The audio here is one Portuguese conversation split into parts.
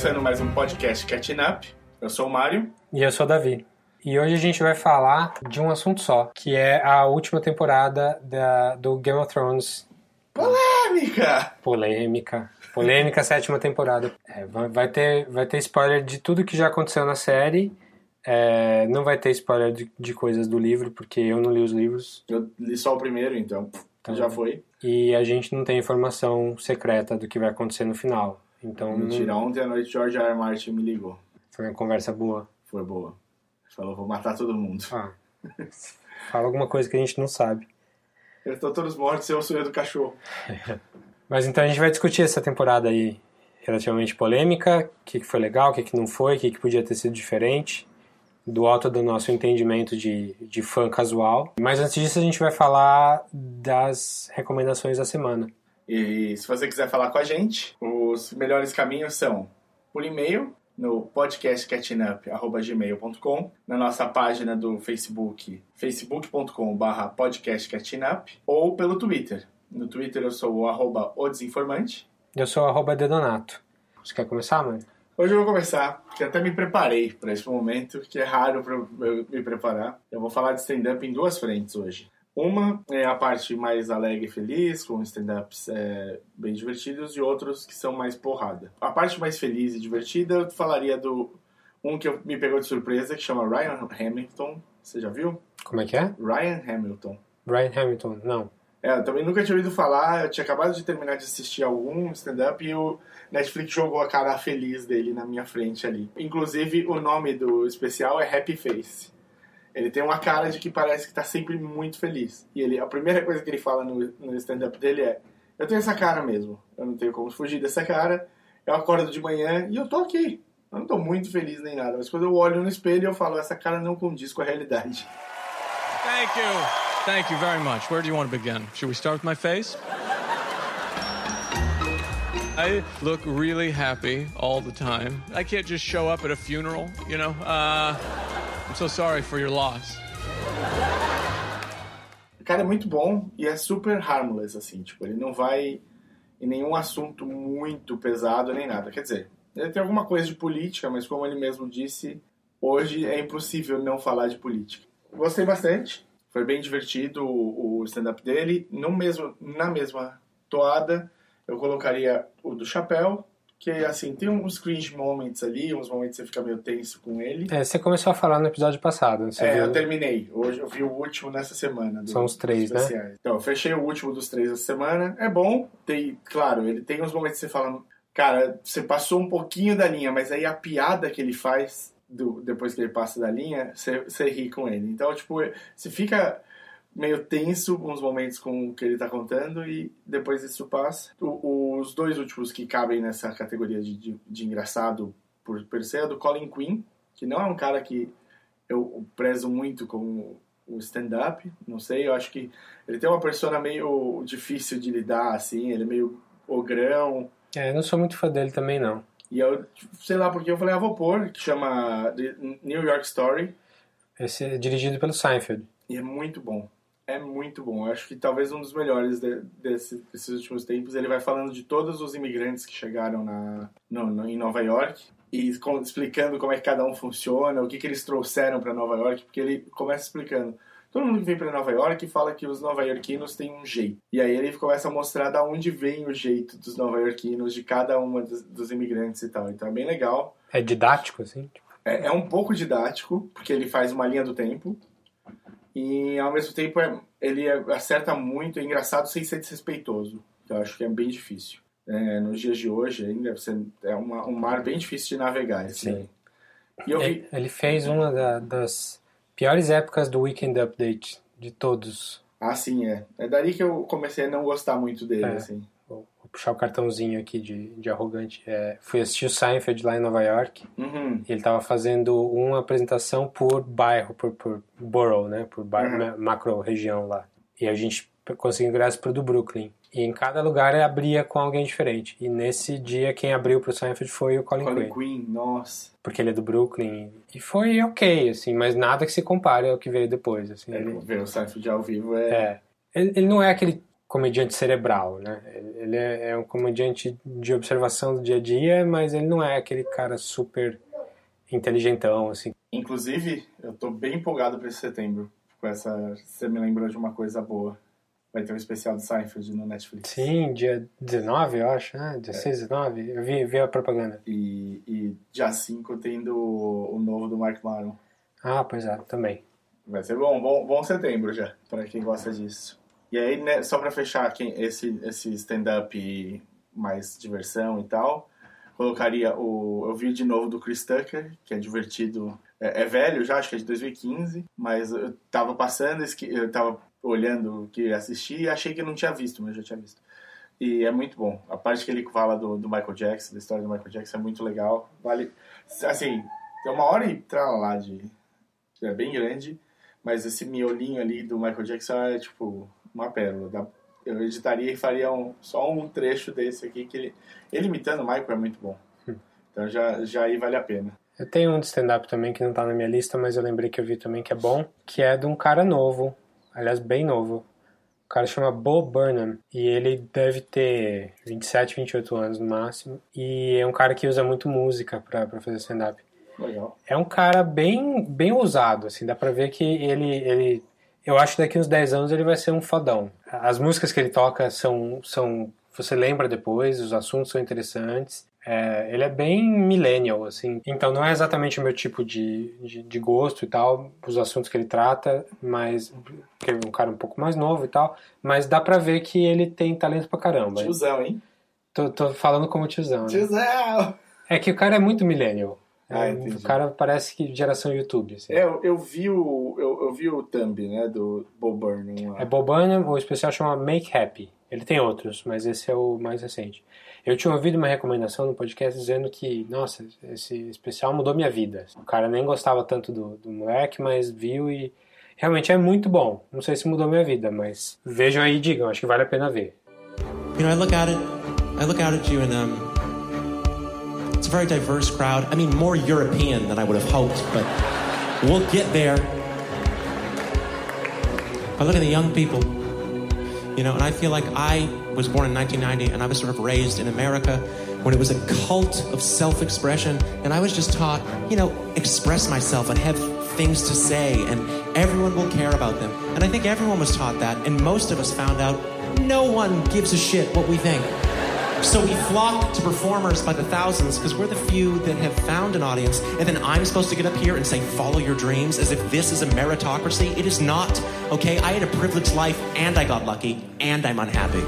começando mais um podcast Catching Up. Eu sou o Mário. E eu sou o Davi. E hoje a gente vai falar de um assunto só, que é a última temporada da, do Game of Thrones. Polêmica! Polêmica. Polêmica, sétima temporada. É, vai, ter, vai ter spoiler de tudo que já aconteceu na série. É, não vai ter spoiler de, de coisas do livro, porque eu não li os livros. Eu li só o primeiro, então, Então, já foi. E a gente não tem informação secreta do que vai acontecer no final. Então, Mentira, ontem à noite George R. R. Martin me ligou. foi uma conversa boa. Foi boa. Falou, vou matar todo mundo. Ah, fala alguma coisa que a gente não sabe. Eles estão todos mortos, eu sou eu do cachorro. Mas então a gente vai discutir essa temporada aí relativamente polêmica, o que, que foi legal, o que, que não foi, o que, que podia ter sido diferente, do alto do nosso entendimento de, de fã casual. Mas antes disso a gente vai falar das recomendações da semana. E se você quiser falar com a gente, os melhores caminhos são por e-mail no podcastcatchingup.gmail.com, na nossa página do Facebook, facebook.com.br podcastcatchingup, ou pelo Twitter. No Twitter eu sou o arroba o desinformante. Eu sou arroba Dedonato. Você quer começar, mano? Hoje eu vou começar, porque até me preparei para esse momento, que é raro para eu me preparar. Eu vou falar de stand-up em duas frentes hoje. Uma é a parte mais alegre e feliz, com stand-ups é, bem divertidos, e outros que são mais porrada. A parte mais feliz e divertida, eu falaria do um que me pegou de surpresa, que chama Ryan Hamilton. Você já viu? Como é que é? Ryan Hamilton. Brian Hamilton. Não. É, eu também nunca tinha ouvido falar, eu tinha acabado de terminar de assistir algum stand-up e o Netflix jogou a cara feliz dele na minha frente ali. Inclusive, o nome do especial é Happy Face. Ele tem uma cara de que parece que tá sempre muito feliz. E ele, a primeira coisa que ele fala no, no stand-up dele é: Eu tenho essa cara mesmo, eu não tenho como fugir dessa cara. Eu acordo de manhã e eu tô aqui. Eu não tô muito feliz nem nada, mas quando eu olho no espelho eu falo: Essa cara não condiz com a realidade. Thank you. Thank you very much. Where do you want to begin? Should we start with my face? I look really happy all the time. I can't just show up at a funeral, you know? Uh, I'm so sorry for your loss. Cara é muito bom e é super harmless, assim, tipo, ele não vai em nenhum assunto muito pesado nem nada. Quer dizer, ele tem alguma coisa de política, mas como ele mesmo disse, hoje é impossível não falar de política. Gostei bastante, foi bem divertido o stand-up dele. No mesmo, na mesma toada, eu colocaria o do Chapéu, que assim, tem uns cringe moments ali, uns momentos que você fica meio tenso com ele. É, você começou a falar no episódio passado. né? Você É, viu? eu terminei. Hoje eu vi o último nessa semana. São os três, né? Então, eu fechei o último dos três essa semana. É bom. Tem, claro, ele tem uns momentos que você fala, cara, você passou um pouquinho da linha, mas aí a piada que ele faz do- depois que ele passa da linha, você, você ri com ele. Então, tipo, você fica meio tenso uns momentos com o que ele tá contando e depois isso passa. O- os dois últimos que cabem nessa categoria de, de, de engraçado por per se é do Colin Quinn, que não é um cara que eu prezo muito como o stand-up, não sei, eu acho que ele tem uma persona meio difícil de lidar, assim, ele é meio ogrão, É, eu não sou muito fã dele também, não. e eu, sei lá porque eu falei, ah, vou pôr, que chama The New York Story, Esse é dirigido pelo Seinfeld. e é muito bom, é muito bom, eu acho que talvez um dos melhores de- desse- desses últimos tempos, ele vai falando de todos os imigrantes que chegaram na, no- no- em Nova York, e com- explicando como é que cada um funciona, o que, que eles trouxeram para Nova York, porque ele começa explicando. Todo mundo que vem para Nova York fala que os nova-iorquinos têm um jeito. E aí ele começa a mostrar da onde vem o jeito dos nova-iorquinos, de cada uma dos, dos imigrantes e tal. Então é bem legal. É didático, assim? É, é um pouco didático, porque ele faz uma linha do tempo. E ao mesmo tempo é- ele é- acerta muito, é engraçado sem ser desrespeitoso. que Eu acho que é bem difícil. É, nos dias de hoje ainda você, é uma- um mar bem difícil de navegar. Esse Sim. daí. Vi, Ele, fez uma da- das piores épocas do Weekend Update de todos. Ah, sim, é. É dali que eu comecei a não gostar muito dele, É. assim. Puxar o cartãozinho aqui de, de arrogante. É, fui assistir o Seinfeld lá em Nova York. Uhum. Ele tava fazendo uma apresentação por bairro, por, por borough, né? Por bairro, Uhum. ma- macro região lá. E a gente conseguiu ingresso pro do Brooklyn. E em cada lugar ele abria com alguém diferente. E nesse dia quem abriu pro Seinfeld foi o Colin, Colin Quinn. Quinn, nossa. Porque ele é do Brooklyn. E foi ok, assim, mas nada que se compare ao que veio depois. Assim, É, ele, ver o Seinfeld ao vivo é... é. Ele, ele não é aquele comediante cerebral, né? Ele é, é um comediante de observação do dia a dia, mas ele não é aquele cara super inteligentão, assim. Inclusive, eu tô bem empolgado para esse setembro. Com essa, você me lembrou de uma coisa boa. Vai ter um especial do Seinfeld no Netflix. Sim, dia 19, eu acho, né? 16, 19. Eu vi, vi a propaganda. E, e dia 5 tendo o, o novo do Mark Maron. Ah, pois é, também. Vai ser bom, bom, bom setembro já, para quem gosta disso. E aí, né, só para fechar quem, esse, esse stand-up mais diversão e tal, colocaria o. Eu vi de novo do Chris Tucker, que é divertido. É, é velho já, acho que é de 2015, mas eu tava passando, eu tava olhando o que assisti e achei que eu não tinha visto, mas já tinha visto. E é muito bom. A parte que ele fala do, do Michael Jackson, da história do Michael Jackson, é muito legal. Vale. Assim, tem uma hora e lá de. É bem grande, mas esse miolinho ali do Michael Jackson é tipo uma pérola. Eu editaria e faria um, só um trecho desse aqui, que ele, ele imitando o Michael é muito bom. Então já, já aí vale a pena. Eu tenho um de stand-up também que não tá na minha lista, mas eu lembrei que eu vi também que é bom, que é de um cara novo, aliás, bem novo. O cara chama Bo Burnham e ele deve ter 27, 28 anos no máximo. E é um cara que usa muito música para fazer stand-up. Legal. É um cara bem, bem ousado, assim, dá pra ver que ele, ele eu acho que daqui uns 10 anos ele vai ser um fodão. As músicas que ele toca são. são você lembra depois, os assuntos são interessantes. É, ele é bem millennial, assim. Então não é exatamente o meu tipo de, de, de, gosto e tal, os assuntos que ele trata, mas. Porque é um cara um pouco mais novo e tal. Mas dá pra ver que ele tem talento pra caramba. Tiozão, hein? Tô, tô falando como tiozão. Né? Tiozão! É que o cara é muito millennial. Ah, o cara parece que geração YouTube. Assim. É, eu, eu, vi o, eu, eu, vi o thumb, né, do Bob Burnham. É Bob Burnham, o especial chama Make Happy. Ele tem outros, mas esse é o mais recente. Eu tinha ouvido uma recomendação no podcast dizendo que, nossa, esse especial mudou minha vida. O cara nem gostava tanto do, do moleque, mas viu e realmente é muito bom. Não sei se mudou minha vida, mas vejam aí e digam, acho que vale a pena ver. You know, I look at it, I look out at you and um, It's a very diverse crowd. I mean, more European than I would have hoped, but we'll get there. I look at the young people, you know, and I feel like I was born in 1990 and I was sort of raised in America when it was a cult of self expression, and I was just taught, you know, express myself and have things to say, and everyone will care about them. And I think everyone was taught that, and most of us found out no one gives a shit what we think. So we flock to performers by the thousands because we're the few that have found an audience. And then I'm supposed to get up here and say, follow your dreams as if this is a meritocracy. It is not. Okay, I had a privileged life and I got lucky and I'm unhappy.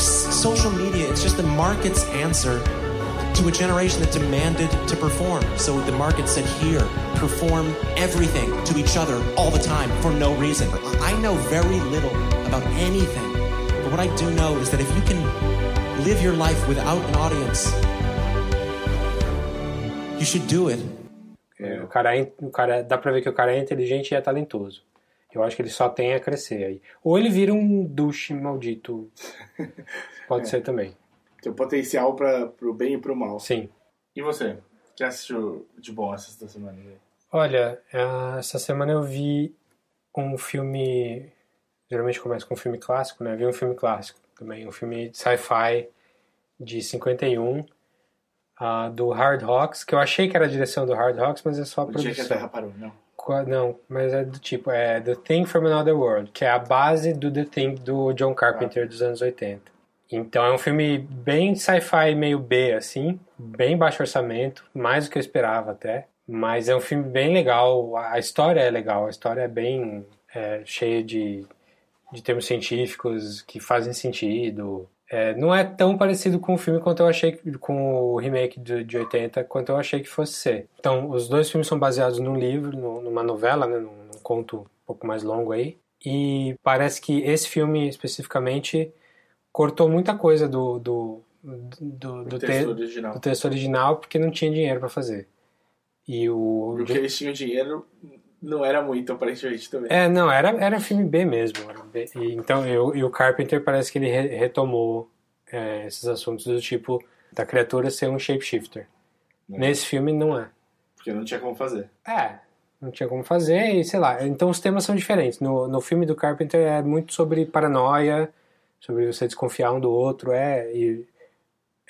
Social media, it's just the market's answer to a generation that demanded to perform. So the market said, here, perform everything to each other all the time for no reason. I know very little about anything But what I do know is that if you can live your life without an audience, you should do it. É, o, cara é, o cara dá pra ver que o cara é inteligente e é talentoso. Eu acho que ele só tem a crescer aí. Ou ele vira um douche maldito. Pode é. ser também. Tem potencial para pro bem e pro mal. Sim. E você? O que assistiu de bom essa semana? Olha, essa semana eu vi um filme geralmente começa com um filme clássico, né? Vi um filme clássico também, um filme sci-fi de 51, uh, do Hard Rocks, que eu achei que era a direção do Hard Rocks, mas é só a o produção. Dia que a Terra parou, não? Não, mas é do tipo, é The Thing from Another World, que é a base do The Thing do John Carpenter ah. dos anos 80. Então é um filme bem sci-fi meio B, assim, bem baixo orçamento, mais do que eu esperava até. Mas é um filme bem legal, a história é legal, a história é bem é, cheia de de termos científicos que fazem sentido. É, não é tão parecido com o filme quanto eu achei com o remake de, de 80 quanto eu achei que fosse ser. Então, os dois filmes são baseados num livro, numa novela, né, num, num conto um pouco mais longo aí. E parece que esse filme especificamente cortou muita coisa do, do, do, do, texto, te, original. do texto original porque não tinha dinheiro para fazer. E o. Porque eles tinham dinheiro não era muito, aparentemente, também. É, não, era, era filme B mesmo. B. E, então, eu, e o Carpenter parece que ele re, retomou é, esses assuntos do tipo da criatura ser um shapeshifter. Não. Nesse filme, não é. Porque não tinha como fazer. É. não tinha como fazer, e sei lá. Então os temas são diferentes. No, no filme do Carpenter é muito sobre paranoia, sobre você desconfiar um do outro, é, e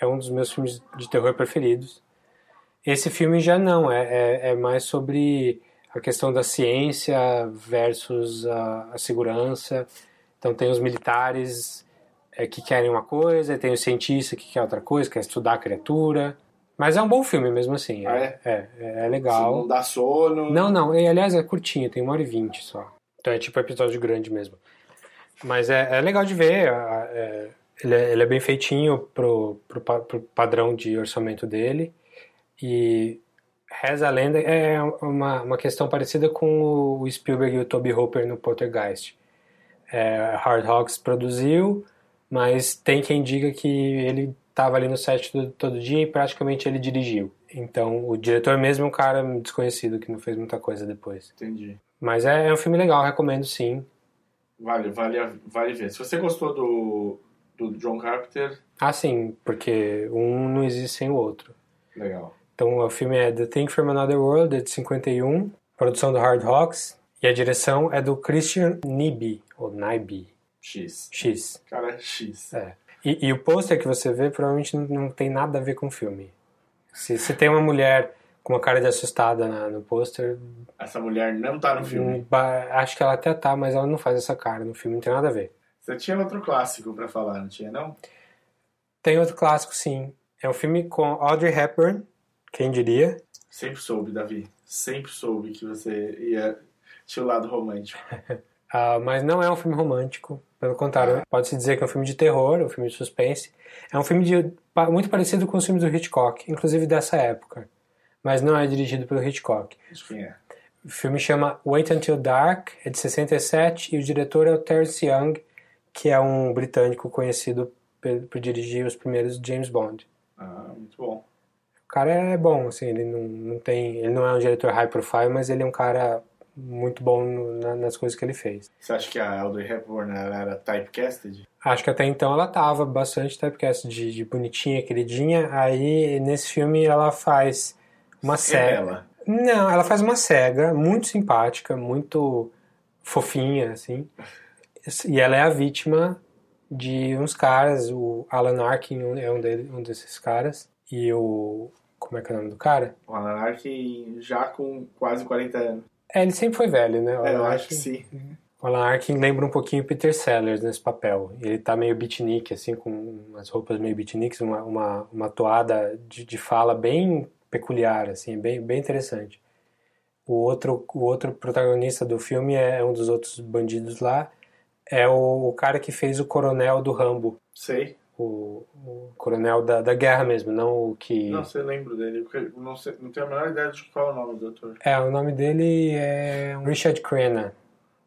é um dos meus filmes de terror preferidos. Esse filme já não, é, é, é mais sobre a questão da ciência versus a, a segurança. Então tem os militares é, que querem uma coisa, e tem o cientista que quer outra coisa, quer estudar a criatura. Mas é um bom filme mesmo assim. Ah, é? É, é, é legal. Não dá sono. Não, não. E, aliás, é curtinho, tem uma hora e vinte só. Então é tipo episódio grande mesmo. Mas é, é legal de ver. é- ele, é, ele é bem feitinho pro, pro, pro padrão de orçamento dele. E reza a lenda é uma, uma questão parecida com o Spielberg e o Toby Hooper no Poltergeist. É, Hard Hawks produziu, mas tem quem diga que ele estava ali no set todo, todo dia e praticamente ele dirigiu. Então o diretor mesmo é um cara desconhecido que não fez muita coisa depois. Entendi. Mas é, é um filme legal, recomendo sim. Vale, vale, vale ver. Se você gostou do, do John Carpenter, Ah, sim, porque um não existe sem o outro. legal. Então o filme é The Thing from Another World, é de 51, produção do Hard Hawks, e a direção é do Christian Nibi, ou Nibi, X. X. Cara, X. É. E, e o pôster que você vê provavelmente não, tem nada a ver com o filme. Se, se tem uma mulher com uma cara de assustada na- no pôster, Essa mulher não tá no filme. hum, acho que ela até tá, mas ela não faz essa cara no filme, não tem nada a ver. Você tinha outro clássico pra falar, não tinha, não? Tem outro clássico, sim. É um filme com Audrey Hepburn, quem diria? Sempre soube, Davi. Sempre soube que você ia. Tinha o lado romântico. Ah, mas não é um filme romântico. Pelo contrário, pode-se dizer que é um filme de terror, um filme de suspense. É um filme de- muito parecido com os filmes do Hitchcock, inclusive dessa época. Mas não é dirigido pelo Hitchcock. Quem é? O filme chama Wait Until Dark, é de 67, e o diretor é o Terence Young, que é um britânico conhecido por, por dirigir os primeiros James Bond. Ah, muito bom. O cara é bom, assim, ele não, não tem, ele não é um diretor high profile, mas ele é um cara muito bom no- na- nas coisas que ele fez. Você acha que a Audrey Hepburn era typecasted? Acho que até então ela tava bastante typecast de, de bonitinha, queridinha. Aí nesse filme ela faz uma cega. Rebela. Não, ela faz uma cega muito simpática, muito fofinha, assim. E ela é a vítima de uns caras. O Alan Arkin é um, dele, um desses caras. E o. Como é que é o nome do cara? O Alan Arkin já com quase 40 anos. É, ele sempre foi velho, né? O É, eu acho que sim. O Alan Arkin lembra um pouquinho Peter Sellers nesse papel. Ele tá meio beatnik, assim, com umas roupas meio beatniks, uma, uma, uma toada de, de fala bem peculiar, assim, bem, bem interessante. O outro, o outro protagonista do filme é um dos outros bandidos lá, é o, o cara que fez o coronel do Rambo, Sei. O, o coronel da, da guerra mesmo, não o que... Não sei, lembro dele. porque Não, sei, não tenho a menor ideia de qual é o nome do ator. É, o nome dele é Richard Crenna.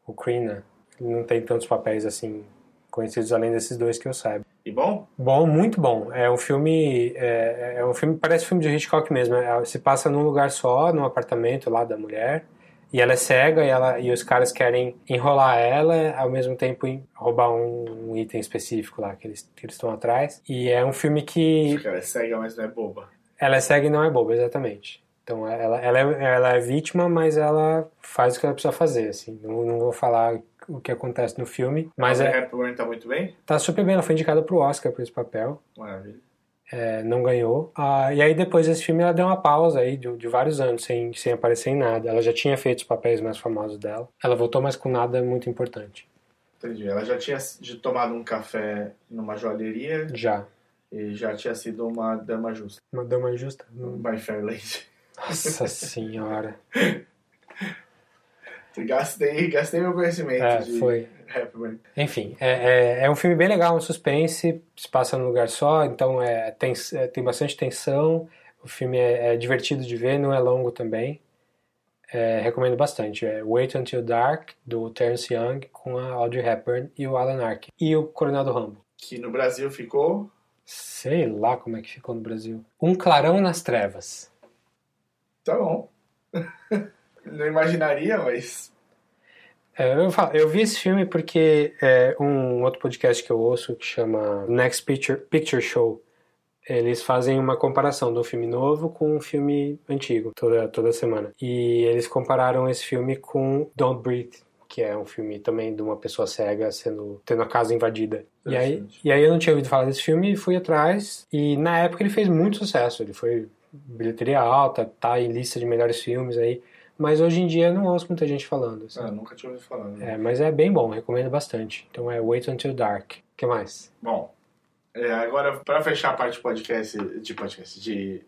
O Crenna. Ele não tem tantos papéis assim conhecidos além desses dois que eu saiba. E bom? Bom, muito bom. É um filme. É, é um filme. Parece filme de Hitchcock mesmo. É, se passa num lugar só, num apartamento lá da mulher. E ela é cega e, ela, e os caras querem enrolar ela, ao mesmo tempo em- roubar um, um item específico lá que eles que estão atrás. E é um filme que cara é cega, mas não é boba. ela é cega e não é boba, exatamente. Então ela, ela, é, ela é vítima, mas ela faz o que ela precisa fazer, assim. Não, não vou falar o que acontece no filme, mas Audrey é, Hepburn tá muito bem? tá super bem. Ela foi indicada pro Oscar por esse papel, Maravilha. É, não ganhou. Ah, e aí depois desse filme ela deu uma pausa aí de, de vários anos sem, sem aparecer em nada. Ela já tinha feito os papéis mais famosos dela. Ela voltou, mas com nada muito importante. Entendi. Ela já tinha tomado um café numa joalheria Já. e já tinha sido uma dama justa. Uma dama justa? My Fair Lady. Nossa senhora. Gastei, gastei meu conhecimento É, de foi. Hepburn. Enfim, é, é, é um filme bem legal, um suspense, se passa num lugar só, então é, tem, é, tem bastante tensão. O filme é, é divertido de ver, não é longo também. É, recomendo bastante. É Wait Until Dark, do Terence Young, com a Audrey Hepburn e o Alan Arkin. E o Coronel do Rambo. Que no Brasil ficou. Sei lá como é que ficou no Brasil. Um Clarão nas Trevas. Tá bom. não imaginaria, mas. É, eu, falo, eu vi esse filme porque é, um outro podcast que eu ouço que chama Next Picture, Picture Show eles fazem uma comparação do filme novo com um filme antigo toda, toda semana. E eles compararam esse filme com Don't Breathe, que é um filme também de uma pessoa cega sendo tendo a casa invadida. E aí, e aí eu não tinha ouvido falar desse filme e fui atrás. E na época ele fez muito sucesso. Ele foi bilheteria alta, tá em lista de melhores filmes aí. Mas hoje em dia não ouço muita gente falando. Assim. Ah, nunca tinha ouvido falar. Né? É, mas é bem bom, recomendo bastante. Então é Wait Until Dark. O que mais? Bom, é, agora para fechar a parte de podcast, de podcast, de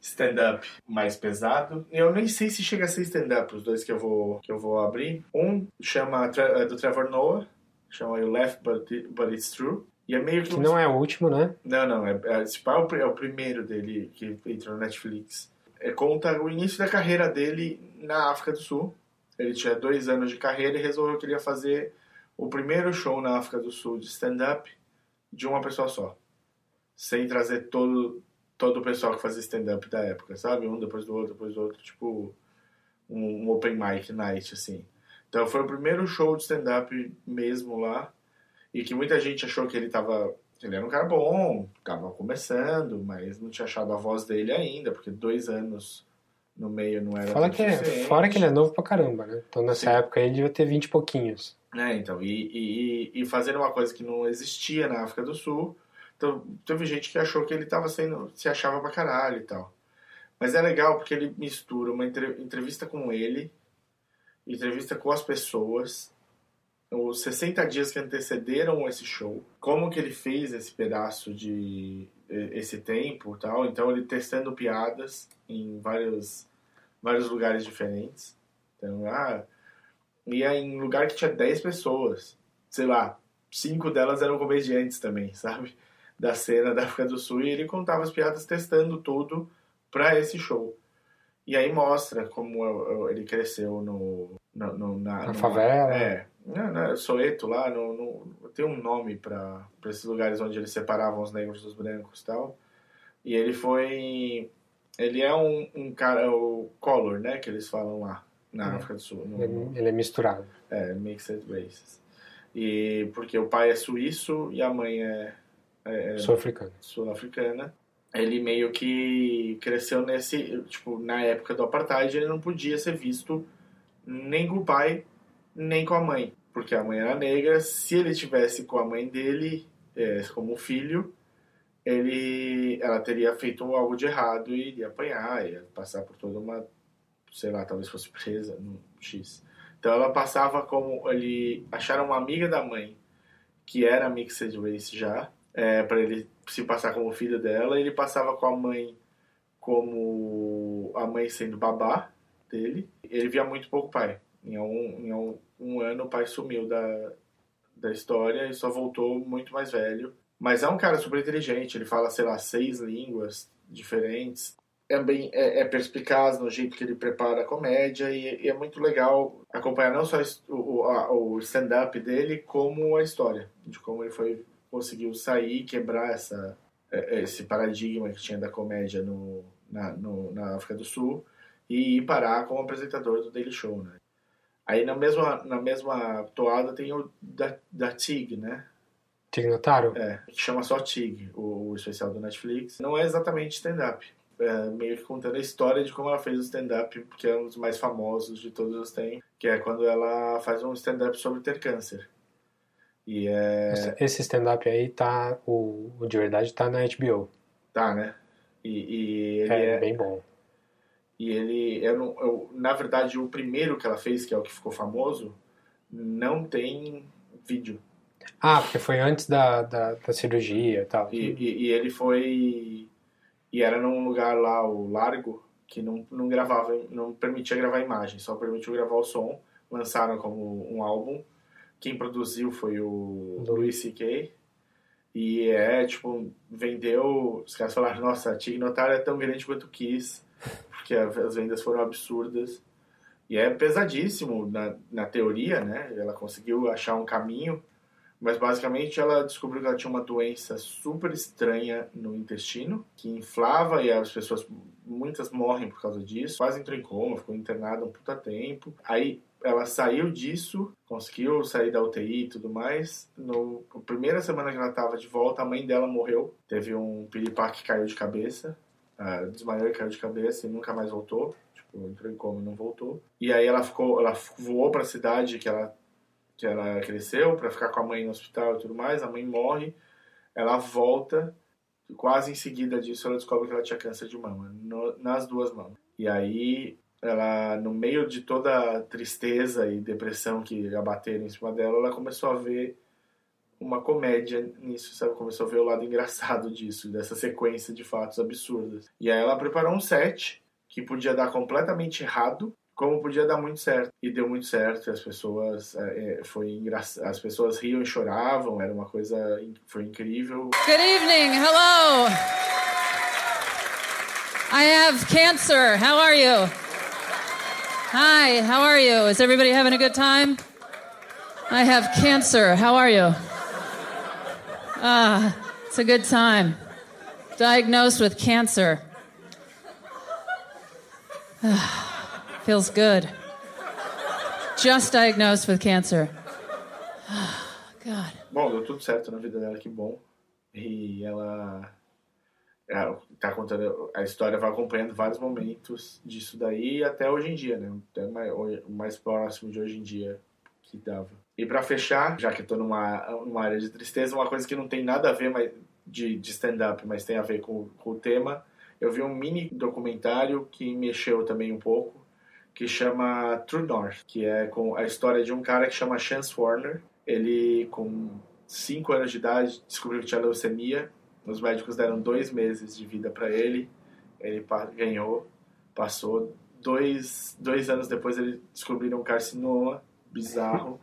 stand-up mais pesado. Eu nem sei se chega a ser stand-up os dois que eu vou que eu vou abrir. Um chama é do Trevor Noah, chama You Laugh But, But It's True. E é meio que, Que não é o último, né? Não, não, é, é, pá é, o, é o primeiro dele que entrou no Netflix. É, conta o início da carreira dele na África do Sul. Ele tinha dois anos de carreira e resolveu que ele ia fazer o primeiro show na África do Sul de stand-up de uma pessoa só. Sem trazer todo, todo o pessoal que fazia stand-up da época, sabe? Um depois do outro, depois do outro, tipo um, um open mic night, assim. Então foi o primeiro show de stand-up mesmo lá. E que muita gente achou que ele tava. Ele era um cara bom, tava começando, mas não tinha achado a voz dele ainda, porque dois anos no meio não era Fala que é, fora que ele é novo pra caramba, né? Então nessa Sim. época ele devia ter 20 e pouquinhos. É, então, e, e, e fazendo uma coisa que não existia na África do Sul. Então, teve gente que achou que ele tava sendo. se achava pra caralho e tal. Mas é legal porque ele mistura uma entre- entrevista com ele, entrevista com as pessoas, os 60 dias que antecederam esse show, como que ele fez esse pedaço de. esse tempo tal. Então, ele testando piadas em vários, vários lugares diferentes. Então, ah ia em lugar que tinha 10 pessoas. Sei lá, cinco delas eram comediantes também, sabe? Da cena da África do Sul. E ele contava as piadas testando tudo pra esse show. E aí mostra como ele cresceu no, no, no- na, Na favela. É, na, na Soweto lá, no, no- tem um nome pra esses lugares onde eles separavam os negros dos brancos e tal. E ele foi. Ele é um, um cara, o color, né? Que eles falam lá na É. África do Sul. no- Ele, ele é misturado. é, mixed races. E porque o pai é suíço e a mãe é, é Sou africano. sul-africana. Ele meio que cresceu nesse, tipo, na época do apartheid, ele não podia ser visto nem com o pai, nem com a mãe, porque a mãe era negra. Se ele tivesse com a mãe dele é, como filho, ele, ela teria feito algo de errado e iria apanhar, ia passar por toda uma, sei lá, talvez fosse presa no X. Então ela passava como ele acharam uma amiga da mãe que era mixed race já, é, para ele se passar como filho dela. Ele passava com a mãe como a mãe sendo babá dele. Ele via muito pouco pai. Em um, em um, um ano o pai sumiu da, da história e só voltou muito mais velho. Mas é um cara super inteligente. Ele fala, sei lá, seis línguas diferentes. É, bem, é, é perspicaz no jeito que ele prepara a comédia e, e é muito legal acompanhar não só o, o, o stand-up dele, como a história de como ele foi conseguiu sair quebrar essa, é, esse paradigma que tinha da comédia no, na, no, na África do Sul e ir parar como apresentador do Daily Show, né? Aí na mesma, na mesma toada tem o da, da Tig, né? Tignotário? É, que chama só Tig, o, o especial do Netflix. Não é exatamente stand-up. É meio que contando a história de como ela fez o stand-up, que é um dos mais famosos de todos os tempos, que é quando ela faz um stand-up sobre ter câncer. E é. Esse- Esse stand-up aí tá. O, o de verdade tá na HBO. Tá, né? E, e ele É, é. bem bom. E ele. Eu não, eu- na verdade, o primeiro que ela fez, que é o que ficou famoso, não tem vídeo. Ah, porque foi antes da, da, da cirurgia e tal. E, e, e ele foi. E era num lugar lá, o Largo, que não, não gravava, não permitia gravar imagem, só permitiu gravar o som. Lançaram como um álbum. Quem produziu foi o Do- Louis C.K. E é, tipo, vendeu. Os caras falaram: nossa, a Tig Notaro é tão grande quanto quis, a- as vendas foram absurdas. E é pesadíssimo na, na teoria, né? Ela conseguiu achar um caminho, Mas basicamente ela descobriu que ela tinha uma doença super estranha no intestino, que inflava e as pessoas, muitas morrem por causa disso. Quase entrou em coma, ficou internada um puta tempo. Aí ela saiu disso, conseguiu sair da UTI e tudo mais. No na primeira semana que ela estava de volta, a mãe dela morreu. Teve um piripá que caiu de cabeça, uh, desmaiou e caiu de cabeça e nunca mais voltou. Tipo, entrou em coma e não voltou. E aí ela ficou, ela voou para a cidade que ela que ela cresceu para ficar com a mãe no hospital e tudo mais. A mãe morre, ela volta. E quase em seguida disso, ela descobre que ela tinha câncer de mama, no, nas duas mamas. E aí ela no meio de toda a tristeza e depressão que abateram em cima dela, ela começou a ver uma comédia nisso, sabe? Começou a ver o lado engraçado disso, dessa sequência de fatos absurdos. E aí ela preparou um set que podia dar completamente errado, como podia dar muito certo. E deu muito certo, as pessoas é, foi engra... as pessoas riam e choravam, era uma coisa foi incrível. Good evening. Hello. I have cancer. How are you? Hi, how are you? Is everybody having a good time? I have cancer. How are you? Ah, it's a good time. Diagnosed with cancer. Feels good. Just diagnosed with cancer. God. Bom, deu tudo certo na vida dela, que bom. E ela é, tá contando a história vai acompanhando vários momentos disso daí até hoje em dia, né? Até mais, mais próximo de hoje em dia que dava. E para fechar, já que eu tô numa, numa área de tristeza, uma coisa que não tem nada a ver mas, de, de stand-up, mas tem a ver com, com o tema, eu vi um mini documentário que mexeu também um pouco, que chama True North, que é com a história de um cara que chama Chance Warner. Ele, com 5 anos de idade, descobriu que tinha leucemia os médicos deram dois meses de vida para ele. Ele ganhou, passou. Dois, dois anos depois, ele descobriram um carcinoma bizarro.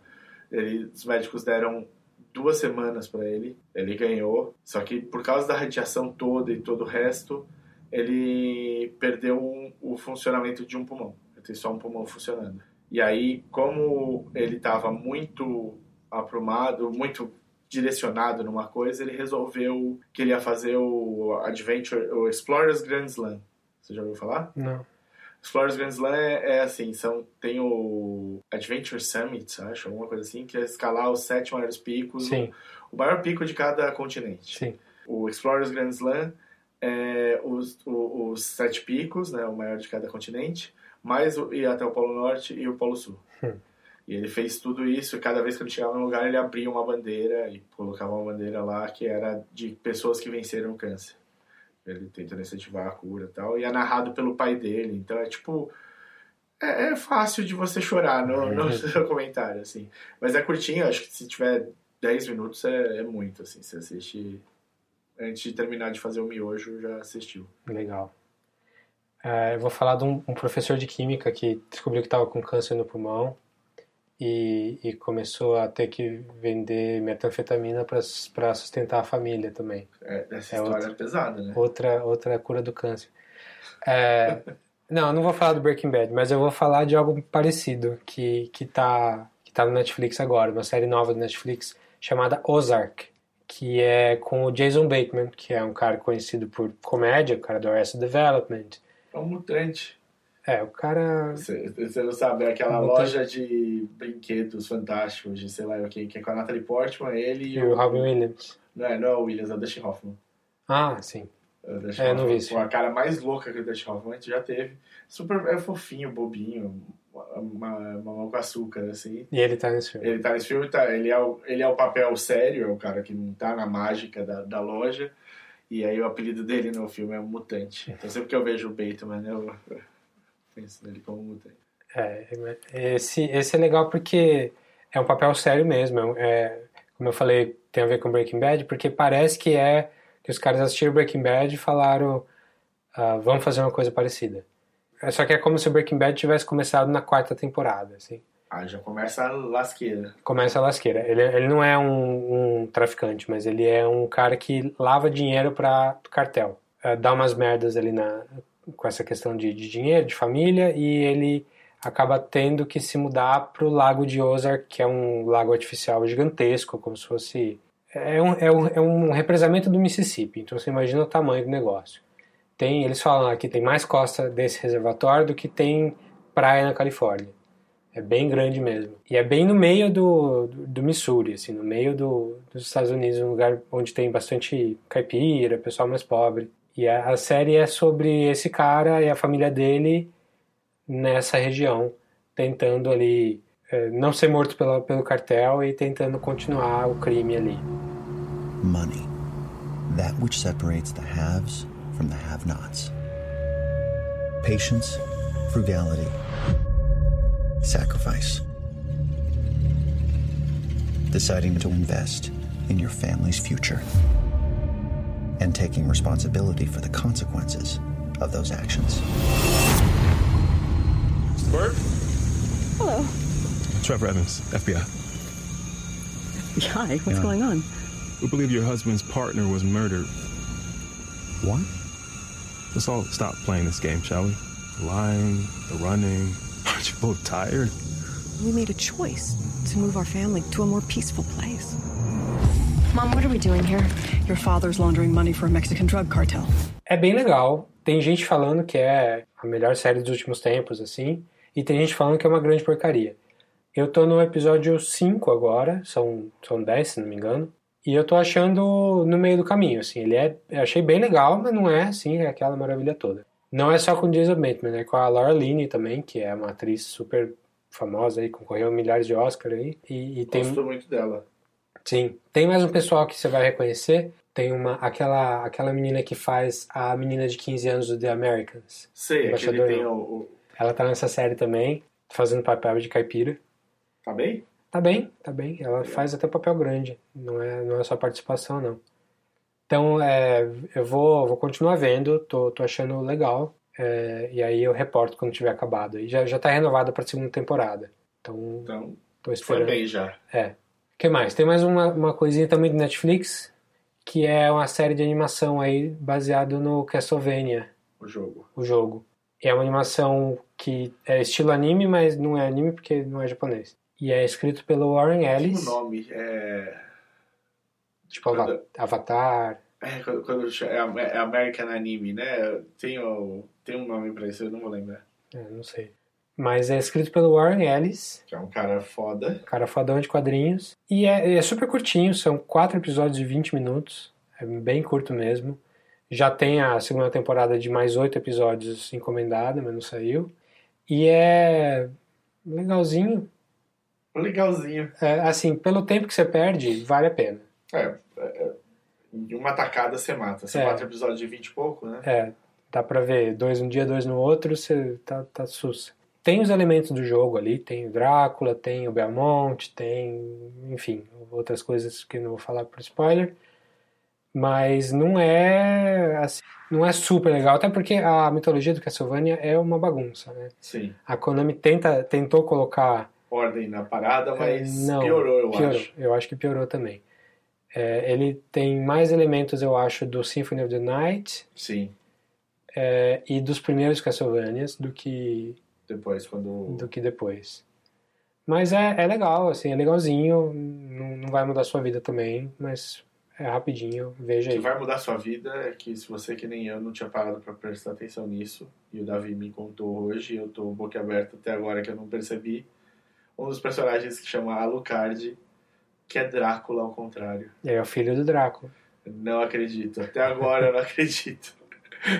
Ele, os médicos deram duas semanas para ele. Ele ganhou. Só que por causa da radiação toda e todo o resto, ele perdeu um, o funcionamento de um pulmão. Ele tem só um pulmão funcionando. E aí, como ele estava muito aprumado, muito direcionado numa coisa, ele resolveu que ele ia fazer o Adventure, o Explorers Grand Slam. Você já ouviu falar? Não. Explorers Grand Slam é, é, assim, são, tem o Adventure Summit, acho, alguma coisa assim, que é escalar os sete maiores picos. O, o maior pico de cada continente. Sim. O Explorers Grand Slam é os, os, os sete picos, né, o maior de cada continente, mais o, ir até o Polo Norte e o Polo Sul. Hum. E ele fez tudo isso, e cada vez que ele chegava num lugar, ele abria uma bandeira e colocava uma bandeira lá que era de pessoas que venceram o câncer. Ele tentando incentivar a cura e tal. E é narrado pelo pai dele, então é tipo. É, é fácil de você chorar no, no documentário, assim. Mas é curtinho, acho que se tiver 10 minutos é, é muito, assim. Você assiste. Antes de terminar de fazer o miojo, já assistiu. Legal. É, eu vou falar de um, um professor de química que descobriu que estava com câncer no pulmão e, e, começou a ter que vender metanfetamina para sustentar a família também. É, essa é história outra, é pesada, né? Outra, outra cura do câncer. É, não, eu não vou falar do Breaking Bad, mas eu vou falar de algo parecido que, que, tá, que tá no Netflix agora, uma série nova do Netflix chamada Ozark, que é com o Jason Bateman, que é um cara conhecido por comédia, o cara do Arrested Development. É um mutante. É, o cara. Você, não sabe, é aquela loja de brinquedos fantásticos, de sei lá o que, é com a Natalie Portman, ele e, e o, Robin Williams. Não é, não é o Williams, é o Dustin Hoffman. Ah, sim. É, o é, não vi isso. A cara mais louca que o Dustin Hoffman já teve. Super é fofinho, bobinho, uma, uma com açúcar, assim. E ele tá nesse filme. Ele tá nesse filme, tá, ele, é o, ele é o papel sério, é o cara que não tá na mágica da, da loja. E aí o apelido dele no filme é Mutante. Então sempre que eu vejo o Bateman, eu nele como mutante. É, esse, esse é legal porque é um papel sério mesmo. É, como eu falei, tem a ver com Breaking Bad, porque parece que é que os caras assistiram Breaking Bad e falaram uh, vamos fazer uma coisa parecida. É, só que é como se o Breaking Bad tivesse começado na quarta temporada, assim. Ah, já começa a lasqueira. Começa a lasqueira. Ele, ele não é um, um traficante, mas ele é um cara que lava dinheiro para cartel. Uh, dá umas merdas ali na, com essa questão de, de dinheiro, de família, e ele acaba tendo que se mudar para o lago de Ozark, que é um lago artificial gigantesco, como se fosse. É um, é um, é um represamento do Mississippi, então você imagina o tamanho do negócio. Tem, eles falam aqui tem mais costa desse reservatório do que tem praia na Califórnia. É bem grande mesmo. E é bem no meio do, do, do Missouri, assim, no meio do, dos Estados Unidos, um lugar onde tem bastante caipira, pessoal mais pobre. E a, a série é sobre esse cara e a família dele nessa região, tentando ali é, não ser morto pela, pelo cartel e tentando continuar o crime ali. Money. That which separates the haves from the have-nots. Patience, frugality, sacrifice. Deciding to invest in your family's future. And taking responsibility for the consequences of those actions. Bert? Hello. Trevor Evans, FBI. Hi, what's Yeah. going on? We believe your husband's partner was murdered. What? Let's all stop playing this game, shall we? The lying, the running. Aren't you both tired? We made a choice to move our family to a more peaceful place. Mom, what are we doing here? Your father's laundering money for a Mexican drug cartel. É bem legal. Tem gente falando que é a melhor série dos últimos tempos, assim, e tem gente falando que é uma grande porcaria. Eu tô no episódio 5 agora, são, são 10, se não me engano, e eu tô achando no meio do caminho, assim, ele é, eu achei bem legal, mas não é, assim, aquela maravilha toda. Não é só com Jason Bateman, é com a Laura Linney também, que é uma atriz super famosa aí, concorreu a milhares de Oscar aí, e, e tem... Gosto muito dela. Sim. Tem mais um pessoal que você vai reconhecer. Tem uma aquela aquela menina que faz a menina de 15 anos do The Americans. Sei, que ele Embaixador tem o, Ela tá nessa série também, fazendo papel de caipira. Tá bem? Tá bem, tá bem. Ela faz até papel grande. Não é, não é só participação, não. Então, é, eu vou, vou continuar vendo, tô, tô achando legal. é, e aí eu reporto quando tiver acabado. E já, já tá renovada pra segunda temporada. Então, Então, tô foi esperando. bem já. É. O que mais? Tem mais uma, uma coisinha também do Netflix, que é uma série de animação aí baseado no Castlevania, O jogo. o jogo. É uma animação que é estilo anime, mas não é anime porque não é japonês. E é escrito pelo Warren Ellis, o nome. É, tipo Quando- Avatar. é, quando, quando é, é American Anime, né? Tem, o, tem um nome pra isso, eu não vou lembrar. é, não sei. Mas é escrito pelo Warren Ellis, Que é um cara foda. cara fodão de quadrinhos. E é, é super curtinho, são quatro episódios de 20 minutos. É bem curto mesmo. Já tem a segunda temporada de mais oito episódios encomendada, mas não saiu. E é legalzinho. Legalzinho. É, assim, pelo tempo que você perde, vale a pena. É, é, é, em uma tacada você mata. São É. quatro episódios de 20 e pouco, né? É, dá pra ver dois num dia, dois no outro, você tá, tá sussa. Tem os elementos do jogo ali, tem o Drácula, tem o Belmont, tem, enfim, outras coisas que não vou falar por spoiler. Mas não é assim, não é super legal, até porque a mitologia do Castlevania é uma bagunça, né? Sim. A Konami tenta, tentou colocar Ordem na parada, mas é, não, piorou, eu piorou. acho. Eu acho que piorou também. É, ele tem mais elementos, eu acho, do Symphony of the Night Sim. é, e dos primeiros Castlevanias do que, Depois, quando. do que depois. Mas é, é legal, assim, é legalzinho, não, não vai mudar sua vida também, mas é rapidinho, veja O que aí. vai mudar sua vida é que se você que nem eu não tinha parado pra prestar atenção nisso, e o Davi me contou hoje, eu tô boca aberta até agora que eu não percebi, um dos personagens que chama Alucard, que é Drácula ao contrário. É o filho do Drácula, Não acredito. Até agora eu não acredito.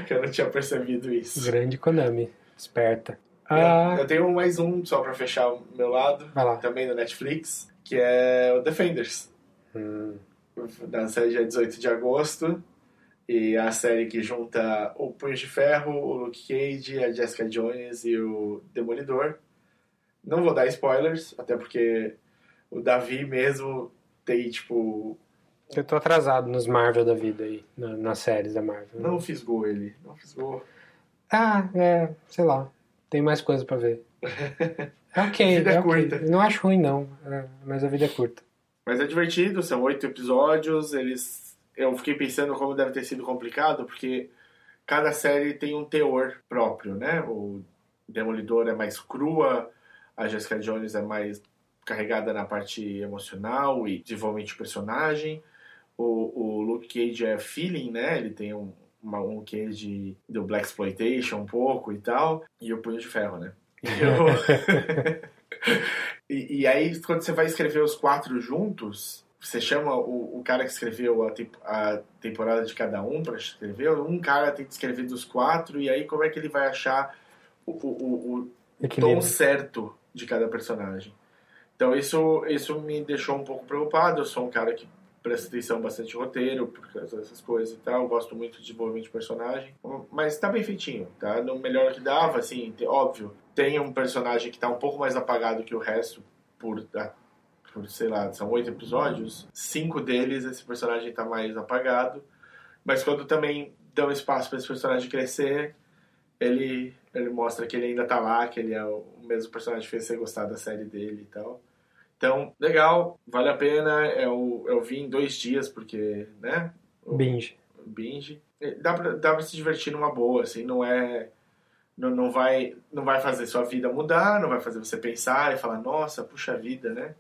que eu não tinha percebido isso. grande Konami, esperta. Eu, Ah, eu tenho mais um, só pra fechar o meu lado, vai lá. também no Netflix, que é o Defenders. Hum, da série dia 18 de agosto. E a série que junta o Punho de Ferro, o Luke Cage, a Jessica Jones e o Demolidor. Não vou dar spoilers, até porque o Davi mesmo tem, tipo. eu tô atrasado nos Marvel da vida aí, na- nas séries da Marvel. Não fisgou ele. Não fisgou. Ah, é, sei lá. Tem mais coisa pra ver. É ok, A vida é é curta. Não acho ruim, não. é, mas a vida é curta. Mas é divertido, são oito episódios. Eles. Eu fiquei pensando como deve ter sido complicado, porque cada série tem um teor próprio, né? O Demolidor é mais crua, a Jessica Jones é mais carregada na parte emocional e desenvolvimento de personagem. O, o Luke Cage é feeling, né? Ele tem um, uma, um quê de do Black Exploitation um pouco e tal. E o Punho de Ferro, né? E, eu... e, e, aí, quando você vai escrever os quatro juntos, você chama o, o cara que escreveu a, te, a temporada de cada um para escrever. Um cara tem que escrever dos quatro, e aí como é que ele vai achar o, o, o tom certo de cada personagem? Então isso, isso me deixou um pouco preocupado. Eu sou um cara que presta atenção bastante roteiro, por causa dessas coisas e tal. Gosto muito de desenvolvimento de personagem. Mas tá bem feitinho, tá? No melhor que dava, assim, óbvio. Tem um personagem que tá um pouco mais apagado que o resto por, por sei lá, são oito episódios. Cinco deles esse personagem tá mais apagado. Mas quando também dão espaço para esse personagem crescer, ele, ele mostra que ele ainda tá lá, que ele é o mesmo personagem que fez você gostar da série dele e tal. Então, legal, vale a pena. Eu, eu vi em dois dias, porque, né? Binge. Binge. Dá pra, dá pra se divertir numa boa, assim, não é. Não, não, vai, não vai fazer sua vida mudar, não vai fazer você pensar e falar, nossa, puxa vida, né?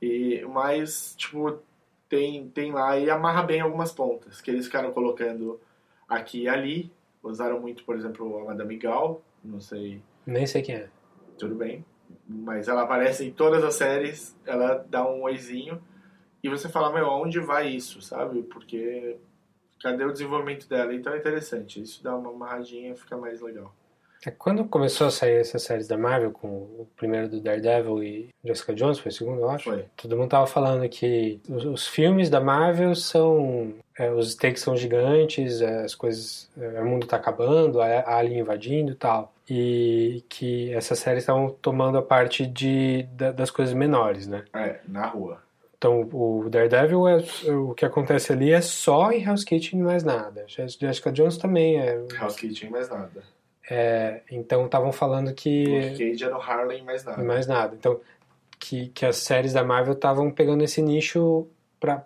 E, mas, tipo, tem, tem lá e amarra bem algumas pontas, que eles ficaram colocando aqui e ali. Usaram muito, por exemplo, a Madame Gal, não sei. Nem sei quem é. Tudo bem mas ela aparece em todas as séries, ela dá um oizinho e você fala, meu, aonde vai isso, sabe? Porque cadê o desenvolvimento dela? Então é interessante, isso dá uma amarradinha, fica mais legal. É, quando começou a sair essas séries da Marvel, com o primeiro do Daredevil e Jessica Jones, foi o segundo, eu acho? Foi. Todo mundo tava falando que os, os filmes da Marvel são... É, os stakes são gigantes, é, as coisas... É, o mundo tá acabando, a, a Alien invadindo e tal. E que essas séries estavam tomando a parte de, da, das coisas menores, né? É, na rua. Então, o Daredevil, é, o que acontece ali é só em Hell's Kitchen e mais nada. Jessica Jones também é... Hell's Kitchen e mais nada. É, então estavam falando que. Luke Cage é no Harlem mais nada. Mais nada. Então, que, que as séries da Marvel estavam pegando esse nicho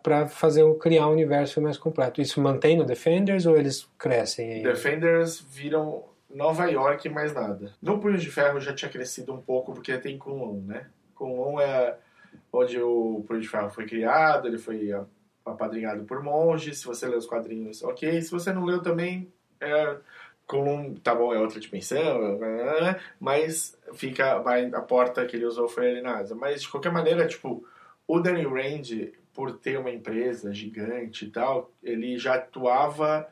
para fazer criar um universo mais completo. Isso mantém no Defenders ou eles crescem aí? Defenders viram Nova York mais nada. No Punho de Ferro já tinha crescido um pouco porque tem Kunlun, né? Kunlun é onde o Punho de Ferro foi criado, ele foi apadrinhado por monges. Se você lê os quadrinhos, ok. Se você não leu também, é com tá bom, é outra dimensão, mas fica vai, a porta que ele usou foi ali na asa. Mas de qualquer maneira, tipo, o Danny Rand, por ter uma empresa gigante e tal, ele já atuava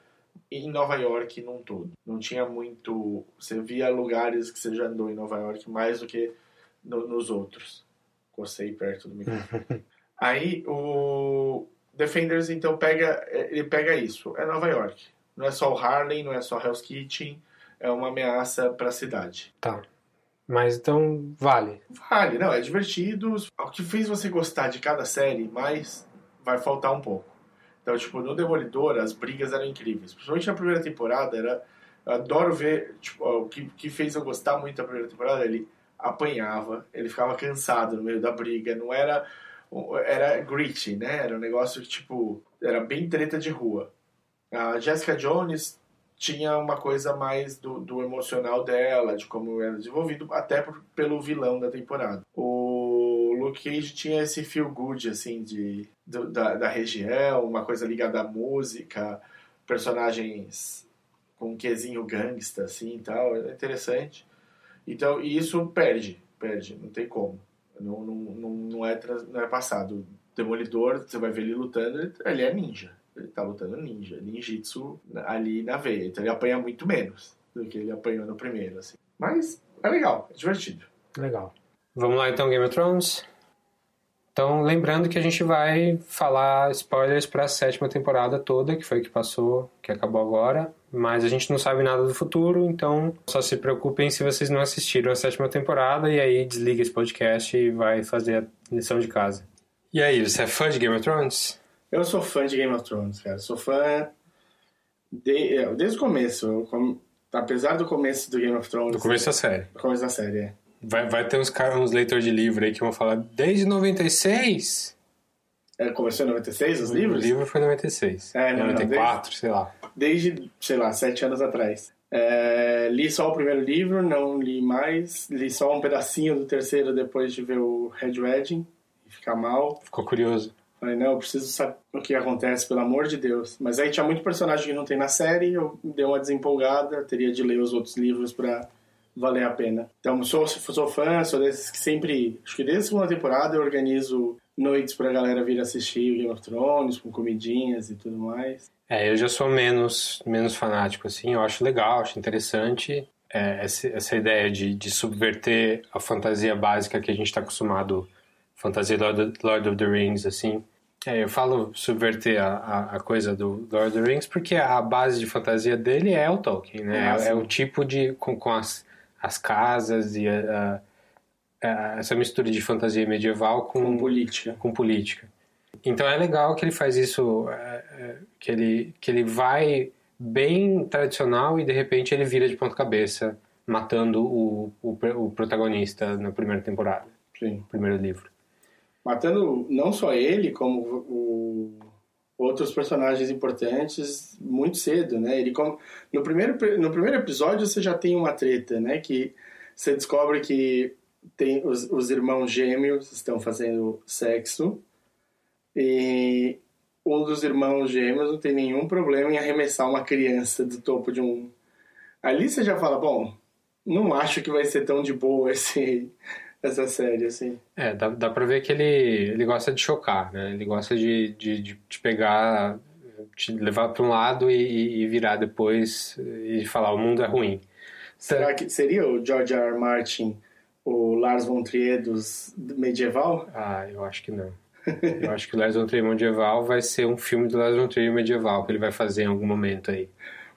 em Nova York num todo. Não tinha muito, você via lugares que você já andou em Nova York mais do que no, nos outros. Cocei perto do microfone. Aí o Defenders então pega, ele pega isso, é Nova York não é só o Harlem, não é só Hell's Kitchen, é uma ameaça para a cidade. Tá. Mas então vale. Vale, não, é divertido. O que fez você gostar de cada série mais vai faltar um pouco. Então, tipo, no Demolidor as brigas eram incríveis. Principalmente na primeira temporada, era. Eu adoro ver. Tipo, o que, que fez eu gostar muito da primeira temporada, ele apanhava, ele ficava cansado no meio da briga, não era. Era gritty, né? Era um negócio que, tipo, era bem treta de rua. A Jessica Jones tinha uma coisa mais do, do emocional dela, de como era desenvolvido, até por, pelo vilão da temporada. O Luke Cage tinha esse feel good, assim, de, do, da, da região, uma coisa ligada à música, personagens com um quesinho gangsta, assim, e tal, é interessante. Então, e isso perde, perde, não tem como. Não, não, não, não, é, não é passado. Demolidor, você vai ver ele lutando, ele é ninja ele tá lutando ninja, ninjitsu ali na veia. Então ele apanha muito menos do que ele apanhou no primeiro, assim. Mas é legal, é divertido. Legal. Vamos lá então, Game of Thrones? Então, lembrando que a gente vai falar spoilers para a sétima temporada toda, que foi que passou, que acabou agora, mas a gente não sabe nada do futuro, então só se preocupem se vocês não assistiram a sétima temporada e aí desliga esse podcast e vai fazer a lição de casa. E aí, você é fã de Game of Thrones? Eu sou fã de Game of Thrones, cara. Sou fã de, é, desde o começo. Eu, apesar do começo do Game of Thrones. Do começo da série. Do começo da série, é. Vai, vai ter uns, uns leitores de livro aí que vão falar desde 96? É, começou em 96 os livros? O livro foi em 96. É, não, 94, não, desde, sei lá. Desde, sei lá, sete anos atrás. É, li só o primeiro livro, não li mais. Li só um pedacinho do terceiro depois de ver o Red Wedding e ficar mal. Ficou curioso. Falei, não, eu preciso saber o que acontece, pelo amor de Deus. Mas aí tinha muito personagem que não tem na série, eu dei uma desempolgada, teria de ler os outros livros pra valer a pena. Então, sou, sou fã, sou desses que sempre, acho que desde a segunda temporada eu organizo noites pra galera vir assistir o Game of Thrones, com comidinhas e tudo mais. É, eu já sou menos, menos fanático, assim, eu acho legal, acho interessante é, essa, essa ideia de, de subverter a fantasia básica que a gente está acostumado, fantasia Lord, Lord of the Rings, assim. É, eu falo subverter a, a, a, coisa do Lord of the Rings porque a base de fantasia dele é o Tolkien, né? É, é o tipo de... com, com as, as casas e a, essa mistura de fantasia medieval com, com política. Com política. Então é legal que ele faz isso, é, que ele, que ele vai bem tradicional e de repente ele vira de ponta cabeça, matando o, o, o protagonista na primeira temporada. Sim. Primeiro livro. Matando não só ele, como o, outros personagens importantes muito cedo, né? Ele no primeiro no primeiro episódio você já tem uma treta, né? Que você descobre que tem os, os irmãos gêmeos estão fazendo sexo e um dos irmãos gêmeos não tem nenhum problema em arremessar uma criança do topo de um. Ali você já fala, bom, não acho que vai ser tão de boa esse, essa série, assim. É, dá, dá pra ver que ele, ele gosta de chocar, né? Ele gosta de, de, de pegar, te levar pra um lado e, e virar depois e falar, o mundo é ruim. Será que seria o George R. R. Martin o Lars von Trier dos medieval? Ah, eu acho que não. Eu acho que o Lars von Trier medieval vai ser um filme do Lars von Trier medieval que ele vai fazer em algum momento aí.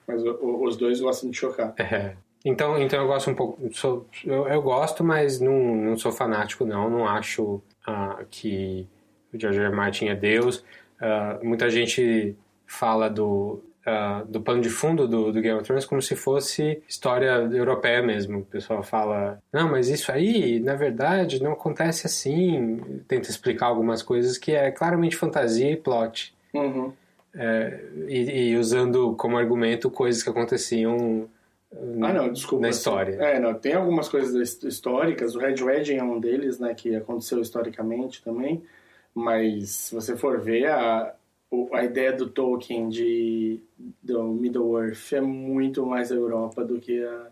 Mas o, os dois gostam de chocar. É. Então, então eu gosto um pouco. Sou, eu, eu gosto, mas não, não sou fanático, não. Não acho uh, que o George R. Martin é Deus. Uh, muita gente fala do, uh, do pano de fundo do, do, Game of Thrones como se fosse história europeia mesmo. O pessoal fala, não, mas isso aí, na verdade, não acontece assim. Tenta explicar algumas coisas que é claramente fantasia e plot. Uhum. É, e, e, usando como argumento coisas que aconteciam ah, não, desculpa. na história. É, não, tem algumas coisas históricas. O Red Wedding é um deles, né, que aconteceu historicamente também. Mas se você for ver, a, a ideia do Tolkien de do Middle-earth é muito mais a Europa do que a,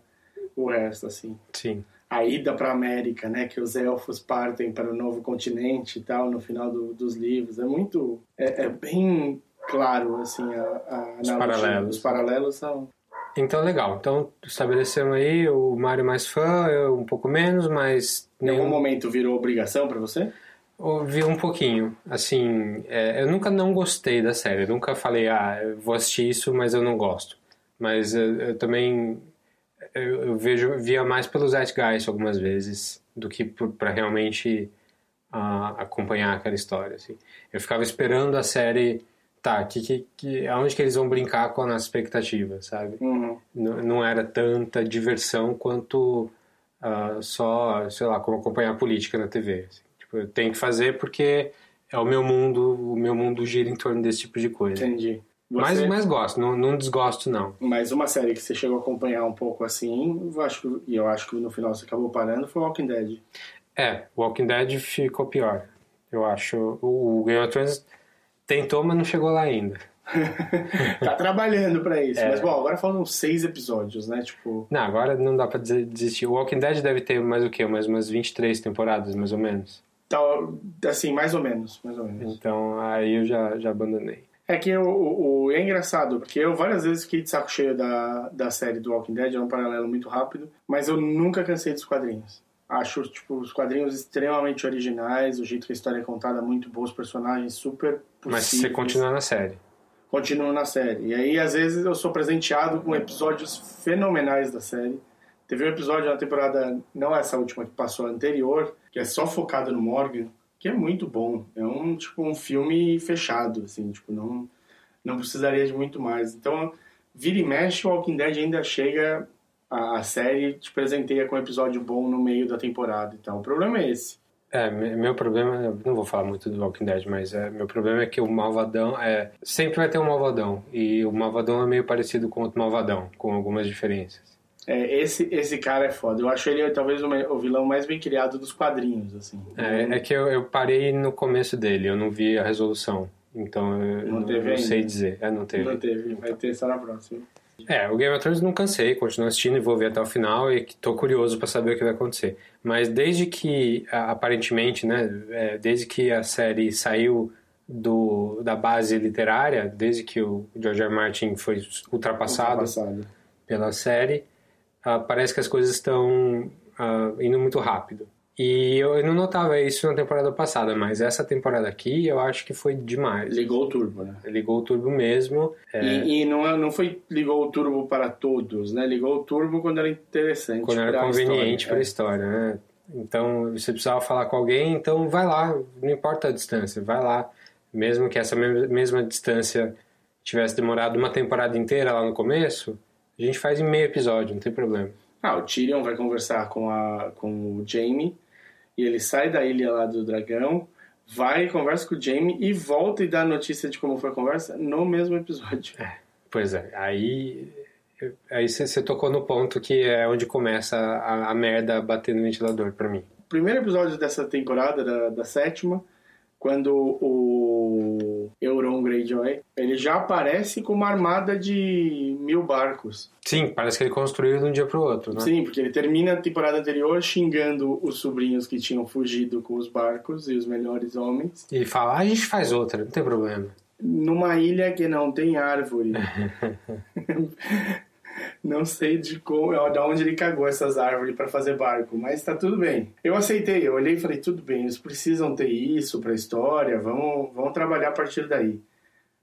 o resto, assim. Sim. A ida para a América, né, que os elfos partem para o novo continente e tal, no final do, dos livros, é muito, é, é, bem claro, assim, a, a os paralelos. Os paralelos são... Então, legal. Então, estabelecemos aí o Mario mais fã, eu um pouco menos, mas... Em algum momento virou obrigação para você? Vi um pouquinho. Assim, é, eu nunca não gostei da série. Eu nunca falei, ah, eu vou assistir isso, mas eu não gosto. Mas eu, eu também eu, eu, vejo via mais pelos Zeitgeist algumas vezes do que para realmente uh, acompanhar aquela história. Assim. Eu ficava esperando a série, tá, que, que, que, aonde que eles vão brincar com a nossa expectativa, sabe? Uhum. Não, era tanta diversão quanto uh, só, sei lá, como acompanhar a política na TV. Assim. Tipo, eu tenho que fazer porque é o meu mundo, o meu mundo gira em torno desse tipo de coisa. Entendi. Você... Mas, mas gosto, não, não desgosto não. Mas uma série que você chegou a acompanhar um pouco assim, eu acho, e eu acho que no final você acabou parando, foi Walking Dead. É, Walking Dead ficou pior, eu acho. O Game of Thrones tentou, mas não chegou lá ainda. tá trabalhando para isso. É. Mas, bom, agora faltam seis episódios, né? Tipo... Não, agora não dá pra desistir. O Walking Dead deve ter mais o quê? Mais umas 23 temporadas, mais ou menos. Tá, assim, mais ou menos, mais ou menos. Então, aí eu já, já abandonei. É que o, o, é engraçado, porque eu várias vezes fiquei de saco cheio da, da série do Walking Dead, é um paralelo muito rápido, mas eu nunca cansei dos quadrinhos. Acho, tipo, os quadrinhos extremamente originais, o jeito que a história é contada, muito bons personagens, super possíveis. Mas você continua na série. Continuo na série. E aí, às vezes, eu sou presenteado com episódios fenomenais da série. Teve um episódio na temporada, não essa última que passou, a anterior, que é só focado no Morgan, que é muito bom. É um tipo um filme fechado, assim, tipo, não não precisaria de muito mais. Então, vira e mexe, o Walking Dead ainda chega a, série te presenteia com um episódio bom no meio da temporada. Então, o problema é esse. É, me- meu problema, não vou falar muito do Walking Dead, mas é, meu problema é que o malvadão é. Sempre vai ter um malvadão. E o malvadão é meio parecido com outro malvadão, com algumas diferenças. É, esse, esse cara é foda. Eu acho ele talvez o, vilão mais bem criado dos quadrinhos, assim. É, é que eu, eu parei no começo dele, eu não vi a resolução. Então eu Não não, não sei dizer. É, não teve. Não teve, vai ter só na próxima. É, o Game of Thrones não cansei, continuo assistindo e vou ver até o final e tô curioso pra saber o que vai acontecer. Mas desde que, aparentemente, né, é, desde que a série saiu do, da base literária, desde que o George R. R. Martin foi ultrapassado, Ultrapassado. pela série, ah, parece que as coisas estão ah, indo muito rápido. E eu, não notava isso na temporada passada, mas essa temporada aqui eu acho que foi demais. Ligou o turbo, né? Ligou o turbo mesmo. é, E, e não, é- não foi ligou o turbo para todos, né? Ligou o turbo quando era interessante. quando era conveniente para a história. história, né? Então, você precisava falar com alguém, então vai lá, não importa a distância, vai lá. Mesmo que essa me- mesma distância tivesse demorado uma temporada inteira lá no começo, a gente faz em meio episódio, não tem problema. Ah, o Tyrion vai conversar com, a, com o Jaime e ele sai da ilha lá do dragão, vai, conversa com o Jaime e volta e dá a notícia de como foi a conversa no mesmo episódio. Pois é, aí aí você tocou no ponto que é onde começa a, a merda bater no ventilador pra mim. Primeiro episódio dessa temporada, da, da sétima, quando o Euron Greyjoy, ele já aparece com uma armada de mil barcos. Sim, parece que ele construiu de um dia pro outro, né? Sim, porque ele termina a temporada anterior xingando os sobrinhos que tinham fugido com os barcos e os melhores homens. E fala, ah, a gente faz outra, não tem problema. Numa ilha que não tem árvore. não sei de como, de onde ele cagou essas árvores para fazer barco, mas tá tudo bem. Eu aceitei, eu olhei e falei, tudo bem, eles precisam ter isso pra história, vamos, vamos trabalhar a partir daí.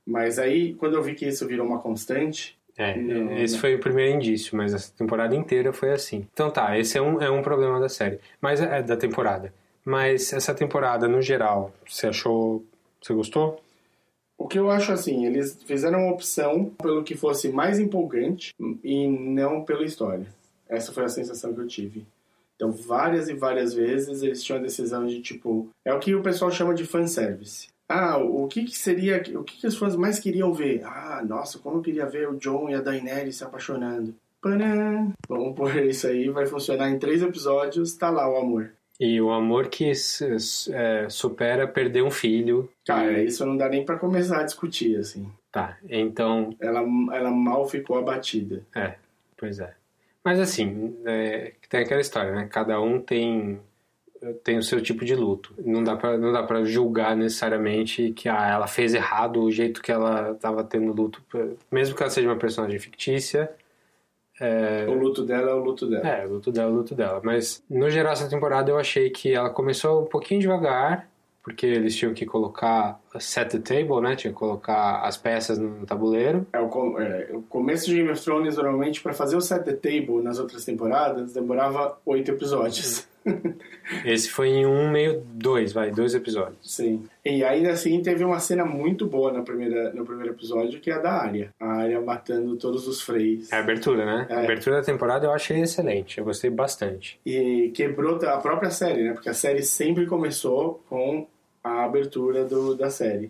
Mas aí, quando eu vi que isso virou uma constante, É, Não, esse não. foi o primeiro indício, mas essa temporada inteira foi assim. Então tá, esse é um, é um problema da série, mas é da temporada. Mas essa temporada, no geral, você achou. Você gostou? O que eu acho assim, eles fizeram uma opção pelo que fosse mais empolgante e não pela história. Essa foi a sensação que eu tive. Então, várias e várias vezes eles tinham a decisão de tipo, é o que o pessoal chama de fanservice. Ah, o que, que seria, o que, que os fãs mais queriam ver? Ah, nossa, como eu queria ver o John e a Daenerys se apaixonando. Panã. Vamos pôr isso aí, vai funcionar em três episódios, tá lá o amor. E o amor que é, supera perder um filho. Cara, E- isso não dá nem pra começar a discutir, assim. Tá, então. Ela, ela mal ficou abatida. É, pois é. Mas assim, é, tem aquela história, né? Cada um tem tem o seu tipo de luto. Não dá pra, não dá pra julgar necessariamente que ah, ela fez errado o jeito que ela tava tendo luto. Mesmo que ela seja uma personagem fictícia, O luto dela é o luto dela. É, o luto dela, o luto dela. Mas, no geral, essa temporada eu achei que ela começou um pouquinho devagar, porque eles tinham que colocar set the table, né? Tinha que colocar as peças no tabuleiro. É, o, é, o começo de Game of Thrones, normalmente, pra fazer o set the table nas outras temporadas, demorava oito episódios. Esse foi em um meio dois, vai, dois episódios. Sim. E ainda assim, teve uma cena muito boa na primeira, no primeiro episódio, que é a da Arya. A Arya matando todos os freis. É a abertura, né? É. A abertura da temporada eu achei excelente, eu gostei bastante. E quebrou a própria série, né? Porque a série sempre começou com a abertura do, da série.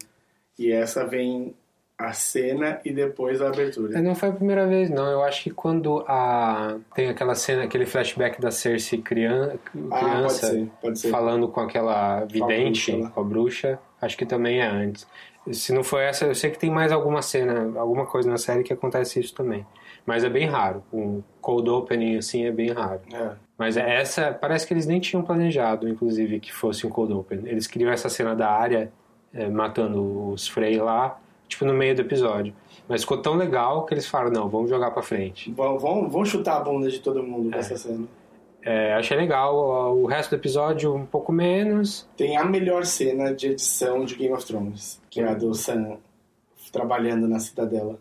E essa vem a cena e depois a abertura. É, Não foi a primeira vez, não. Eu acho que quando a tem aquela cena, aquele flashback da Cersei. Ah, pode criança ser, pode ser. falando com aquela vidente, bruxa lá. com a bruxa, acho que também é antes. Se não foi essa, eu sei que tem mais alguma cena, alguma coisa na série que acontece isso também. Mas é bem raro. Um cold opening assim é bem raro. É. Mas é essa, parece que eles nem tinham planejado, inclusive, que fosse um cold open. Eles queriam essa cena da área matando os Frey lá, tipo no meio do episódio. Mas ficou tão legal que eles falaram, não, vamos jogar pra frente. Vão, vão, vão chutar a bunda de todo mundo com essa cena. É, achei legal, o resto do episódio um pouco menos. Tem a melhor cena de edição de Game of Thrones, que é a do Sam trabalhando na cidadela.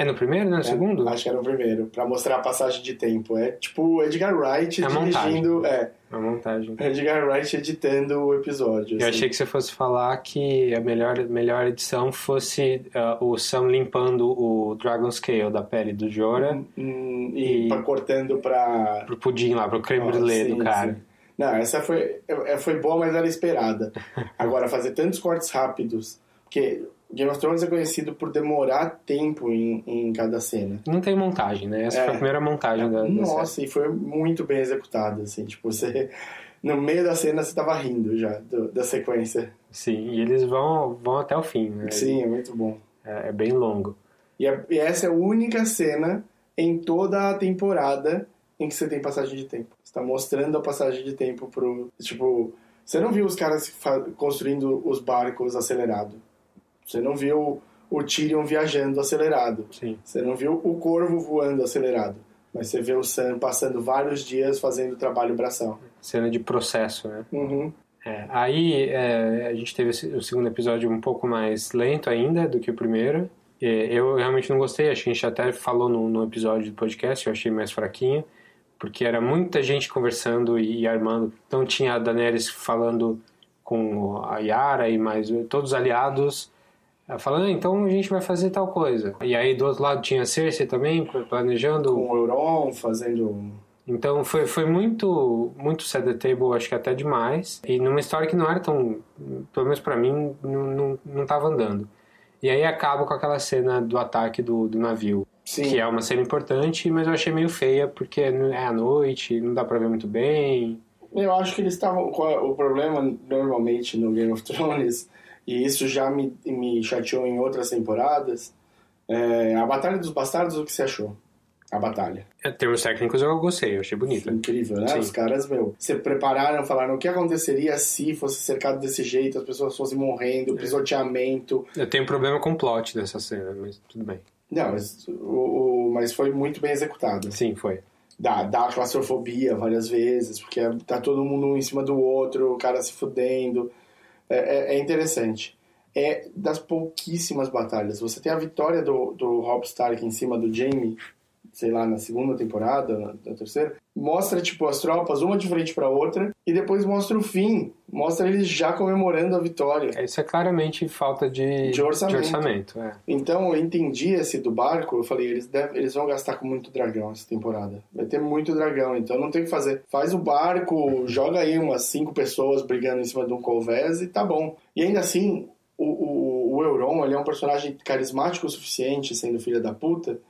É no primeiro, né? No É, segundo? Acho que era o primeiro, pra mostrar a passagem de tempo. É tipo Edgar Wright É a montagem. dirigindo. É, A montagem. Edgar Wright editando o episódio. Eu assim. achei que você fosse falar que a melhor, melhor edição fosse ah, o Sam limpando o Dragon Scale da pele do Jorah Hum, e, E- pra- cortando pra. pro pudim lá, pro creme brulee do cara. sim. Não, essa foi, é, foi boa, mas era esperada. Agora, fazer tantos cortes rápidos, porque Game of Thrones é conhecido por demorar tempo em, em cada cena. Não tem montagem, né? Essa É. foi a primeira montagem da, da Nossa, série. e foi muito bem executada, assim, tipo, você... No meio da cena você tava rindo já, do- da sequência. Sim, e eles vão, vão até o fim, né? Sim, é muito bom. É, é bem longo. E, a- e essa é a única cena em toda a temporada em que você tem passagem de tempo. Você tá mostrando a passagem de tempo pro. Tipo, você não viu os caras construindo os barcos acelerado. Você não viu o Tyrion viajando acelerado. Sim. Você não viu o corvo voando acelerado. Mas você vê o Sam passando vários dias fazendo trabalho braçal. Cena de processo, né? Uhum. É, aí é, a gente teve o segundo episódio um pouco mais lento ainda do que o primeiro. E eu realmente não gostei, acho que a gente até falou no, no episódio do podcast, eu achei mais fraquinho, porque era muita gente conversando e, armando. Então tinha a Daenerys falando com a Yara e mais todos os aliados, falando, "Ah, então a gente vai fazer tal coisa. E aí do outro lado tinha a Cersei também, planejando Com o Euron fazendo. então foi, foi muito muito set the table, acho que até demais. E numa história que não era tão, pelo menos pra mim, não, não, não tava andando. E aí acaba com aquela cena do ataque do, do navio. Sim. Que é uma cena importante, mas eu achei meio feia, porque é à noite, não dá pra ver muito bem. Eu acho que eles estavam. O problema, normalmente, no Game of Thrones, e isso já me, me chateou em outras temporadas, é a Batalha dos Bastardos, o que você achou? A batalha. Em termos técnicos eu gostei, eu achei bonita. Incrível, né? Sim. Os caras, meu, se prepararam, falaram o que aconteceria se fosse cercado desse jeito, as pessoas fossem morrendo, pisoteamento. Eu tenho problema com o plot dessa cena, mas tudo bem. Não, mas, o, o- mas foi muito bem executado. Sim, foi. Dá, dá claustrofobia várias vezes, porque é- tá todo mundo um em cima do outro, o cara se fudendo. É, é- é interessante. É das pouquíssimas batalhas. Você tem a vitória do, do Robb Stark em cima do Jaime, sei lá, na segunda temporada, na, na terceira. Mostra, tipo, as tropas, uma de frente pra outra, e depois mostra o fim. Mostra eles já comemorando a vitória. Isso é claramente falta de, De orçamento. orçamento, é. Então eu entendi esse do barco, eu falei, eles, devem, eles vão gastar com muito dragão essa temporada. Vai ter muito dragão, então não tem o que fazer. Faz o barco, joga aí umas cinco pessoas brigando em cima de um Colvez e tá bom. E ainda assim, o, o, o Euron, ele é um personagem carismático o suficiente, sendo filha da puta,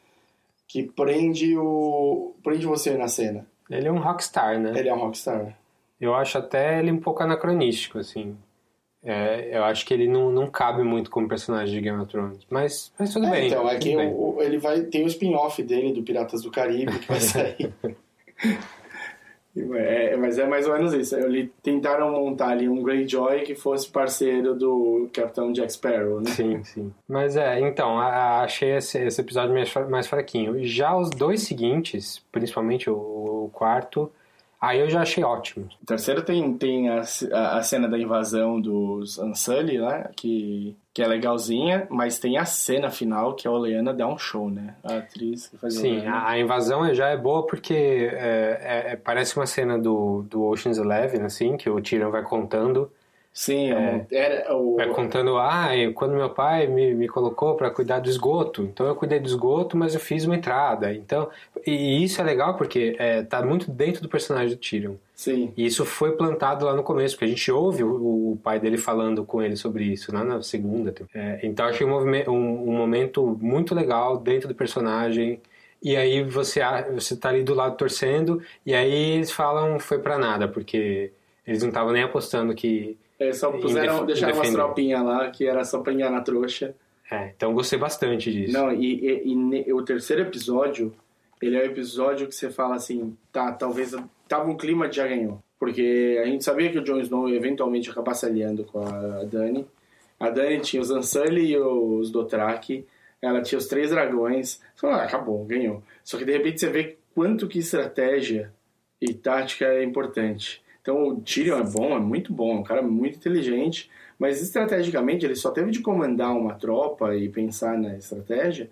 que prende o prende você na cena. Ele é um rockstar, né? Ele é um rockstar. Eu acho até ele um pouco anacronístico, assim. É, eu acho que ele não, não cabe muito como personagem de Game of Thrones. Mas, mas tudo É, bem. então, é que o- ele vai ter o spin-off dele do Piratas do Caribe que vai sair. É, mas é mais ou menos isso. Eles tentaram montar ali um Greyjoy que fosse parceiro do Capitão Jack Sparrow, né? Sim, sim. Mas é, então, a- achei esse, esse episódio mais, mais fraquinho. Já os dois seguintes, principalmente o, o quarto, aí eu já achei ótimo. O terceiro tem, tem a, a, a cena da invasão dos Unsully, né? Que, que é legalzinha, mas tem a cena final que a Oleana dá um show, né? A atriz que faz Sim, a invasão já é boa porque é, é- é- parece uma cena do, do Ocean's Eleven, assim, que o Tyrion vai contando. Sim, é. era o... Vai contando, ah, eu- quando meu pai me, me colocou para cuidar do esgoto, então eu cuidei do esgoto, mas eu fiz uma entrada. Então, e isso é legal porque é, tá muito dentro do personagem do Tyrion. Sim. E isso foi plantado lá no começo, porque a gente ouve o, o pai dele falando com ele sobre isso, lá na segunda. É, então achei um, um- um momento muito legal dentro do personagem. E aí você, você tá ali do lado torcendo, e aí eles falam foi pra nada, porque eles não estavam nem apostando que. É, só puseram, deixaram umas tropinhas lá que era só pra enganar trouxa. É, então gostei bastante disso. Não, e, e- e ne- o terceiro episódio, ele é o episódio que você fala assim, tá, talvez tava um clima de já ganhou. Porque a gente sabia que o Jon Snow eventualmente ia acabar se aliando com a Dani. A Dani tinha os Unsully e os Dothraki. Ela tinha os três dragões. Você fala, ah, acabou, ganhou. Só que de repente você vê quanto que estratégia e tática é importante. Então o Tyrion é bom, é muito bom, é um cara muito inteligente, mas estrategicamente ele só teve de comandar uma tropa e pensar na estratégia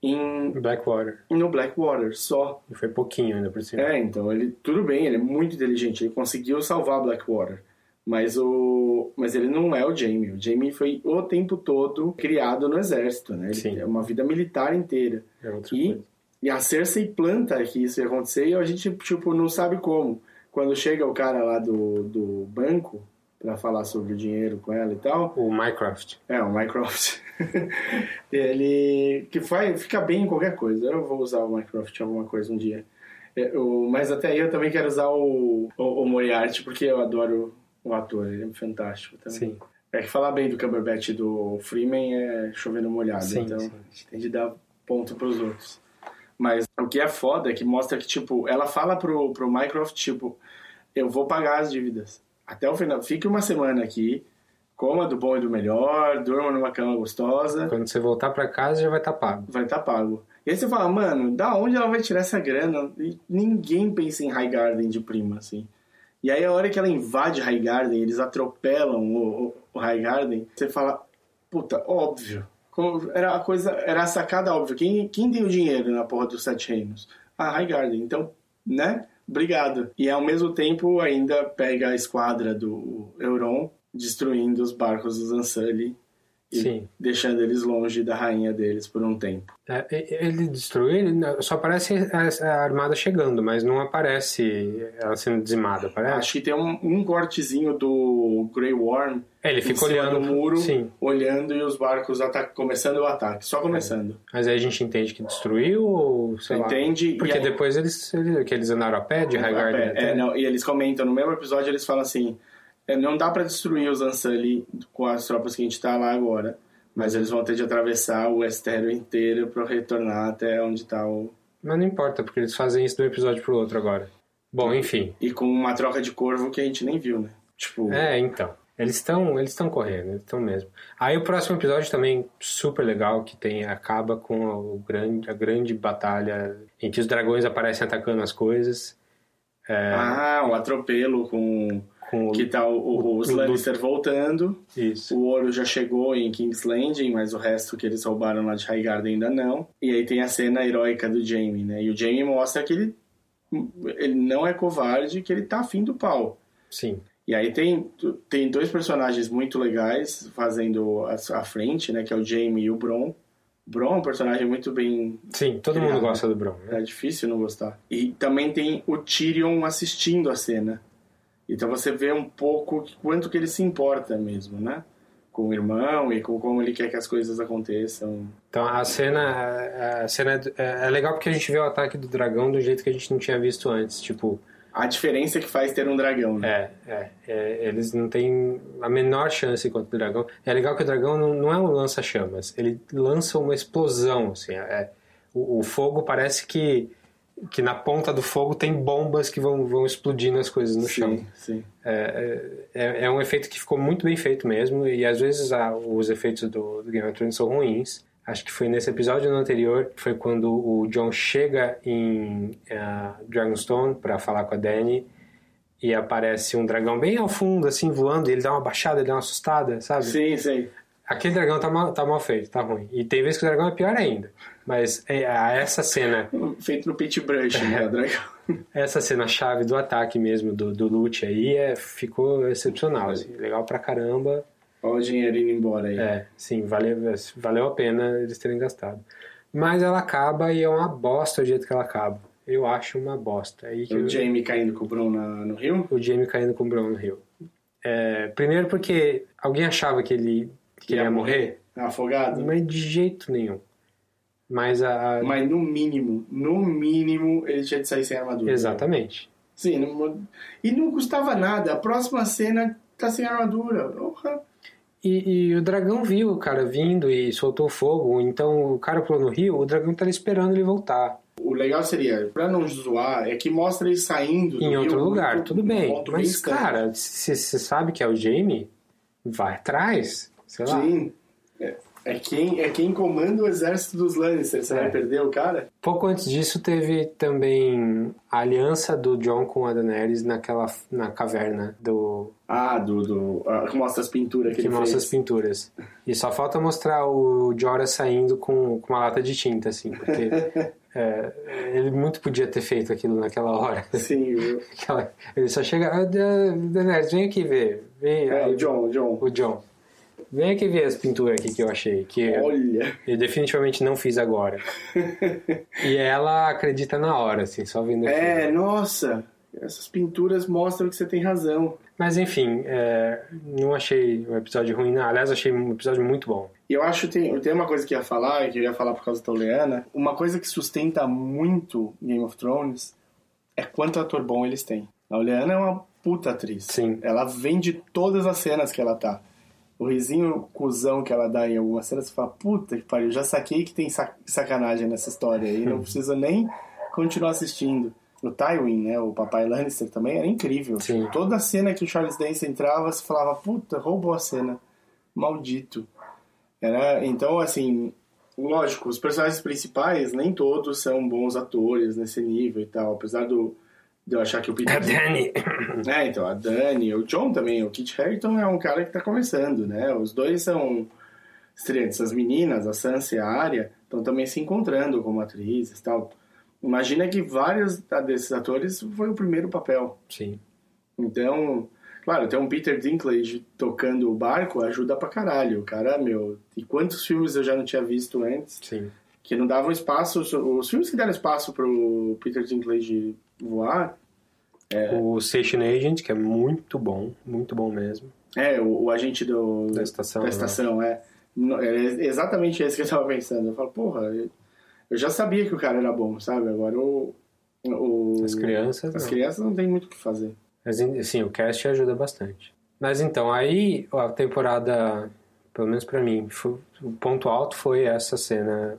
em Blackwater. no Blackwater só. E foi pouquinho ainda por cima. É, então ele tudo bem, ele é muito inteligente, ele conseguiu salvar Blackwater. Mas o mas ele não é o Jaime. O Jaime foi o tempo todo criado no exército, né? Ele Sim. é uma vida militar inteira. É outra E, coisa. e a Cersei planta que isso ia acontecer e a gente, tipo, não sabe como. Quando chega o cara lá do, do banco pra falar sobre o dinheiro com ela e tal, O Minecraft. é, o Mycroft. ele que faz, fica bem em qualquer coisa. Eu vou usar o em alguma coisa um dia. É, o- mas até aí eu também quero usar o, o, o Moriarty, porque eu adoro o ator, ele é fantástico também. Sim. É que falar bem do Cumberbatch e do Freeman é chovendo molhado, Sim, então sim. a gente tem de dar ponto pros outros. Mas o que é foda é que mostra que, tipo, ela fala pro, pro Mycroft, tipo, eu vou pagar as dívidas. Até o final, fique uma semana aqui, coma do bom e do melhor, durma numa cama gostosa, Quando você voltar pra casa já vai estar pago. vai estar pago. E aí você fala, mano, da onde ela vai tirar essa grana? E ninguém pensa em High Garden de prima, assim. E aí a hora que ela invade High Garden, eles atropelam o, o, o High Garden, você fala, puta, óbvio. Era a coisa, era a sacada óbvia. Quem, quem tem o dinheiro na porra dos Sete Reinos? Ah, High Garden. Então, né? Obrigado. E ao mesmo tempo ainda pega a esquadra do Euron, destruindo os barcos dos e Sim. deixando eles longe da rainha deles por um tempo. É, ele destruiu, ele só aparece a, a armada chegando, mas não aparece ela sendo dizimada, aparece? Acho que tem um, um cortezinho do Grey Worm É, ele fica olhando do muro, Sim, olhando e os barcos começando o ataque, só começando. mas aí a gente entende que destruiu ou sei lá. Entende? E Porque aí- depois eles, eles, que eles andaram a pé de High Garden É, até. é, não, e eles comentam, no mesmo episódio eles falam assim, é, não dá pra destruir os Unsully com as tropas que a gente tá lá agora, mas eles vão ter de atravessar o Westeros inteiro pra retornar até onde tá o... Mas não importa, porque eles fazem isso de um episódio pro outro agora. Bom, enfim. E com uma troca de corvo que a gente nem viu, né? Tipo, É, então. Eles estão eles estão correndo, eles estão mesmo. Aí o próximo episódio também super legal que tem acaba com o grande, a grande batalha em que os dragões aparecem atacando as coisas. ah, um atropelo com... Com o- Que tá o, o- os o- Lannister voltando, Isso. O ouro já chegou em King's Landing, mas o resto que eles roubaram lá de Highgarden ainda não. E aí tem a cena heróica do Jaime, né? E o Jaime mostra que ele, ele não é covarde, que ele tá afim do pau. Sim. E aí tem, tem dois personagens muito legais fazendo a, a frente, né? Que é o Jaime e o Bron. O Bron é um personagem muito bem... Sim, todo criado. mundo gosta do Bron. Né? É difícil não gostar. E também tem o Tyrion assistindo a cena. Então você vê um pouco quanto que ele se importa mesmo, né? Com o irmão e com como ele quer que as coisas aconteçam. Então a cena, a cena é, é legal porque a gente vê o ataque do dragão do jeito que a gente não tinha visto antes. Tipo, A diferença que faz ter um dragão, né? É, é, é, eles não têm a menor chance contra o dragão. É legal que o dragão não, não é um lança-chamas, ele lança uma explosão, assim, é, o, o fogo parece que, que na ponta do fogo tem bombas que vão, vão explodindo as coisas no chão. Sim, sim. É, é, é um efeito que ficou muito bem feito mesmo, e às vezes ah, os efeitos do, do Game of Thrones são ruins. Acho que foi nesse episódio no anterior, foi quando o John chega em ah, Dragonstone para falar com a Dany e aparece um dragão bem ao fundo, assim, voando, e ele dá uma baixada, ele dá uma assustada, sabe? Sim, sim. Aquele dragão tá mal, tá mal feito, tá ruim. E tem vezes que o dragão é pior ainda. Mas é, a- essa cena, Feito no Pit Brush, né? O dragão. essa cena chave do ataque mesmo, do, do loot aí, é, ficou excepcional, assim, legal pra caramba. Olha o dinheiro indo embora aí. É, sim, valeu, valeu a pena eles terem gastado. Mas ela acaba e é uma bosta o jeito que ela acaba. Eu acho uma bosta. Aí O eu- Jaime caindo com o Bron na- no rio. o Jamie caindo com o Bron no rio. É, primeiro porque alguém achava que ele, que ele ia morrer, Afogado. mas de jeito nenhum. Mas a. Mas no mínimo, no mínimo, ele tinha de sair sem armadura. Exatamente. Sim, não- e não custava nada. A próxima cena tá sem armadura. Porra. E, e o dragão viu o cara vindo e soltou fogo, então o cara pulou no rio, o dragão tá esperando ele voltar. O legal seria, pra não zoar, é que mostra ele saindo do Em rio outro lugar, muito- tudo bem. Mas, cara, se você sabe que é o Jamie, vai atrás. Sei lá. Sim. É, é quem, é quem comanda o exército dos Lannister. Você É. vai perder o cara? Pouco antes disso teve também a aliança do John com a Daenerys naquela na caverna do Ah, do. do ah, que mostra as pinturas que, que mostra fez. as pinturas. E só falta mostrar o Jorah saindo com, com uma lata de tinta, assim, porque é, ele muito podia ter feito aquilo naquela hora. Sim, viu? Ele só chega, ah, Da- Daenerys, vem aqui ver. Vem, É, aí- o John, o John. o John. Vem aqui ver as pinturas aqui que eu achei, que Olha. eu definitivamente não fiz agora. e ela acredita na hora, assim, só vendo aqui. É, nossa. essas pinturas mostram que você tem razão. Mas enfim, é, não achei o episódio ruim. Não. Aliás, achei um episódio muito bom. E eu acho que tem, tem uma coisa que eu ia falar, que eu ia falar por causa da Oleana. Uma coisa que sustenta muito Game of Thrones é quanto ator bom eles têm. A Oleana é uma puta atriz. Sim. Ela vende todas as cenas que ela tá. O risinho cuzão que ela dá em algumas cenas, você fala, puta que pariu, já saquei que tem sac- sacanagem nessa história aí, não preciso nem continuar assistindo. O Tywin, né, o papai Lannister também, era incrível. Sim. Toda cena que o Charles Dance entrava, você falava, puta, roubou a cena. Maldito. Era, então, assim, lógico, os personagens principais, nem todos são bons atores nesse nível e tal, apesar do, de eu achar que o Peter... A Dani. É, então, a Dani, o John também, o Kit Harington é um cara que tá começando, né? Os dois são estreantes, as meninas, a Sansa e a Arya, estão também se encontrando como atrizes e tal. Imagina que vários desses atores foi o primeiro papel. Sim. Então, claro, ter um Peter Dinklage tocando o barco ajuda pra caralho. O cara, meu, e quantos filmes eu já não tinha visto antes Sim. que não davam espaço, os filmes que deram espaço pro Peter Dinklage voar, O Station Agent, que é muito bom, muito bom mesmo. É, o, o agente do, Da estação, da né? estação, é. No- é exatamente esse que eu tava pensando. Eu falo, porra, eu- já sabia que o cara era bom, sabe? Agora o. o As crianças, As não. crianças não tem muito o que fazer. Mas, assim, o cast ajuda bastante. Mas então, aí a temporada, pelo menos pra mim, foi- o ponto alto foi essa cena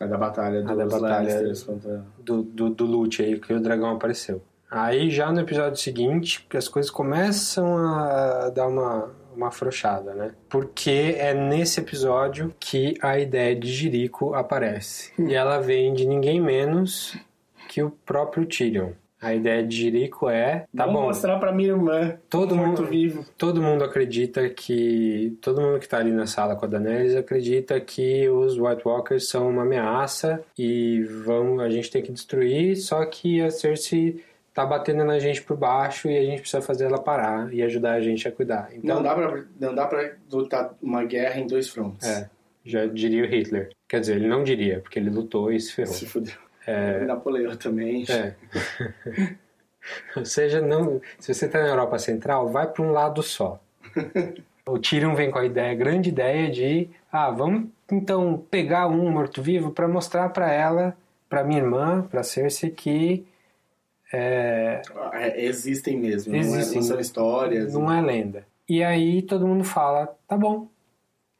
A da batalha A da batalha. Contra. do, do, do loot aí, que o dragão apareceu. Aí já no episódio seguinte, as coisas começam a dar uma, uma afrouxada, né? Porque é nesse episódio que a ideia de Jerico aparece. E ela vem de ninguém menos que o próprio Tyrion. A ideia de Jerico é, tá Vamos bom, mostrar pra minha irmã. todo mundo, vivo. todo mundo acredita que todo mundo que tá ali na sala com a Daenerys acredita que os White Walkers são uma ameaça e vão a gente tem que destruir, só que a Cersei tá batendo na gente por baixo e a gente precisa fazer ela parar e ajudar a gente a cuidar. Então, Não, dá pra, não dá pra lutar uma guerra em dois frontes. é, já diria o Hitler. Quer dizer, ele não diria, porque ele lutou e se ferrou. Se fudeu. Napoleão também. É. Ou seja, não, se você está na Europa Central, vai para um lado só. O Tyrion vem com a ideia, a grande ideia de, ah, vamos então pegar um morto-vivo para mostrar para ela, para minha irmã, para Cersei que é, É, existem mesmo. não é- Existem. Não, são histórias. não é lenda. E aí todo mundo fala, tá bom.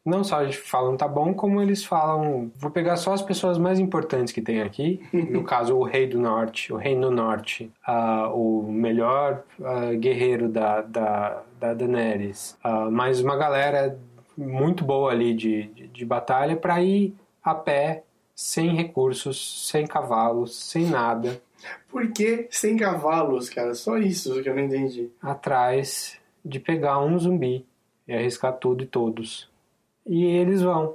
Não só eles falam tá bom, como eles falam, vou pegar só as pessoas mais importantes que tem aqui. No caso, o Rei do Norte, o Reino do Norte, ah, o melhor ah, guerreiro da, da, da Daenerys, ah, mais uma galera muito boa ali de, de, de batalha para ir a pé, sem recursos, sem cavalos, sem nada, Por que sem cavalos, cara? Só isso que eu não entendi. atrás de pegar um zumbi e arriscar tudo e todos. E eles vão.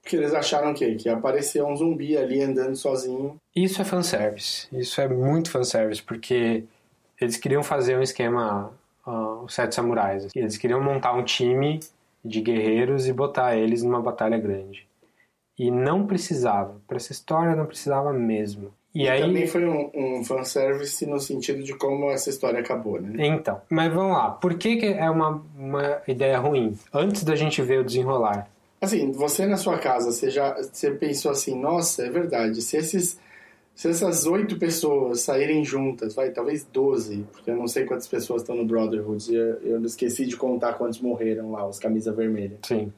Porque eles acharam o quê? Que apareceu um zumbi ali andando sozinho. Isso é fanservice. Isso é muito fanservice, porque eles queriam fazer um esquema, ah, os Sete Samurais. Eles queriam montar um time de guerreiros e botar eles numa batalha grande. E não precisava. Para essa história não precisava mesmo. E, E aí. também foi um, um fanservice no sentido de como essa história acabou, né? Então, mas vamos lá. Por que, que é uma, uma ideia ruim? Antes da gente ver o desenrolar. Assim, você na sua casa, você já você pensou assim, nossa, é verdade, se esses se essas oito pessoas saírem juntas, vai, talvez doze, porque eu não sei quantas pessoas estão no Brotherhood, eu, eu esqueci de contar quantos morreram lá, os camisa vermelha. Sim.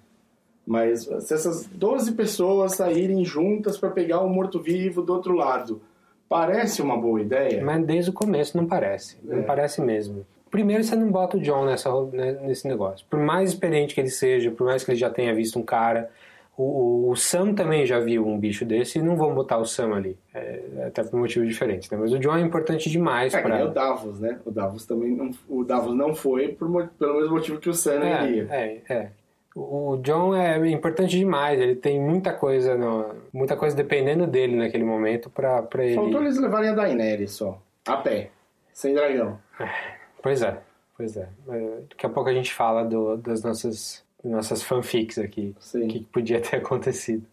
Mas se essas 12 pessoas saírem juntas para pegar o morto-vivo do outro lado, parece uma boa ideia? Mas desde o começo não parece. Não É. parece mesmo. Primeiro, você não bota o John nessa, né, nesse negócio. Por mais experiente que ele seja, por mais que ele já tenha visto um cara, o, o- Sam também já viu um bicho desse e não vão botar o Sam ali. É, até por motivos diferentes. Né? Mas o John é importante demais É para. o Davos, né? O Davos também não, o Davos não foi por, pelo mesmo motivo que o Sam não É, iria. é, é. O John é importante demais. Ele tem muita coisa, no- muita coisa dependendo dele naquele momento para para ele. Faltou eles levarem a Daenerys só, a pé, sem dragão. Pois é, pois é. É, Daqui a pouco a gente fala do- das nossas, nossas fanfics aqui. O que podia ter acontecido.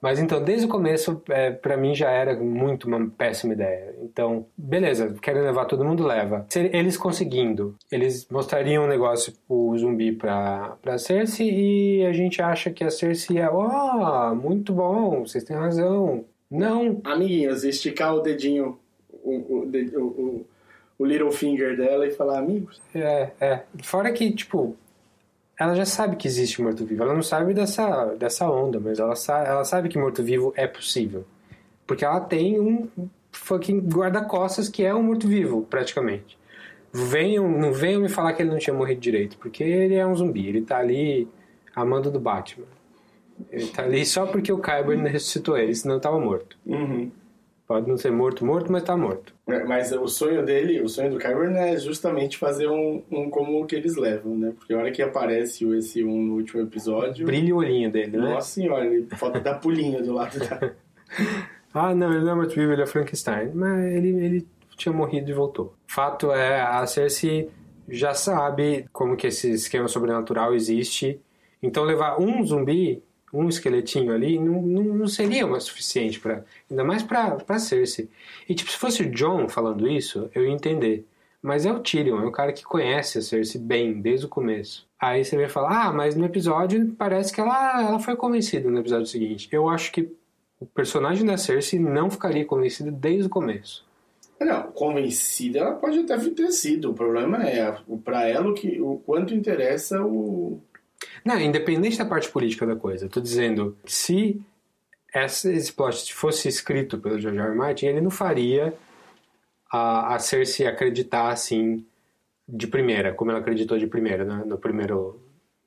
Mas então, desde o começo, é, para mim já era muito uma péssima ideia. Então, beleza, querem levar todo mundo, leva. Se eles conseguindo, eles mostrariam um negócio, o zumbi pra, pra Cersei e a gente acha que a Cersei é, ó, oh, muito bom, vocês têm razão. Não. Amiguinhos, esticar o dedinho, o, o, o, o, o little finger dela e falar amigos. É, é. Fora que, tipo, ela já sabe que existe morto-vivo. Ela não sabe dessa, dessa onda, mas ela, sa ela sabe que morto-vivo é possível. Porque ela tem um fucking guarda-costas que é um morto-vivo, praticamente. Venham, não venham me falar que ele não tinha morrido direito, porque ele é um zumbi. Ele tá ali amando do Batman. Ele tá ali só porque o Kyber ressuscitou ele, senão ele tava morto. Uhum. Pode não ser morto, morto, mas tá morto. É, mas o sonho dele, o sonho do Kyburn é justamente fazer um, um como o que eles levam, né? Porque a hora que aparece esse um no último episódio. Brilha o olhinho dele, né? Nossa senhora, ele falta dar pulinho do lado da. ah, não, ele não é morto-vivo, ele é Frankenstein. Mas ele, ele tinha morrido e voltou. Fato é, a Cersei já sabe como que esse esquema sobrenatural existe. Então levar um zumbi um esqueletinho ali não, não, não seria mais suficiente para ainda mais para Cersei. E tipo, se fosse o John falando isso, eu ia entender. Mas é o Tyrion, é o cara que conhece a Cersei bem desde o começo. Aí você vai falar: "Ah, mas no episódio parece que ela ela foi convencida no episódio seguinte". Eu acho que o personagem da Cersei não ficaria convencido desde o começo. Não, convencida ela pode até ter sido. O problema é para ela o que o quanto interessa o não, independente da parte política da coisa, eu tô dizendo que se esse plot fosse escrito pelo George R. R. Martin, ele não faria a, a Cersei acreditar assim de primeira, como ela acreditou de primeira, no, no primeiro,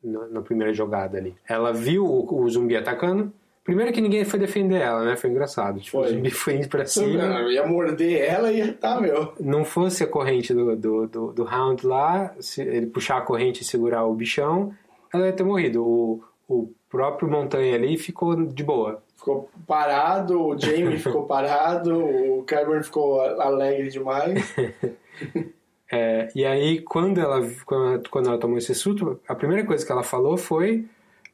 na primeira jogada ali. Ela viu o, o, zumbi atacando. Primeiro que ninguém foi defender ela, né? Foi engraçado. Tipo, foi. O zumbi foi indo pra cima. Eu ia morder ela e ia tá, meu. Não fosse a corrente do, do, do, do Hound lá, ele puxar a corrente e segurar o bichão, ela ia ter morrido. O, o próprio Montanha ali ficou de boa. Ficou parado, o Jamie ficou parado, o Cameron ficou alegre demais. é, e aí, quando ela, quando ela tomou esse susto, a primeira coisa que ela falou foi: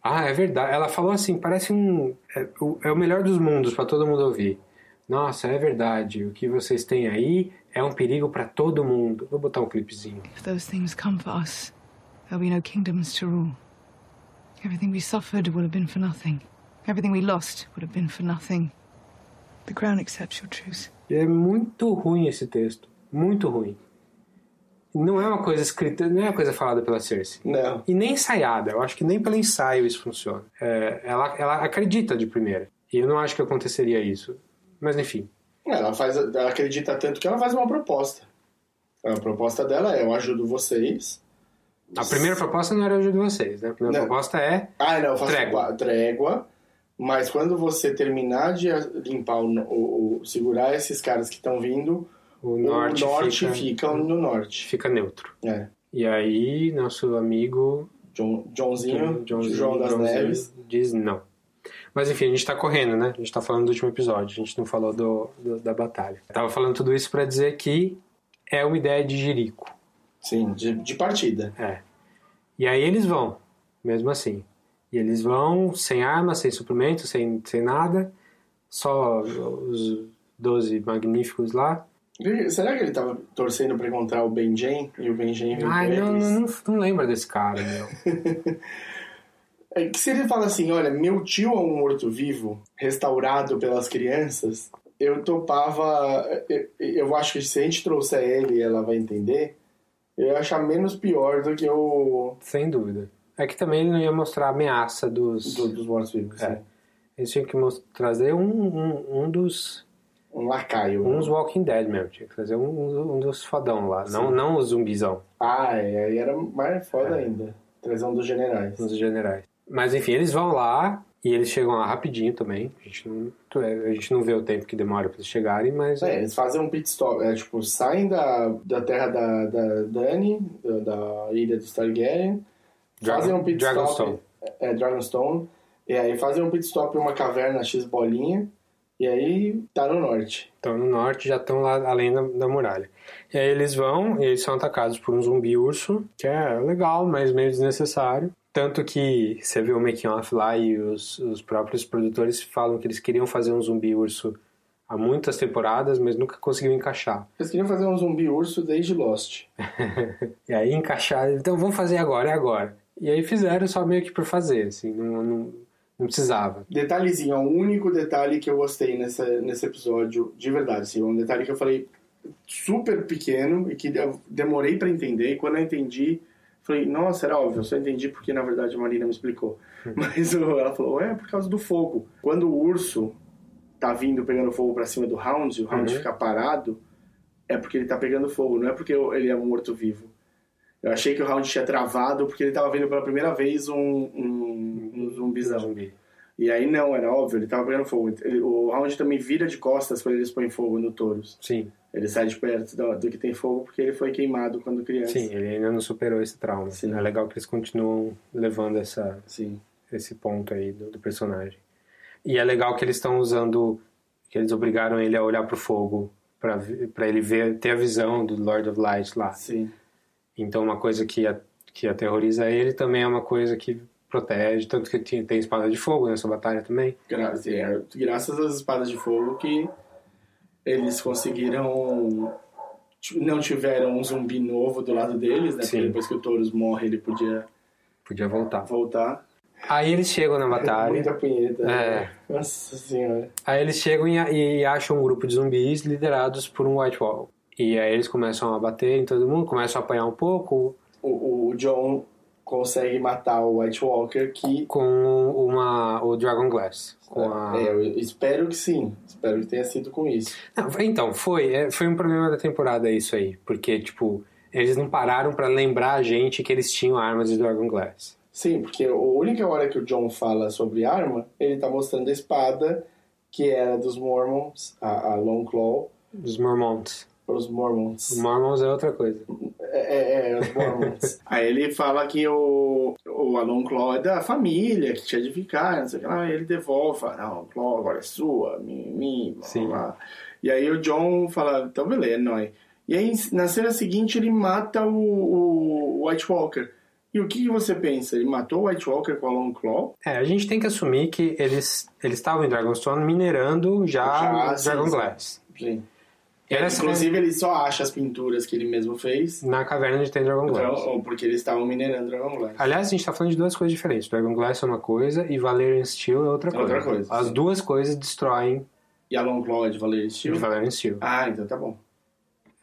Ah, é verdade. Ela falou assim: parece um. É, é o melhor dos mundos para todo mundo ouvir. Nossa, é verdade. O que vocês têm aí é um perigo para todo mundo. Vou botar um clipezinho. If those things come for us, there'll be no kingdoms to rule. Everything we suffered would have been for nothing. Everything we lost would have been for nothing. The crown accepts your truth. É muito ruim esse texto. Muito ruim. Não é uma coisa escrita, não é uma coisa falada pela Cersei. Não. E nem ensaiada. Eu acho que nem pelo ensaio isso funciona. É, ela, ela acredita de primeira. E eu não acho que aconteceria isso. Mas enfim. Ela, faz, ela acredita tanto que ela faz uma proposta. A proposta dela é: eu ajudo vocês a primeira proposta não era ajuda de vocês, né? A primeira não. proposta é. Ah, não, eu faço trégua. trégua. Mas quando você terminar de limpar o, o, segurar esses caras que estão vindo, o norte, o norte fica, fica, no norte. Fica neutro. É. E aí, nosso amigo. John, Joãozinho, Joãozinho João das Joãozinho Neves. Diz não. Mas enfim, a gente tá correndo, né? A gente tá falando do último episódio, a gente não falou do, do da batalha. Eu tava falando tudo isso para dizer que é uma ideia de Jerico. Sim, de, de partida. É. E aí eles vão, mesmo assim. E eles vão sem armas, sem suprimento, sem, sem nada, só os 12 magníficos lá. Será que ele tava torcendo para encontrar o Benjen e o Benjen Ai, não, não, não, não lembro desse cara, meu. é que se ele fala assim, olha, meu tio é um morto-vivo restaurado pelas crianças, eu topava. Eu, eu acho que se a gente trouxer ele, ela vai entender eu ia achar menos pior do que o. Sem dúvida. É que também ele não ia mostrar a ameaça dos. Do, dos mortos-vivos. É. Eles tinham que trazer um, um, um dos. Um lacaio. Uns Walking Dead mesmo. Tinha que trazer um, um dos fodão lá. Não, não os zumbizão. Ah, é, aí era mais foda é. ainda. Trazer um dos generais. Um dos generais. Mas enfim, eles vão lá e eles chegam lá rapidinho também. A gente não, a gente não vê o tempo que demora para eles chegarem, mas. É, eles fazem um pit stop. É, tipo, saem da, da terra da, da Dani, da, da ilha do Targaryen. Dragon, fazem um pit Dragonstone. stop. É, Dragonstone. E aí fazem um pit stop em uma caverna X bolinha. E aí tá no norte. Estão no norte, já estão lá além da, da muralha. E aí eles vão e eles são atacados por um zumbi urso, que é legal, mas meio desnecessário. Tanto que você vê o making off lá e os, os próprios produtores falam que eles queriam fazer um zumbi urso há muitas temporadas, mas nunca conseguiram encaixar. Eles queriam fazer um zumbi urso desde Lost. E aí encaixaram, então vamos fazer agora, é agora. E aí fizeram só meio que por fazer, assim, não, não, não precisava. Detalhezinho, é o único detalhe que eu gostei nessa, nesse episódio, de verdade, assim, um detalhe que eu falei super pequeno e que eu demorei pra entender, e quando eu entendi, falei, nossa, era óbvio, eu só entendi porque na verdade a Marina me explicou. Mas o- ela falou, é por causa do fogo. Quando o urso tá vindo pegando fogo pra cima do Hound, e o Hound Uhum. fica parado, é porque ele tá pegando fogo, não é porque ele é morto-vivo. Eu achei que o Hound tinha travado porque ele tava vendo pela primeira vez um, um, um zumbizão. Zumbi. E aí não, era óbvio, ele tava pegando fogo. Ele- o Hound também vira de costas quando eles põem fogo no Taurus. Sim, Ele sai de perto do, do que tem fogo porque ele foi queimado quando criança. sim, ele ainda não superou esse trauma. Sim. É legal que eles continuam levando essa, Sim. esse ponto aí do, do personagem. E é legal que eles estão usando, que eles obrigaram ele a olhar pro fogo pra ele ver, ter a visão do Lord of Light lá. Sim. Então uma coisa que, a- que aterroriza ele também é uma coisa que protege, tanto que tem, tem espada de fogo nessa batalha também. Gra é, graças às espadas de fogo que eles conseguiram. Não tiveram um zumbi novo do lado deles, né? Sim. Porque depois que o Taurus morre, ele podia Podia voltar. voltar. Aí eles chegam na batalha. Muita punheta. É. né? Nossa senhora. Aí eles chegam e, e acham um grupo de zumbis liderados por um White Wall. E aí eles começam a bater em todo mundo, começam a apanhar um pouco O, o John consegue matar o White Walker que. com uma, o Dragon Glass. Com a... É, eu espero que sim. Espero que tenha sido com isso. Não, então, foi. é, Foi um problema da temporada isso aí. Porque, tipo, eles não pararam pra lembrar a gente que eles tinham armas de Dragon Glass. Sim, porque a única hora que o John fala sobre arma, ele tá mostrando a espada que era dos Mormons, a, a Long Claw, Os Mormons. Os Mormons. Os Mormons é outra coisa. É, é, é, os Mormons. Aí ele fala que o, o Alon Claw é da família, que tinha de ficar, não sei o que lá. Aí ele devolve, fala, não, Claw agora é sua, blá, Sim. blá. E aí o John fala, então beleza, nóis. E aí na cena seguinte ele mata o, o White Walker. E o que, que você pensa? Ele matou o White Walker com a Long Claw? É, a gente tem que assumir que eles eles estavam em Dragonstone minerando já, Já, Dragon sim. Glass. Sim. Essa- Inclusive ele só acha as pinturas que ele mesmo fez, Na caverna onde tem Dragon Glass. então, porque eles estavam minerando Dragon Glass. Aliás, a gente tá falando de duas coisas diferentes. Dragon Glass é uma coisa e Valerian Steel é outra É coisa. outra coisa, As duas coisas destroem E a Long Claw é de Valerio de Steel? Valerian Steel. Ah, então tá bom.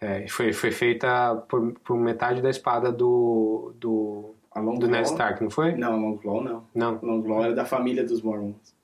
É, foi, foi feita por, por metade da espada do, do, do Ned Stark, não foi? Não, a Long Claw não. Não. A Long Claw era da família dos Mormons.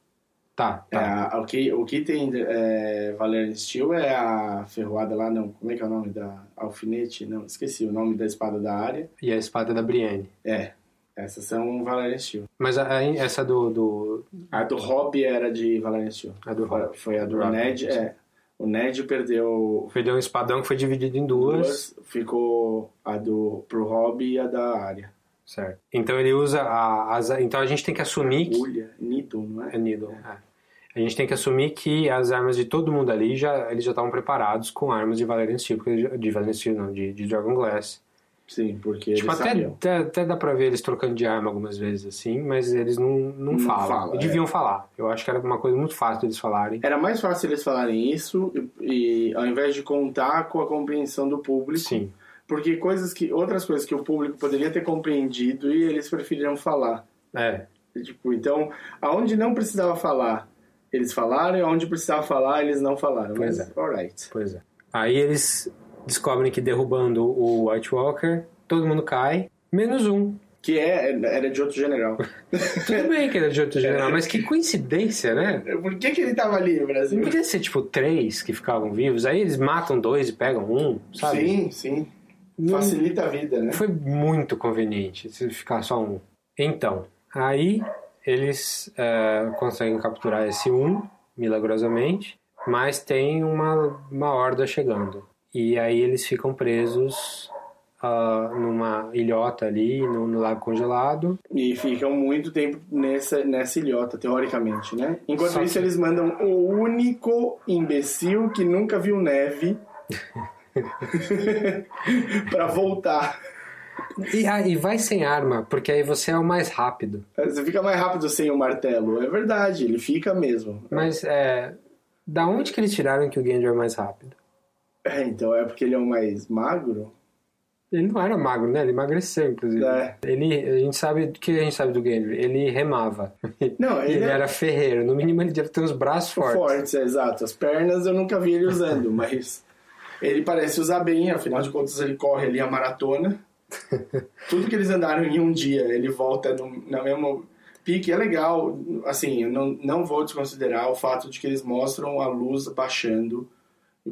Tá, É, tá. a- o, que, o que tem é, Valerian Steel é a ferroada lá, não. Como é que é o nome da alfinete? Não, esqueci o nome da espada da área. E a espada da Brienne. É, essas são Valerian Steel. Mas a- a- essa do, do. A do Robb era de Valerian Steel. A do Foi- a do Robb, Ned, sim. é. O Ned perdeu Perdeu um espadão que foi dividido em duas. duas, ficou a do pro Robb e a da área. Certo. Então ele usa a, as. Então a gente tem que assumir que. Ulha, Nidon, não é? É Needle. é. A gente tem que assumir que as armas de todo mundo ali já eles já estavam preparados com armas de Valerian Steel, de Valerian Steel não, de, de Dragon Glass. Sim, porque Tipo, eles até, sabiam. até, até dá pra ver eles trocando de arma algumas vezes assim, mas eles não, não, Não falam. fala, E é. deviam falar. Eu acho que era uma coisa muito fácil deles falarem. Era mais fácil eles falarem isso e, e ao invés de contar com a compreensão do público. Sim. Porque coisas que outras coisas que o público poderia ter compreendido e eles preferiram falar. É. Tipo, então, aonde não precisava falar, eles falaram, e aonde precisava falar, eles não falaram. Pois Mas, é. alright. Pois é. Aí eles descobrem que derrubando o White Walker, todo mundo cai, menos um. Que é, era de outro general. Tudo bem que é de outro general, mas que coincidência, né? Por que, que ele tava ali no Brasil? Não podia ser tipo três que ficavam vivos, aí eles matam dois e pegam um, sabe? Sim, sim. Facilita a vida, né? Foi muito conveniente se ficar só um. Então, aí eles é, conseguem capturar esse um, milagrosamente, mas tem uma, uma horda chegando. E aí eles ficam presos ah, numa ilhota ali, no, no lago congelado. E ficam muito tempo nessa, nessa ilhota, teoricamente, né? Enquanto Só isso, que- eles mandam o único imbecil que nunca viu neve pra voltar. E, ah, e vai sem arma, porque aí você é o mais rápido. Você fica mais rápido sem o martelo. É verdade, ele fica mesmo. Mas é. Da onde que eles tiraram que o Gendry é mais rápido? É, então é porque ele é o mais magro? Ele não era magro, né? Ele emagreceu, inclusive. É. Ele, a gente sabe o que a gente sabe do Gendry. Ele remava. Não, ele, ele é era ferreiro. No mínimo ele deve ter uns braços fortes. fortes, é, exato. As pernas eu nunca vi ele usando, mas ele parece usar bem, afinal de contas ele corre ali a maratona. Tudo que eles andaram em um dia, ele volta no, na mesma pique. É legal, assim, eu não, não vou desconsiderar o fato de que eles mostram a luz baixando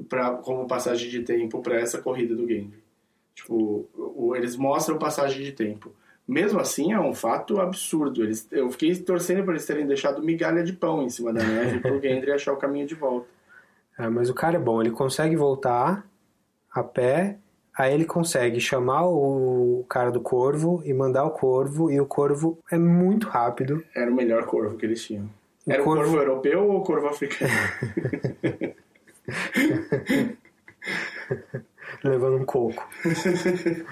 pra, como passagem de tempo para essa corrida do Gendry. Tipo, o- eles mostram passagem de tempo. Mesmo assim, é um fato absurdo. Eles, eu fiquei torcendo para eles terem deixado migalha de pão em cima da neve pro Gendry achar o caminho de volta. É, mas o cara é bom. Ele consegue voltar a pé. Aí ele consegue chamar o cara do corvo e mandar o corvo. E o corvo é muito rápido. Era o melhor corvo que eles tinham. O Era o corvo, corvo- europeu ou o corvo africano? levando um coco.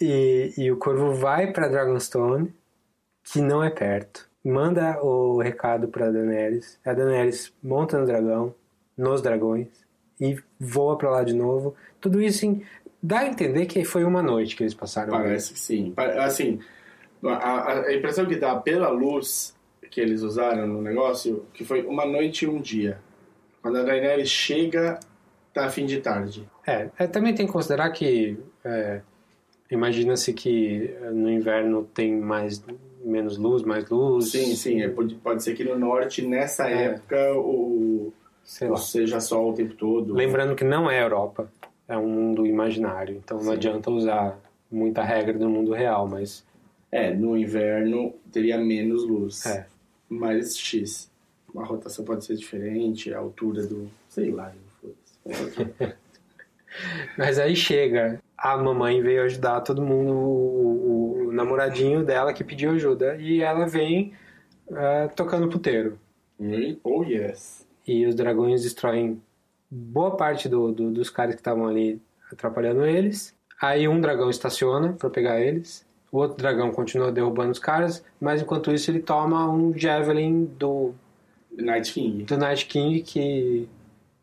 e, e o corvo vai pra Dragonstone, que não é perto. Manda o recado pra Daenerys. A Daenerys monta no dragão, nos dragões, e voa pra lá de novo. Tudo isso em, dá a entender que foi uma noite que eles passaram. Parece que sim. Assim, a, a- impressão que dá pela luz que eles usaram no negócio, que foi uma noite e um dia. Quando a Daenerys chega, tá fim de tarde. É, é, também tem que considerar que é, imagina-se que é, no inverno tem mais menos luz, mais luz. Sim, sim. é, pode, pode ser que no norte, nessa É. época, o, Sei lá. seja sol o tempo todo. Lembrando que não é Europa, é um mundo imaginário, então não Sim. adianta usar muita regra do mundo real, mas É, no inverno teria menos luz. é. mais X. A rotação pode ser diferente, a altura do. sei lá. Mas aí chega, a mamãe veio ajudar todo mundo, o, o- o namoradinho dela que pediu ajuda, e ela vem é, tocando puteiro. Oh, yes. E os dragões destroem boa parte do- do- dos caras que estavam ali atrapalhando eles. Aí um dragão estaciona pra pegar eles. O outro dragão continua derrubando os caras, mas enquanto isso ele toma um javelin do, Night King. do Night King, que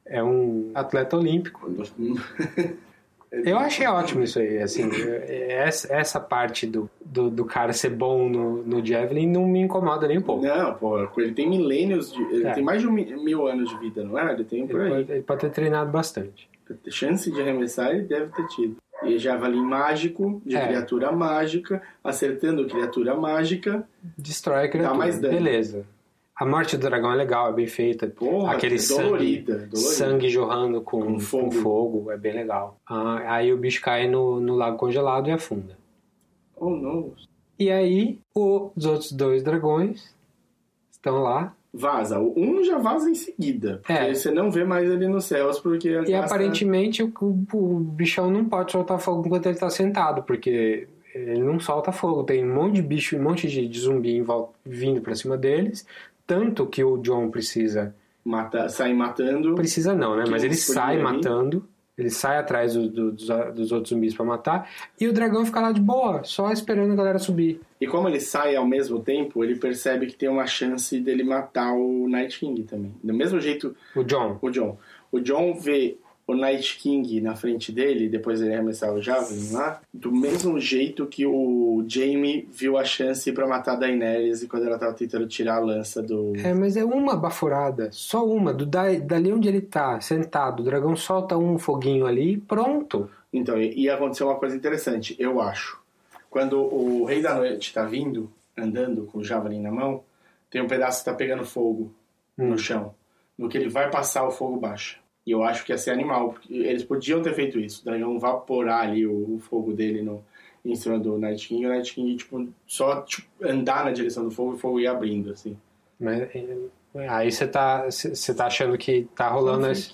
é um atleta olímpico. Eu achei ótimo isso aí, assim, essa, essa parte do, do, do cara ser bom no, no Javelin não me incomoda nem um pouco. Não, pô, ele tem milênios, de, ele É. tem mais de um mi- mil anos de vida, não é? Ele tem por Ele aí. pode, ele pode ter treinado bastante. Chance de arremessar ele deve ter tido. E javali mágico, de É. criatura mágica, acertando criatura mágica. Destrói a criatura. mais dano. Beleza. A morte do dragão é legal, é bem feita. Porra, Aquele é sangue, dolorida, dolorida. sangue jorrando com, Com com fogo. fogo. é bem legal. Ah, aí o bicho cai no, no lago congelado e afunda. Oh, não. E aí os outros dois dragões estão lá. Vaza. O um já vaza em seguida. Porque É. você não vê mais ele nos céus, porque... E gasta- aparentemente o, o bichão não pode soltar fogo enquanto ele tá sentado, porque ele não solta fogo. Tem um monte de bicho, um monte de, de zumbi volta, vindo pra cima deles. Tanto que o John precisa. Mata, sai matando. Precisa não, né? Mas ele sai matando. Ele sai atrás do- do- dos, dos outros zumbis pra matar. E o dragão fica lá de boa, só esperando a galera subir. E como ele sai ao mesmo tempo, ele percebe que tem uma chance dele matar o Night King também. Do mesmo jeito, O John. o John. O John vê o Night King na frente dele, depois ele arremessar o Javelin lá, do mesmo jeito que o Jaime viu a chance pra matar a Daenerys e quando ela tava tentando tirar a lança do... É, mas é uma baforada, só uma. Do, da, dali onde ele tá, sentado, o dragão solta um foguinho ali e pronto. Então, ia acontecer uma coisa interessante, eu acho. Quando o Rei da Noite tá vindo, andando com o Javelin na mão, tem um pedaço que tá pegando fogo no chão. No que ele vai passar, o fogo baixa. E eu acho que ia ser animal. porque Eles podiam ter feito isso. O dragão vaporar ali o, o fogo dele no, em cima do Night King. E o Night King, tipo, só tipo, andar na direção do fogo e o fogo ia abrindo, assim. Mas é, aí você tá, tá achando que tá rolando esse.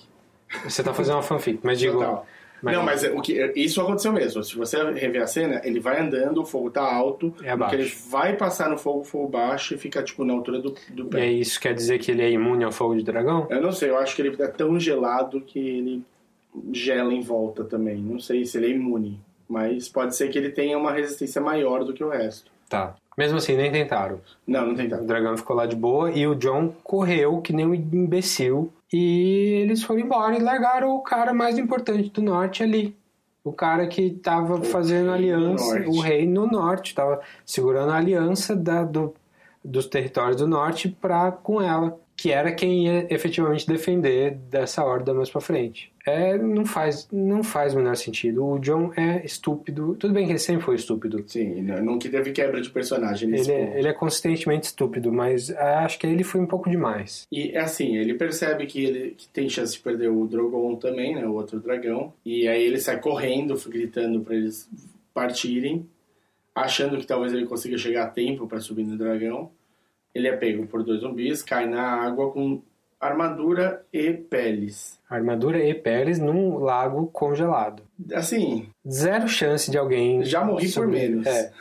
Você tá fazendo uma fanfic, mas digo, Total. Não, mas é- o que, isso aconteceu mesmo. Se você rever a cena, ele vai andando, o fogo tá alto, É porque ele vai passar no fogo, o fogo baixo e fica, tipo, na altura do, do E pé. aí isso quer dizer que ele é imune ao fogo de dragão? Eu não sei, eu acho que ele é tão gelado que ele gela em volta também. Não sei se ele é imune, mas pode ser que ele tenha uma resistência maior do que o resto. Tá. Mesmo assim, nem tentaram. Não, não O tentaram. dragão ficou lá de boa e o John correu que nem um imbecil. E eles foram embora e largaram o cara mais importante do norte ali. O cara que tava fazendo aliança, norte. o rei no norte, tava segurando a aliança da- do- dos territórios do norte pra, com ela, que era quem ia efetivamente defender dessa horda mais pra frente. É, não faz, não faz o menor sentido. O John é estúpido. Tudo bem que ele sempre foi estúpido. Sim, não, que teve quebra de personagem nesse Ele, ponto. é- ele é consistentemente estúpido, mas acho que ele foi um pouco demais. E é assim, ele percebe que ele que tem chance de perder o Drogon também, né, o outro dragão, e aí ele sai correndo, gritando pra eles partirem, achando que talvez ele consiga chegar a tempo pra subir no dragão. Ele é pego por dois zumbis, cai na água com armadura e peles. Armadura e peles num lago congelado. Assim, Zero chance de alguém. Já morri por menos. É.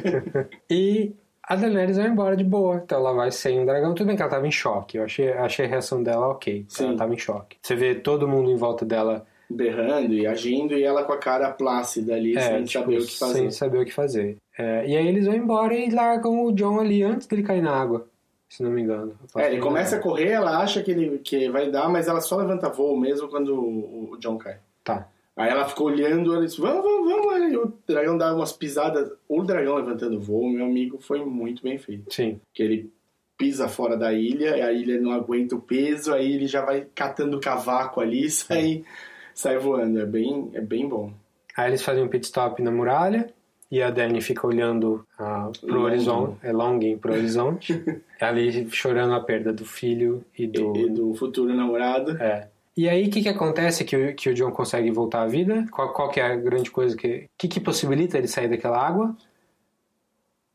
e a Daenerys vai embora de boa. Então ela vai sem o dragão. Tudo bem que ela tava em choque. Eu achei, achei a reação dela ok. Sim. Ela tava em choque. Você vê todo mundo em volta dela berrando e agindo, e ela com a cara plácida ali, é, sem tipo, saber o que fazer. sem saber o que fazer. É, e aí eles vão embora e largam o John ali antes dele cair na água. Se não me engano. É, ele me começa a correr, ela acha que ele que vai dar, mas ela só levanta voo mesmo quando o o John cai. Tá. Aí ela ficou olhando, ela disse, vamos, vamos, vamos. Aí o dragão dá umas pisadas. O dragão levantando voo, meu amigo, foi muito bem feito. Sim. Que ele pisa fora da ilha, e a ilha não aguenta o peso, aí ele já vai catando cavaco ali e sai, sai voando. É bem, é bem bom. Aí eles fazem um pit stop na muralha e a Dani fica olhando ah, pro horizonte, é longing pro horizonte, ali chorando a perda do filho e do... E do futuro namorado. É. E aí o que que acontece que o, que o John consegue voltar à vida? Qual, qual que é a grande coisa que... O que que possibilita ele sair daquela água?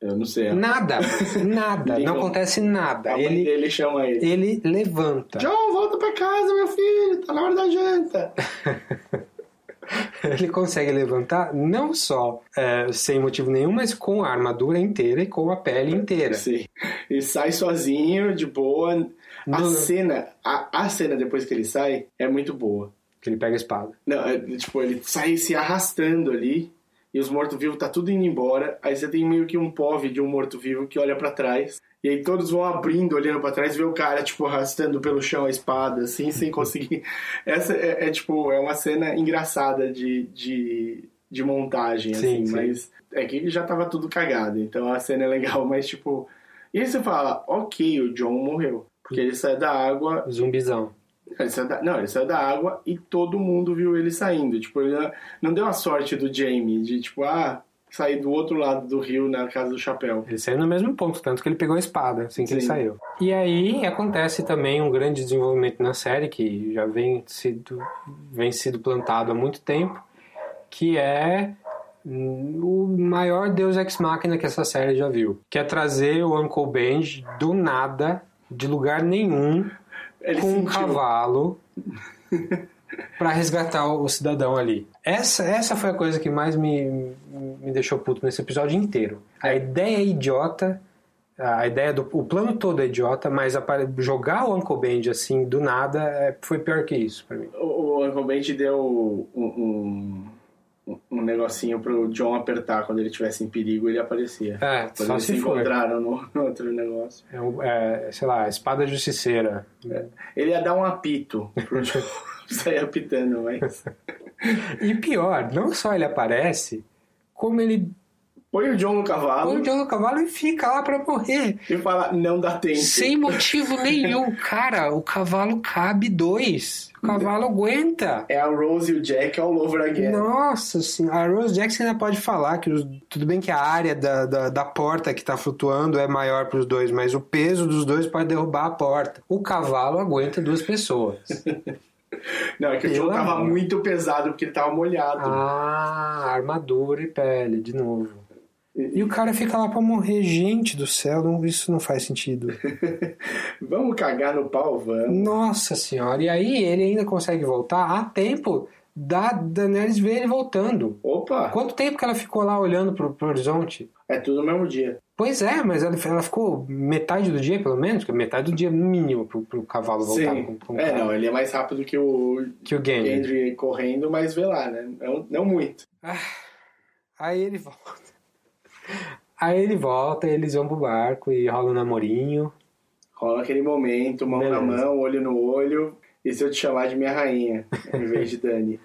Eu não sei. Nada, nada, Ninguém não acontece nada. Ele, dele chama ele. ele levanta. John, volta pra casa, meu filho, tá na hora da janta. Ele consegue levantar não só é, sem motivo nenhum, mas com a armadura inteira e com a pele inteira. Sim. E sai sozinho, de boa. A No- cena, a, a cena depois que ele sai é muito boa. Que ele pega a espada. Não, é, tipo, ele sai se arrastando ali e os mortos-vivos tá tudo indo embora. Aí você tem meio que um POV de um morto-vivo que olha pra trás. E aí todos vão abrindo, olhando pra trás, e vê o cara, tipo, arrastando pelo chão a espada, assim, sem conseguir. Essa é, é, tipo, é uma cena engraçada de, de, de montagem, Sim, assim, sim. mas é que já tava tudo cagado, então a cena é legal, mas tipo. E aí você fala, ok, o John morreu. Porque ele sai da água, Zumbizão. ele saiu da, não, ele saiu da água e todo mundo viu ele saindo. Tipo, ele não deu a sorte do Jamie de, tipo, ah, sair do outro lado do rio na casa do chapéu. Ele saiu no mesmo ponto, tanto que ele pegou a espada assim que ele Sim. saiu. E aí acontece também um grande desenvolvimento na série que já vem sido, vem sido plantado há muito tempo, que é o maior deus ex machina que essa série já viu, que é trazer o Uncle Ben do nada, de lugar nenhum, Ele com um sentiu. cavalo para resgatar o cidadão ali. Essa, essa foi a coisa que mais me, me deixou puto nesse episódio inteiro. A ideia é idiota, a ideia do o plano todo é idiota, mas apare- jogar o Uncle Benji assim do nada é- foi pior que isso pra mim. O, o Uncle te deu um, um, um negocinho pro John apertar quando ele estivesse em perigo, ele aparecia. É, só eles se se encontraram no, no outro negócio. É, um- é, sei lá, espada justiceira. Ele ia dar um apito pro John sair apitando, mas... E pior, não só ele aparece, como ele Põe o John no cavalo põe o John no cavalo e fica lá pra morrer. e fala, não dá tempo. Sem motivo nenhum. Cara, o cavalo cabe dois. O cavalo aguenta. É a Rose e o Jack all over again. Nossa senhora. A Rose Jackson ainda pode falar que os- tudo bem que a área da, da, da porta que tá flutuando é maior pros dois, mas o peso dos dois pode derrubar a porta. O cavalo aguenta duas pessoas. Não, é que o Pelo John tava amor. muito pesado porque ele tava molhado. Ah, armadura e pele, de novo. E o cara fica lá pra morrer. Gente do céu, não- isso não faz sentido. Vamos cagar no pau, vamos. Nossa senhora. E aí ele ainda consegue voltar a tempo da Daenerys ver ele voltando. Opa! Quanto tempo que ela ficou lá olhando pro, pro horizonte? É tudo no mesmo dia. Pois é, mas ela, ela ficou metade do dia, pelo menos, metade do dia mínimo pro, pro cavalo voltar Sim. com, com É, não, ele é mais rápido que o Que o Gendry. Gendry correndo, mas vê lá, né? Não, não muito. Aí ele volta. Aí ele volta, eles vão pro barco e rola um namorinho. Rola aquele momento, mão na Beleza. mão, olho no olho. E se eu te chamar de minha rainha, em vez de Dani?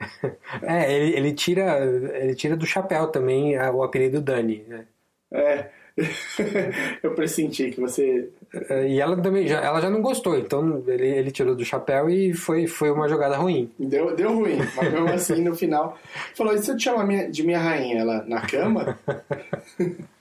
É, ele, ele tira ele tira do chapéu também o apelido Dani, né? É. eu pressenti que você. É, E ela também já, ela já não gostou, então ele, ele tirou do chapéu e foi, foi uma jogada ruim. Deu, deu ruim, mas mesmo assim no final. Falou: e se eu te chamar minha- de minha rainha? Ela na cama?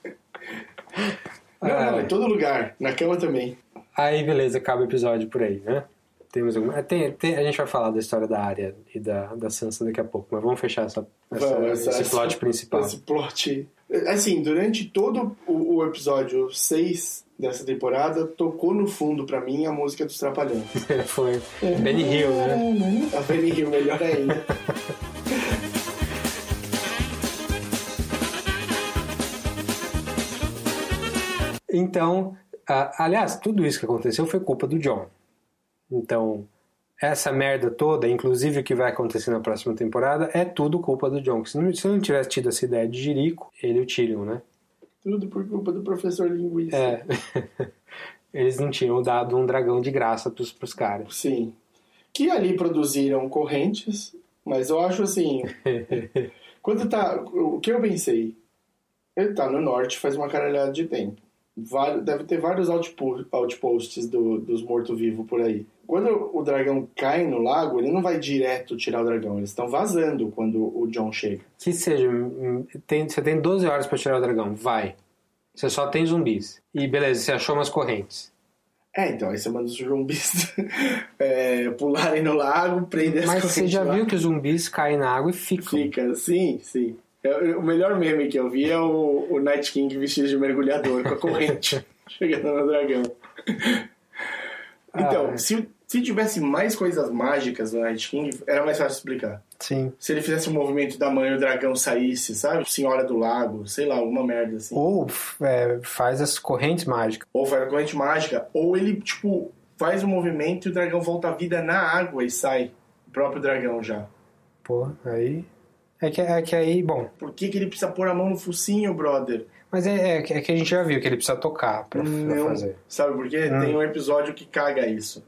não, não, em todo lugar. Na cama também. Aí, beleza, acaba o episódio por aí, né? Temos alguma... tem, tem- a gente vai falar da história da área e da, da Sansa daqui a pouco, mas vamos fechar essa, essa- Vamos, esse essa- plot principal. Esse plot. Assim, durante todo o, o episódio 6 dessa temporada, tocou no fundo pra mim a música dos Trapalhões. Foi Benny Hill, né? A Benny Hill, melhor ainda. Então, aliás, tudo isso que aconteceu foi culpa do John. Então, essa merda toda, inclusive o que vai acontecer na próxima temporada, é tudo culpa do John. Se não, se não tivesse tido essa ideia de Jerico, ele e o Tyrion, né? Tudo por culpa do professor linguista. É. Eles não tinham dado um dragão de graça pros, pros caras. Sim. Que ali produziram correntes, mas eu acho assim. quando tá. O que eu pensei? Ele tá no norte faz uma caralhada de tempo. Deve ter vários outpo- outposts do- dos mortos-vivos por aí. Quando o dragão cai no lago, ele não vai direto tirar o dragão. Eles estão vazando quando o John chega. Que seja, hum, tem, você tem 12 horas pra tirar o dragão, vai. Você só tem zumbis. E beleza, você achou umas correntes. É, então, aí você manda os zumbis é, pularem no lago, prender as Mas você correntes já viu que os zumbis caem na água e ficam. Fica, sim, sim. Eu- o melhor meme que eu vi é o, o Night King vestido de mergulhador com a corrente chegando no dragão. Então, Ah. se, se tivesse mais coisas mágicas no Night King, era mais fácil explicar. Sim. Se ele fizesse um movimento da mãe e o dragão saísse, sabe? Senhora do Lago, sei lá, alguma merda assim. Ou é, faz as correntes mágicas. Ou faz a corrente mágica, ou ele, tipo, faz o movimento e o dragão volta à vida na água e sai. O próprio dragão já. Pô, aí. É que, é que aí, bom. Por que, que ele precisa pôr a mão no focinho, brother? Mas é, é, que- é que a gente já viu que ele precisa tocar pra, Não, fazer. sabe por quê? Hum. Tem um episódio que caga isso.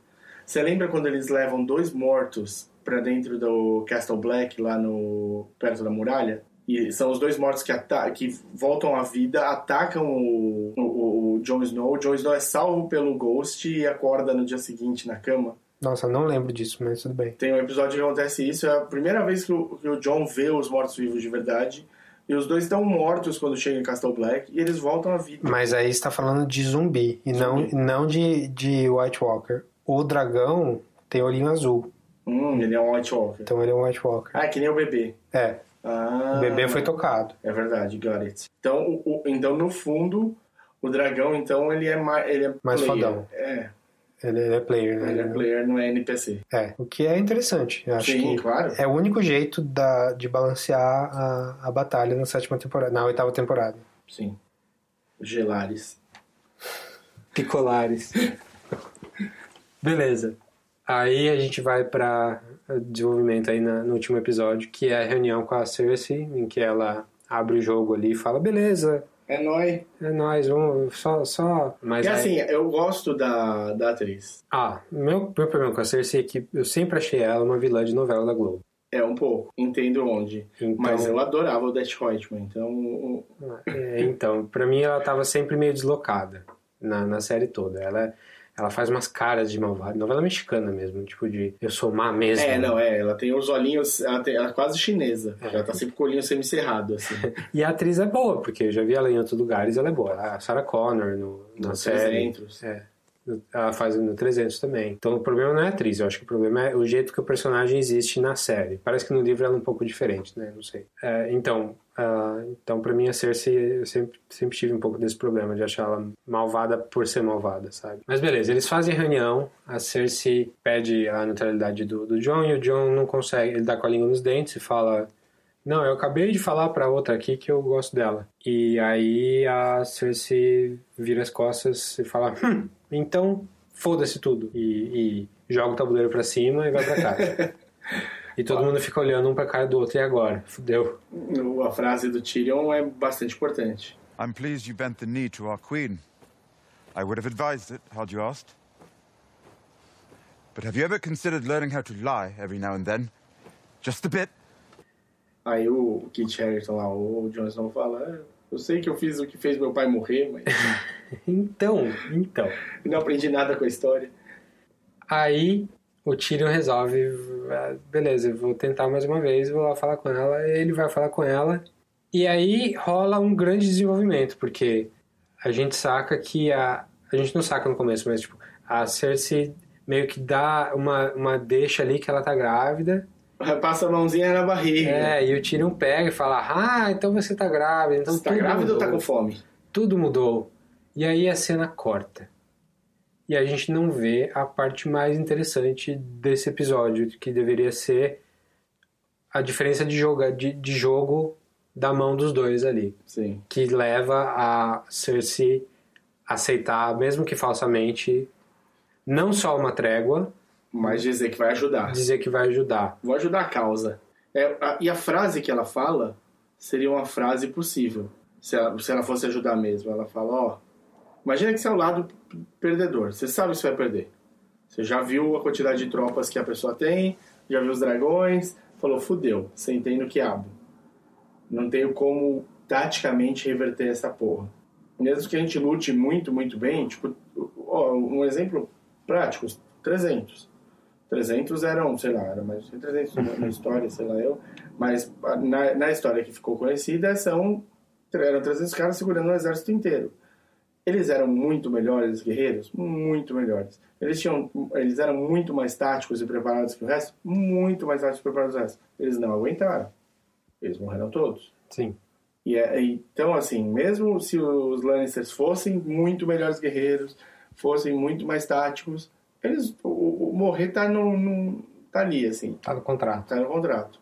Você lembra quando eles levam dois mortos pra dentro do Castle Black, lá no perto da muralha? E são os dois mortos que, que voltam à vida, atacam o, o, o Jon Snow. O Jon Snow é salvo pelo Ghost e acorda no dia seguinte na cama. Nossa, não lembro disso, mas tudo bem. Tem um episódio que acontece isso, é a primeira vez que o, que o John vê os mortos-vivos de verdade. E os dois estão mortos quando chegam em Castle Black e eles voltam à vida. Mas aí você tá falando de zumbi e não, não de, de White Walker. O dragão tem olhinho azul. Hum, ele é um White Walker. Então ele é um White Walker. Ah, que nem o bebê. É. Ah, O bebê foi tocado. É verdade, got it. Então, o, o- então no fundo, o dragão, então, ele é mais. Ele é Mais player. fodão. É, Ele, ele é player, né? ele é player, não é NPC. É, o que é interessante. Eu acho Sim, que claro. é o único jeito da, de balancear a, a batalha na sétima temporada, na oitava temporada. Sim. Gelares. Picolares. Beleza. Aí a gente vai para desenvolvimento aí na- no último episódio, que é a reunião com a Cersei, em que ela abre o jogo ali e fala, beleza, É nóis. é nóis, vamos só... só... Mas E aí- assim, eu gosto da, da atriz. Ah, meu, meu problema com a Cersei é que eu sempre achei ela uma vilã de novela da Globo. É um pouco. Entendo onde. Então- Mas eu adorava o Death Reutemann, então. É, então, pra mim ela tava sempre meio deslocada na, na série toda. Ela, ela faz umas caras de malvada, novela mexicana mesmo, tipo de eu sou má mesmo. É, não, é. Ela tem os olhinhos. Ela, tem, ela é quase chinesa. É. Ela tá sempre com o olhinho semicerrado, assim. E a atriz é boa, porque eu já vi ela em outros lugares, ela é boa. A Sarah Connor no, na Nos série. 300. É. Ela faz no 300 também. Então o problema não é a atriz, eu acho que o problema é o jeito que o personagem existe na série. Parece que no livro ela é um pouco diferente, né? Não sei. É, então, uh, então para mim a Cersei, eu sempre, sempre tive um pouco desse problema de achar ela malvada por ser malvada, sabe? Mas beleza, eles fazem reunião, a Cersei pede a neutralidade do, do John e o John não consegue, ele dá com a língua nos dentes e fala não, eu acabei de falar pra outra aqui que eu gosto dela. E aí a Cersei vira as costas e fala: hum, então foda-se tudo. E, e, joga o tabuleiro pra cima e vai pra casa. e todo mundo fica olhando um pra cara do outro. E agora? Fudeu. A frase do Tyrion é bastante importante. I'm pleased you bent the knee to our queen. I would have advised it had you asked. But have you ever considered learning how to lie every now and then? Just a bit. Aí o Kit Harington lá, o Jon Snow fala, eu sei que eu fiz o que fez meu pai morrer, mas... então, então... Não aprendi nada com a história. Aí o Tyrion resolve, ah, beleza, eu vou tentar mais uma vez, vou lá falar com ela, ele vai falar com ela, e aí rola um grande desenvolvimento, porque a gente saca que a... A gente não saca no começo, mas tipo, a Cersei meio que dá uma, uma deixa ali que ela tá grávida, Passa a mãozinha na barriga. É, e o Tyrion pega e fala: Ah, então você tá grávida. Então você tá grávida mudou. ou tá com fome? Tudo mudou. E aí a cena corta. E a gente não vê a parte mais interessante desse episódio, que deveria ser a diferença de, jogo de, de jogo da mão dos dois ali. Sim. Que leva a Cersei aceitar, mesmo que falsamente, não só uma trégua, mas dizer que vai ajudar. Dizer que vai ajudar. Vou ajudar a causa. É, a, e a frase que ela fala seria uma frase possível. Se ela, se ela fosse ajudar mesmo. Ela fala, ó... imagina que você é o lado perdedor. Você sabe que você vai perder. Você já viu a quantidade de tropas que a pessoa tem, já viu os dragões, falou, fudeu, sentei no quiabo. Não tenho como taticamente reverter essa porra. Mesmo que a gente lute muito, muito bem, tipo, ó, um exemplo prático, 300. 300 eram, sei lá, era mais de 300 na história, sei lá eu, mas na, na história que ficou conhecida são eram 300 caras segurando o exército inteiro. Eles eram muito melhores guerreiros, muito melhores. Eles tinham, eles eram muito mais táticos e preparados que o resto, muito mais táticos e preparados que o resto. Eles não aguentaram. Eles morreram todos. Sim. E é, então, assim, mesmo se os Lannisters fossem muito melhores guerreiros, fossem muito mais táticos, eles, o, o morrer tá, no, no, tá ali, assim. Tá no contrato. Tá no contrato.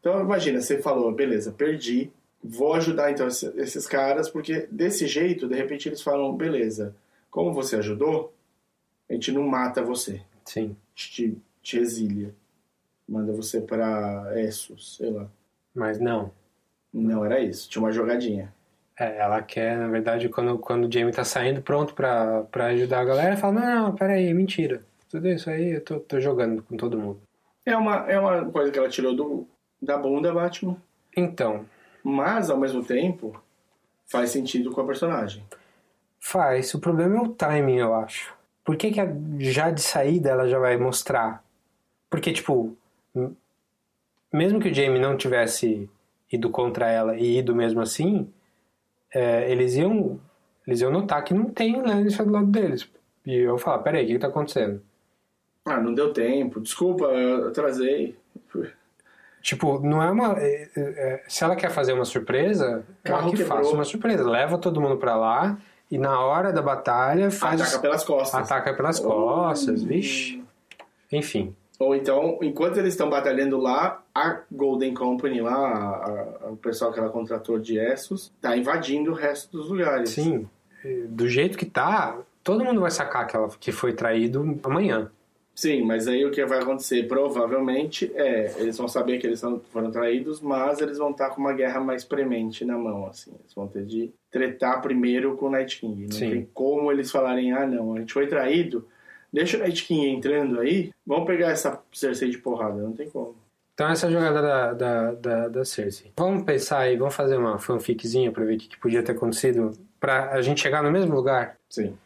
Então, imagina, você falou, beleza, perdi, vou ajudar então esses caras, porque desse jeito, de repente eles falam, beleza, como você ajudou, a gente não mata você. Sim. Te, te exilia. Manda você para Essos, sei lá. Mas não. Não era isso, tinha uma jogadinha. É, ela quer, na verdade, quando, quando o Jamie tá saindo pronto pra, pra ajudar a galera, fala, não, não, peraí, mentira. Tudo isso aí eu tô, tô jogando com todo mundo. É uma, é uma coisa que ela tirou do, da bunda, Batman. Então. Mas, ao mesmo tempo, faz sentido com a personagem. Faz. O problema é o timing, eu acho. Por que, que a, já de saída ela já vai mostrar? Porque, tipo, mesmo que o Jamie não tivesse ido contra ela e ido mesmo assim, é, eles iam eles iam notar que não tem o Lannister do lado deles. E eu falar, peraí, o que, que tá acontecendo? Ah, não deu tempo, desculpa, eu atrasei. Tipo, não é uma. É, é, se ela quer fazer uma surpresa, Carro ela que quebrou. faça uma surpresa. Leva todo mundo pra lá e na hora da batalha faz. Ataca pelas costas. Ataca pelas costas, oh. vixe. Enfim. Ou então, enquanto eles estão batalhando lá, a Golden Company lá, a, a, o pessoal que ela contratou de Essos, tá invadindo o resto dos lugares. Sim. Do jeito que tá, todo mundo vai sacar que, ela, que foi traído amanhã. Sim, mas aí o que vai acontecer provavelmente é, eles vão saber que eles foram traídos, mas eles vão estar com uma guerra mais premente na mão, assim. Eles vão ter de tretar primeiro com o Night King. Não Sim. tem como eles falarem, ah não, a gente foi traído, Deixa o Night King entrando aí, vamos pegar essa Cersei de porrada, não tem como. Então essa jogada da, da, da, da Cersei. Vamos pensar aí, vamos fazer uma fanficzinha pra ver o que, que podia ter acontecido pra a gente chegar no mesmo lugar? Sim.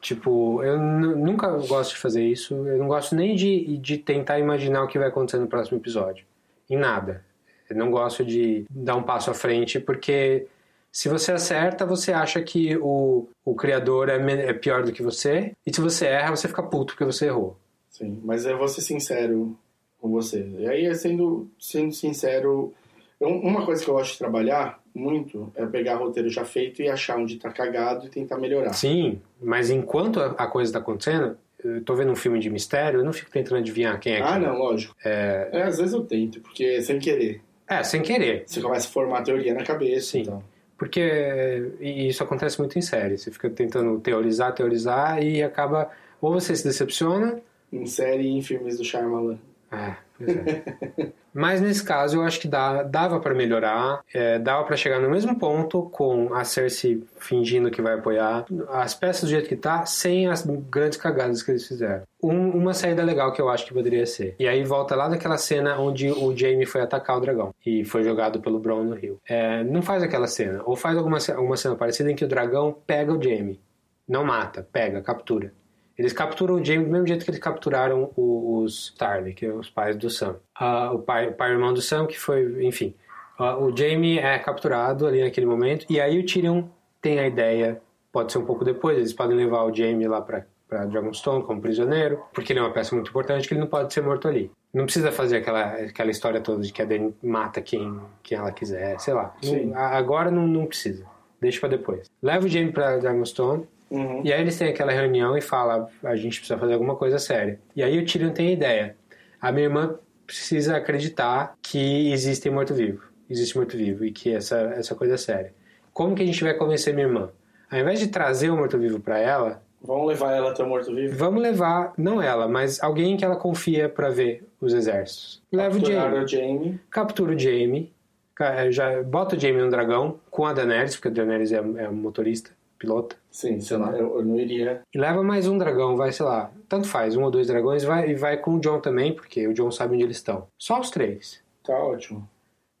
Tipo, eu nunca gosto de fazer isso, eu não gosto nem de, de tentar imaginar o que vai acontecer no próximo episódio. Em nada. Eu não gosto de dar um passo à frente porque Se você acerta, você acha que o, o criador é, é pior do que você. E se você erra, você fica puto porque você errou. Sim, mas eu vou ser sincero com você. E aí, sendo, sendo sincero, uma coisa que eu gosto de trabalhar muito é pegar roteiro já feito e achar onde tá cagado e tentar melhorar. Sim, mas enquanto a, coisa tá acontecendo, eu tô vendo um filme de mistério, eu não fico tentando adivinhar quem é Ah, não, lógico. É, É, às vezes eu tento, porque sem querer. é, sem querer. Você começa a formar a teoria na cabeça. Sim. Então. Porque isso acontece muito em série. Você fica tentando teorizar, teorizar e acaba. Ou você se decepciona. Em série e em filmes do Shyamalan. É, pois é. Mas nesse caso eu acho que dá, dava pra melhorar, é, dava pra chegar no mesmo ponto com a Cersei fingindo que vai apoiar as peças do jeito que tá, sem as grandes cagadas que eles fizeram. Um- uma saída legal que eu acho que poderia ser. E aí volta lá daquela cena onde o Jaime foi atacar o dragão e foi jogado pelo Bron no rio. É, não faz aquela cena, ou faz alguma, alguma cena parecida em que o dragão pega o Jaime. Não mata, pega, captura. Eles capturam o Jaime do mesmo jeito que eles capturaram os Tarly, que é os pais do Sam. Ah, o pai, o pai e irmão do Sam, que foi, enfim. Ah, o Jaime é capturado ali naquele momento, e aí o Tyrion tem a ideia, pode ser um pouco depois, eles podem levar o Jaime lá pra, pra Dragonstone como prisioneiro, porque ele é uma peça muito importante que ele não pode ser morto ali. Não precisa fazer aquela, aquela história toda de que a Dany mata quem, quem ela quiser, sei lá. Sim. Não- agora não, não precisa. Deixa pra depois. Leva o Jaime pra Dragonstone, Uhum. e aí eles têm aquela reunião e fala, a gente precisa fazer alguma coisa séria. E aí o Tyrion tem a ideia. A minha irmã precisa acreditar que existe morto-vivo. Existe morto-vivo e que essa, essa coisa é séria. Como que a gente vai convencer minha irmã? Ao invés de trazer o morto-vivo pra ela, Vamos levar ela até o morto-vivo? vamos levar, não ela, mas alguém que ela confia pra ver os exércitos. Leva o Jaime. o Jaime. Captura o Jaime. ca- Já bota o Jaime no dragão com a Daenerys, porque a Daenerys é, é motorista, pilota. Sim, sei lá, eu, eu não iria. E leva mais um dragão, vai, sei lá, tanto faz, um ou dois dragões, vai, e vai com o John também, porque o John sabe onde eles estão. Só os três. Tá ótimo.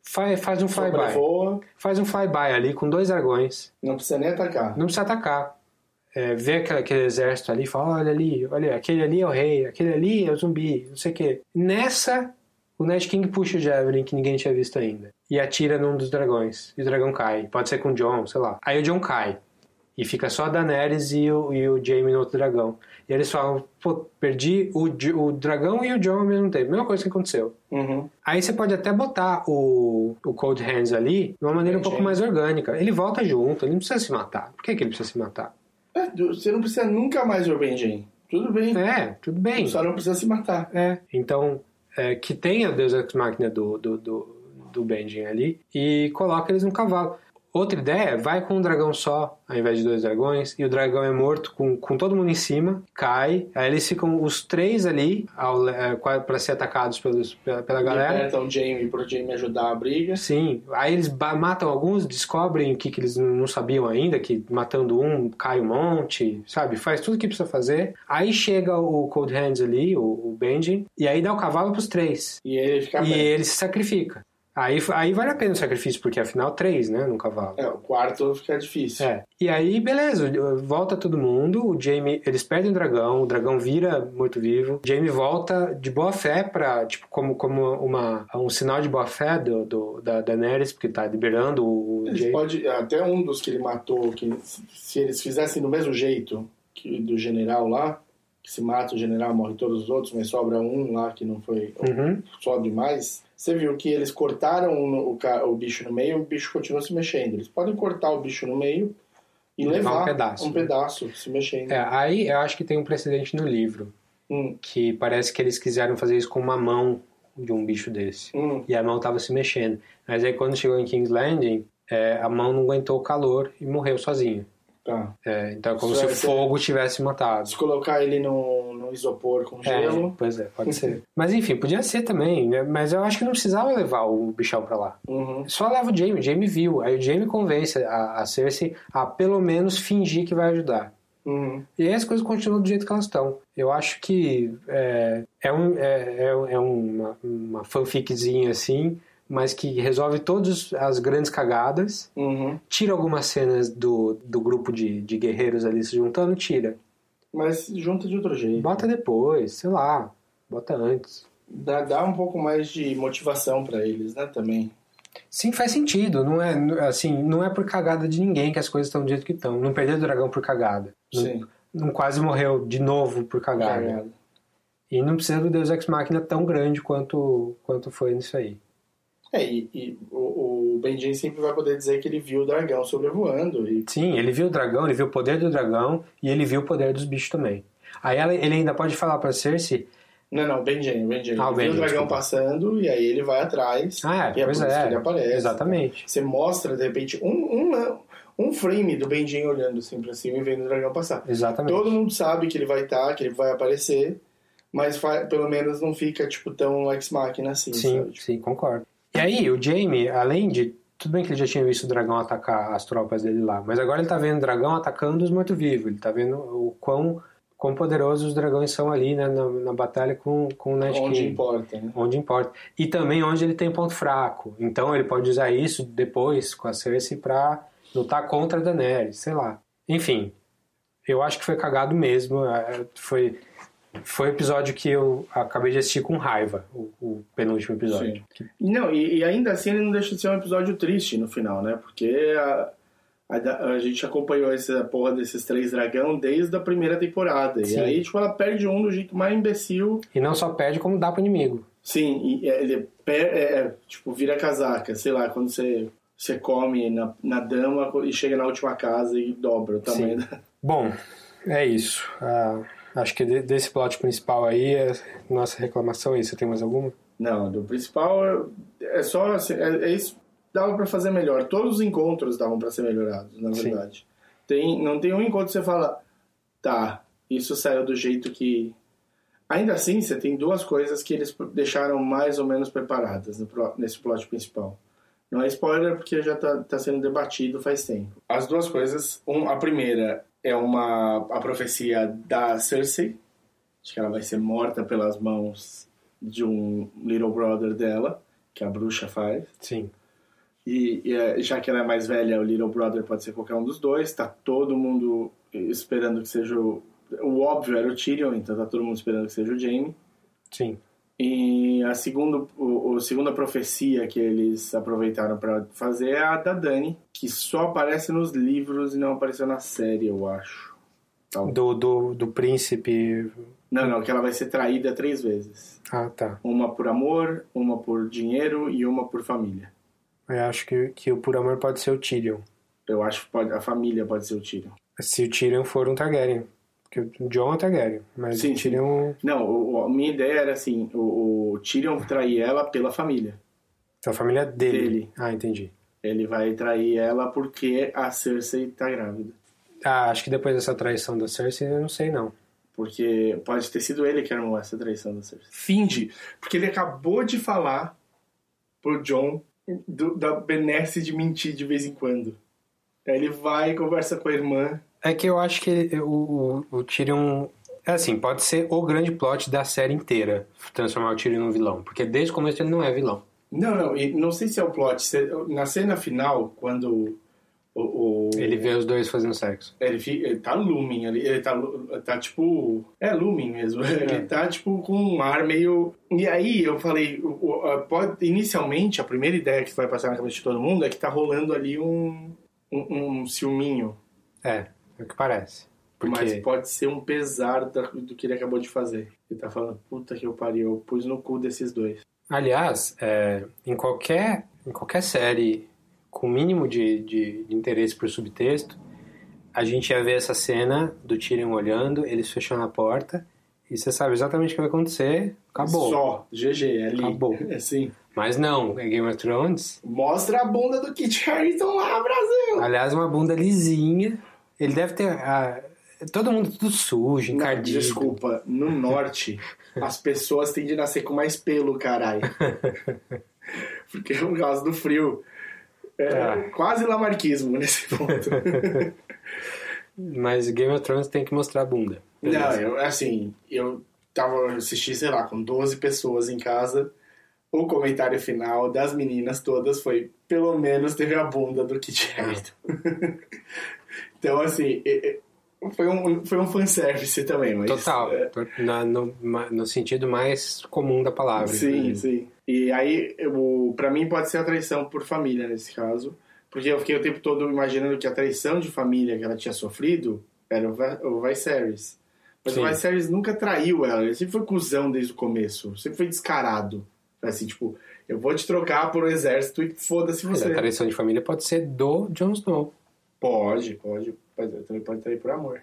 Faz, faz um flyby. Faz um flyby ali com dois dragões. não precisa nem atacar. Não precisa atacar. É, vê aquele, aquele exército ali e fala: olha ali, olha, aquele ali é o rei, aquele ali é o zumbi, não sei o quê. Nessa, o Night King puxa o Javelin que ninguém tinha visto ainda. E atira num dos dragões. E o dragão cai. Pode ser com o John, sei lá. Aí o John cai. E fica só a Daenerys e o, e o Jaime no outro dragão. E eles falam: pô, perdi o, o dragão e o John ao mesmo tempo. Mesma coisa que aconteceu. Uhum. Aí você pode até botar o, o Cold Hands ali de uma maneira um Entendi. pouco mais orgânica. Ele volta junto, ele não precisa se matar. Por que, que ele precisa se matar? É, você não precisa nunca mais ver o Benjen. Tudo bem. É, tudo bem. Só não precisa se matar. É. Então, é, que tenha Deus Ex Machina do, do, do, do Benjen ali e coloca eles no cavalo. Outra ideia, vai com um dragão só, ao invés de dois dragões, e o dragão é morto com, com todo mundo em cima, cai, aí eles ficam os três ali é, para ser atacados pelos, pela, pela galera. Libertam o Jaime pro Jaime ajudar a briga. Sim, aí eles matam alguns, descobrem o que, que eles não sabiam ainda, que matando um cai um monte, sabe? Faz tudo o que precisa fazer. Aí chega o Cold Hands ali, o, o Benjen, e aí dá o cavalo pros três. E ele fica E bem. ele se sacrifica. Aí, aí vale a pena o sacrifício, porque afinal três, né, no cavalo. É, o quarto fica difícil. É. E aí, beleza, volta todo mundo, o Jamie, eles perdem o dragão, o dragão vira morto-vivo, Jamie volta de boa fé pra, tipo, como, como uma, um sinal de boa fé do, do, da Daenerys, porque tá liberando o, Eles Jaime. pode, até um dos que ele matou, que se eles fizessem do mesmo jeito que do general lá, que se mata o general, morre todos os outros, mas sobra um lá que não foi Uhum. só demais. Você viu que eles cortaram o, ca- o bicho no meio, o bicho continua se mexendo. Eles podem cortar o bicho no meio e Levar levar, um pedaço, um né? pedaço se mexendo. É, aí eu acho que tem um precedente no livro, Hum, que parece que eles quiseram fazer isso com uma mão de um bicho desse. hum. E a mão tava se mexendo. Mas aí quando chegou em King's Landing, é, a mão não aguentou o calor e morreu sozinha. Tá. É, então é como Isso se é- o fogo tivesse matado. Se colocar ele no, no isopor com É, gelo. pois é, pode ser. Mas enfim, podia ser também, né? Mas eu acho que não precisava levar o bichão pra lá. Uhum. Só leva o Jamie, o Jamie viu. Aí o Jamie convence a, a Cersei a pelo menos fingir que vai ajudar. Uhum. E aí as coisas continuam do jeito que elas estão. Eu acho que é, é, um, é, é, é uma, uma fanficzinha assim, mas que resolve todas as grandes cagadas, Uhum. tira algumas cenas do, do grupo de, de guerreiros ali se juntando, tira. Mas junta de outro jeito. Bota depois, sei lá, bota antes. Dá, dá um pouco mais de motivação pra eles, né, também. Sim, faz sentido. Não é, assim, não é por cagada de ninguém que as coisas estão do jeito que estão. Não perdeu o dragão por cagada. Sim. Não, não quase morreu de novo por cagada. Cagada. E não precisa do Deus Ex Machina tão grande quanto, quanto foi nisso aí. É, e, e o, o sempre vai poder dizer que ele viu o dragão sobrevoando. E... Sim, ele viu o dragão, ele viu o poder do dragão e ele viu o poder dos bichos também. Aí ela, ele ainda pode falar pra Cersei. Não, não, Benjen, Benjen. Ah, o ele viu Benjen, o dragão desculpa. passando e aí ele vai atrás. Ah, e é pois é. ele aparece. Exatamente. Você mostra, de repente, um, um, um frame do Benjen olhando assim pra cima e vendo o dragão passar. Exatamente. Todo mundo sabe que ele vai estar, que ele vai aparecer, mas pelo menos não fica, tipo, tão ex-máquina assim, Sim, sabe? sim, concordo. E aí, o Jaime, além de. Tudo bem que ele já tinha visto o dragão atacar as tropas dele lá, mas agora ele tá vendo o dragão atacando os mortos-vivos. Ele tá vendo o quão, quão poderosos os dragões são ali né, na, na batalha com, com o Night Onde King. importa, né? Onde importa. E também onde ele tem ponto fraco. Então ele pode usar isso depois com a Cersei pra lutar contra a Daenerys, sei lá. Enfim, eu acho que foi cagado mesmo. é, Foi, foi o episódio que eu acabei de assistir com raiva, o, o penúltimo episódio. Não, e, e ainda assim ele não deixa de ser um episódio triste no final, né? Porque a, a, a gente acompanhou essa porra desses três dragão desde a primeira temporada. Sim. E aí, tipo, ela perde um do jeito mais imbecil. E não só perde, como dá pro inimigo. Sim, e é, ele é, é, tipo, vira casaca, sei lá, quando você, você come na, na dama e chega na última casa e dobra o tamanho Sim. da. Bom, é isso. Ah, acho que de- desse plot principal aí, é nossa reclamação é isso. Você tem mais alguma? Não, do principal é- é só assim, é, é isso. Dava pra fazer melhor. Todos os encontros davam pra ser melhorados, na Sim. verdade. Tem, não tem um encontro que você fala, tá, isso saiu do jeito que. Ainda assim, você tem duas coisas que eles deixaram mais ou menos preparadas nesse plot principal. Não é spoiler porque já tá, tá sendo debatido faz tempo. As duas coisas, um, a primeira é uma a profecia da Cersei, de que ela vai ser morta pelas mãos de um little brother dela, que a bruxa faz. Sim. E, e, é, já que ela é mais velha, o little brother pode ser qualquer um dos dois. Tá todo mundo esperando que seja o, o óbvio era o Tyrion, então tá todo mundo esperando que seja o Jaime. Sim. E a segunda, o, o segunda profecia que eles aproveitaram para fazer é a da Dani, que só aparece nos livros e não apareceu na série, eu acho. Tal. Do, do, do príncipe. Não, não, que ela vai ser traída três vezes. Ah, tá. Uma por amor, uma por dinheiro e uma por família. Eu acho que, que o por amor pode ser o Tyrion. Eu acho que pode, a família pode ser o Tyrion. Se o Tyrion for um Targaryen. Porque o John é Targaryen. Mas Sim, o Tyrion. Não, o, a minha ideia era assim: o, o Tyrion trair ela pela família. É a família dele. Dele. Ah, entendi. Ele vai trair ela porque a Cersei tá grávida. Ah, acho que depois dessa traição da Cersei, eu não sei não. Porque pode ter sido ele que armou essa traição da Cersei. Finge. Porque ele acabou de falar pro John do- da benesse de mentir de vez em quando. Aí ele vai e conversa com a irmã. É que eu acho que o, o, o Tyrion. É assim, pode ser o grande plot da série inteira transformar o Tyrion num vilão. Porque desde o começo ele não é vilão. Não, não, e não sei se é o plot. Na cena final, quando o. o- Ele vê os dois fazendo sexo. Ele, ele tá looming, ele, ele tá, tá tipo. É looming mesmo. Ele tá tipo com um ar meio. E aí eu falei, pode, inicialmente a primeira ideia que vai passar na cabeça de todo mundo é que tá rolando ali um, um, um ciúminho. É, é o que parece. Porque Mas pode ser um pesar do que ele acabou de fazer. Ele tá falando, puta que eu pariu, eu pus no cu desses dois. Aliás, é, em, qualquer, em qualquer série com mínimo de, de, de interesse por subtexto, a gente ia ver essa cena do Tyrion olhando, eles fechando a porta, e você sabe exatamente o que vai acontecer, acabou. Só, GG, é ali. Acabou. Assim. Mas não, é Game of Thrones. Mostra a bunda do Kit Harington lá, Brasil! Aliás, uma bunda lisinha. Ele deve ter. ah, todo mundo tudo sujo, Não, encardido. desculpa, no norte as pessoas tendem a nascer com mais pelo, caralho. Porque é por causa do frio. É Ah. quase lamarquismo nesse ponto. Mas Game of Thrones tem que mostrar a bunda. Não, Beleza. eu, assim, eu tava assistindo, sei lá, com 12 pessoas em casa. O comentário final das meninas todas foi: pelo menos teve a bunda do Kit Harington. Então, assim, Foi um, foi um fanservice também, mas... Total, é, na- no, no sentido mais comum da palavra. Sim, né? sim. E aí, eu, pra mim, pode ser a traição por família nesse caso. Porque eu fiquei o tempo todo imaginando que a traição de família que ela tinha sofrido era o, Viserys. Mas Sim. o Viserys nunca traiu ela. Ele sempre foi cuzão desde o começo. Sempre foi descarado. Assim, tipo, eu vou te trocar por um exército e foda-se Mas você. a traição de família pode ser do Jon Snow. Pode, pode. Pode, também pode trair por amor.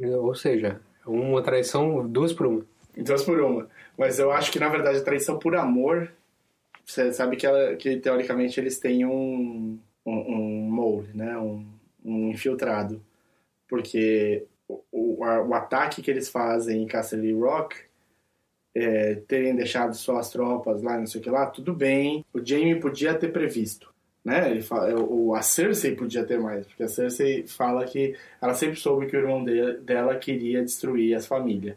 Ou seja, uma traição, duas por uma. Duas por uma. Mas eu acho que, na verdade, a traição por amor... Você sabe que, ela, que teoricamente, eles têm um, um, um mole, né? Um, um infiltrado. Porque o, o, o ataque que eles fazem em Castle Rock... É, terem deixado só as tropas lá, não sei o que lá, tudo bem. O Jaime podia ter previsto. Né? Ele fala, o, a Cersei podia ter mais, porque a Cersei fala que ela sempre soube que o irmão de- dela queria destruir as famílias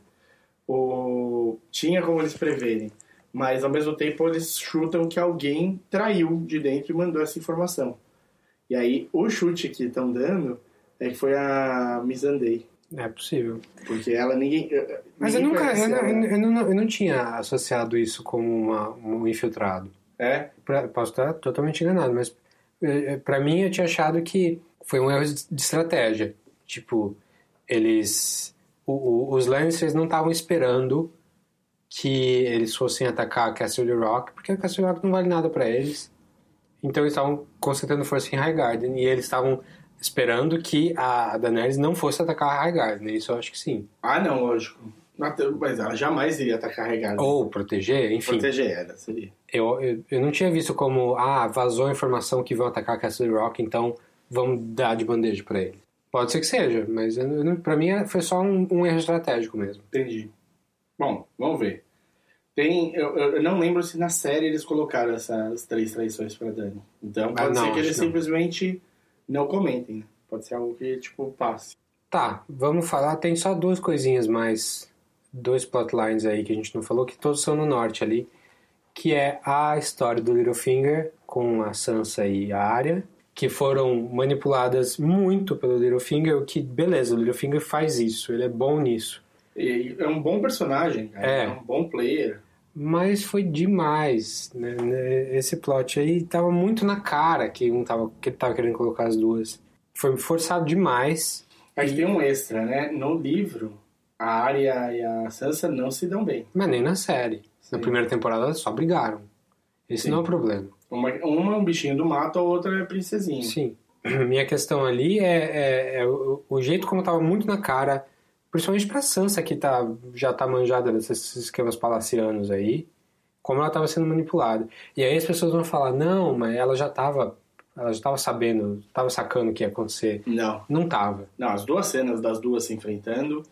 o... tinha como eles preverem. Mas ao mesmo tempo eles chutam que alguém traiu de dentro e mandou essa informação. E aí o chute que estão dando é que foi a Missandei. É possível. Porque ela ninguém. Mas eu nunca. Eu, eu não, eu não tinha associado isso como uma, um infiltrado. É? Pra- posso estar totalmente enganado, mas eh, pra mim eu tinha achado que foi um erro de estratégia. Tipo, eles. o- o- os Lannisters não estavam esperando que eles fossem atacar Castle Rock, porque Castle Rock não vale nada pra eles. Então eles estavam concentrando força em Highgarden e eles estavam esperando que a Daenerys não fosse atacar a Highgarden. Isso eu acho que sim. Ah, não, lógico. Mas ela jamais iria estar carregada. Ou proteger, enfim. Proteger ela, seria. Eu, eu, eu não tinha visto como, ah, vazou a informação que vão atacar Castle Rock, então vamos dar de bandeja pra ele. Pode ser que seja, mas pra mim foi só um, um erro estratégico mesmo. Entendi. Bom, vamos ver. Tem, eu, eu não lembro se na série eles colocaram essas três traições pra Dani. Então Ah, pode não, ser que eles não. simplesmente não comentem. né? Pode ser algo que, tipo, passe. Tá, vamos falar, tem só duas coisinhas mais, dois plotlines aí que a gente não falou, que todos são no norte ali, que é a história do Littlefinger com a Sansa e a Arya, que foram manipuladas muito pelo Littlefinger, o que, beleza, o Littlefinger faz isso, ele é bom nisso. E é um bom personagem. É. É um bom player. Mas foi demais, né? né? Esse plot aí tava muito na cara que um tava, que ele tava querendo colocar as duas. Foi forçado demais. Mas tem um extra, né? No livro, a Arya e a Sansa não se dão bem. Mas nem na série. Na primeira temporada só brigaram. Esse Sim. não é o problema. Uma, uma é um bichinho do mato, a outra é princesinha. Sim. Minha questão ali é, é- é o, o jeito como tava muito na cara, principalmente pra Sansa, que tá, já tá manjada desses esquemas palacianos aí, como ela tava sendo manipulada. E aí as pessoas vão falar, não, mas ela já tava, ela já tava sabendo, tava sacando o que ia acontecer. Não. Não tava. Não, as duas cenas das duas se enfrentando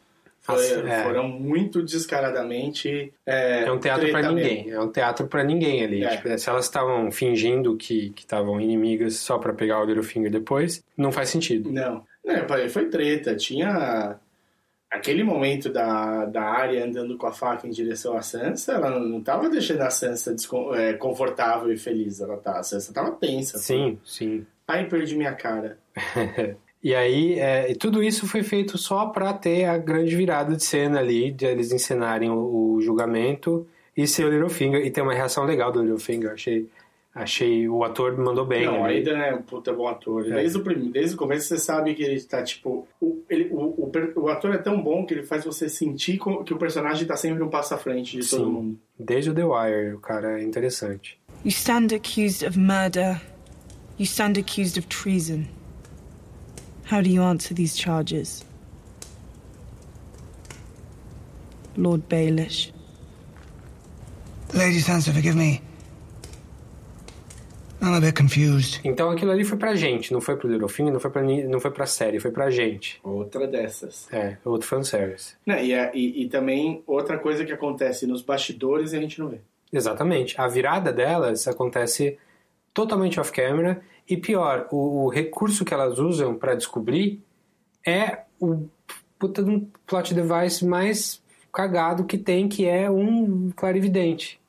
foi- é. foram muito descaradamente. É, É um teatro pra treta ninguém. É um teatro pra ninguém ali. É. Tipo, se elas estavam fingindo que que estavam inimigas só pra pegar o Littlefinger depois, não faz sentido. Não. Não, foi treta. Tinha aquele momento da, da Arya andando com a faca em direção à Sansa, ela não tava deixando a Sansa é, confortável e feliz. Ela tá, a Sansa tava tensa. Sim, sim. Aí perdi minha cara. E aí, é, e tudo isso foi feito só pra ter a grande virada de cena ali, de eles encenarem o, o julgamento e ser o Littlefinger, e ter uma reação legal do Littlefinger. Achei, achei o ator mandou bem. não, ali. ainda é um puta bom ator. É. Desde, o prim- desde o começo você sabe que ele tá tipo. O, ele, o, o, o ator é tão bom que ele faz você sentir que o personagem tá sempre um passo à frente de todo Sim. mundo. Desde o The Wire, o cara é interessante. You stand accused of murder. You stand accused of treason. How do you answer these charges? Lord Baelish. Lady Sansa, forgive me. I'm a bit confused. Então aquilo ali foi pra gente, não foi pro Littlefinger, não foi pra, não foi pra série, foi pra gente. Outra dessas. É, outro fanservice. Não, e, é- e, e também outra coisa que acontece nos bastidores e a gente não vê. Exatamente. A virada delas acontece totalmente off-camera e pior, o, o recurso que elas usam pra descobrir é o puta de um plot device mais cagado que tem, que é um clarividente.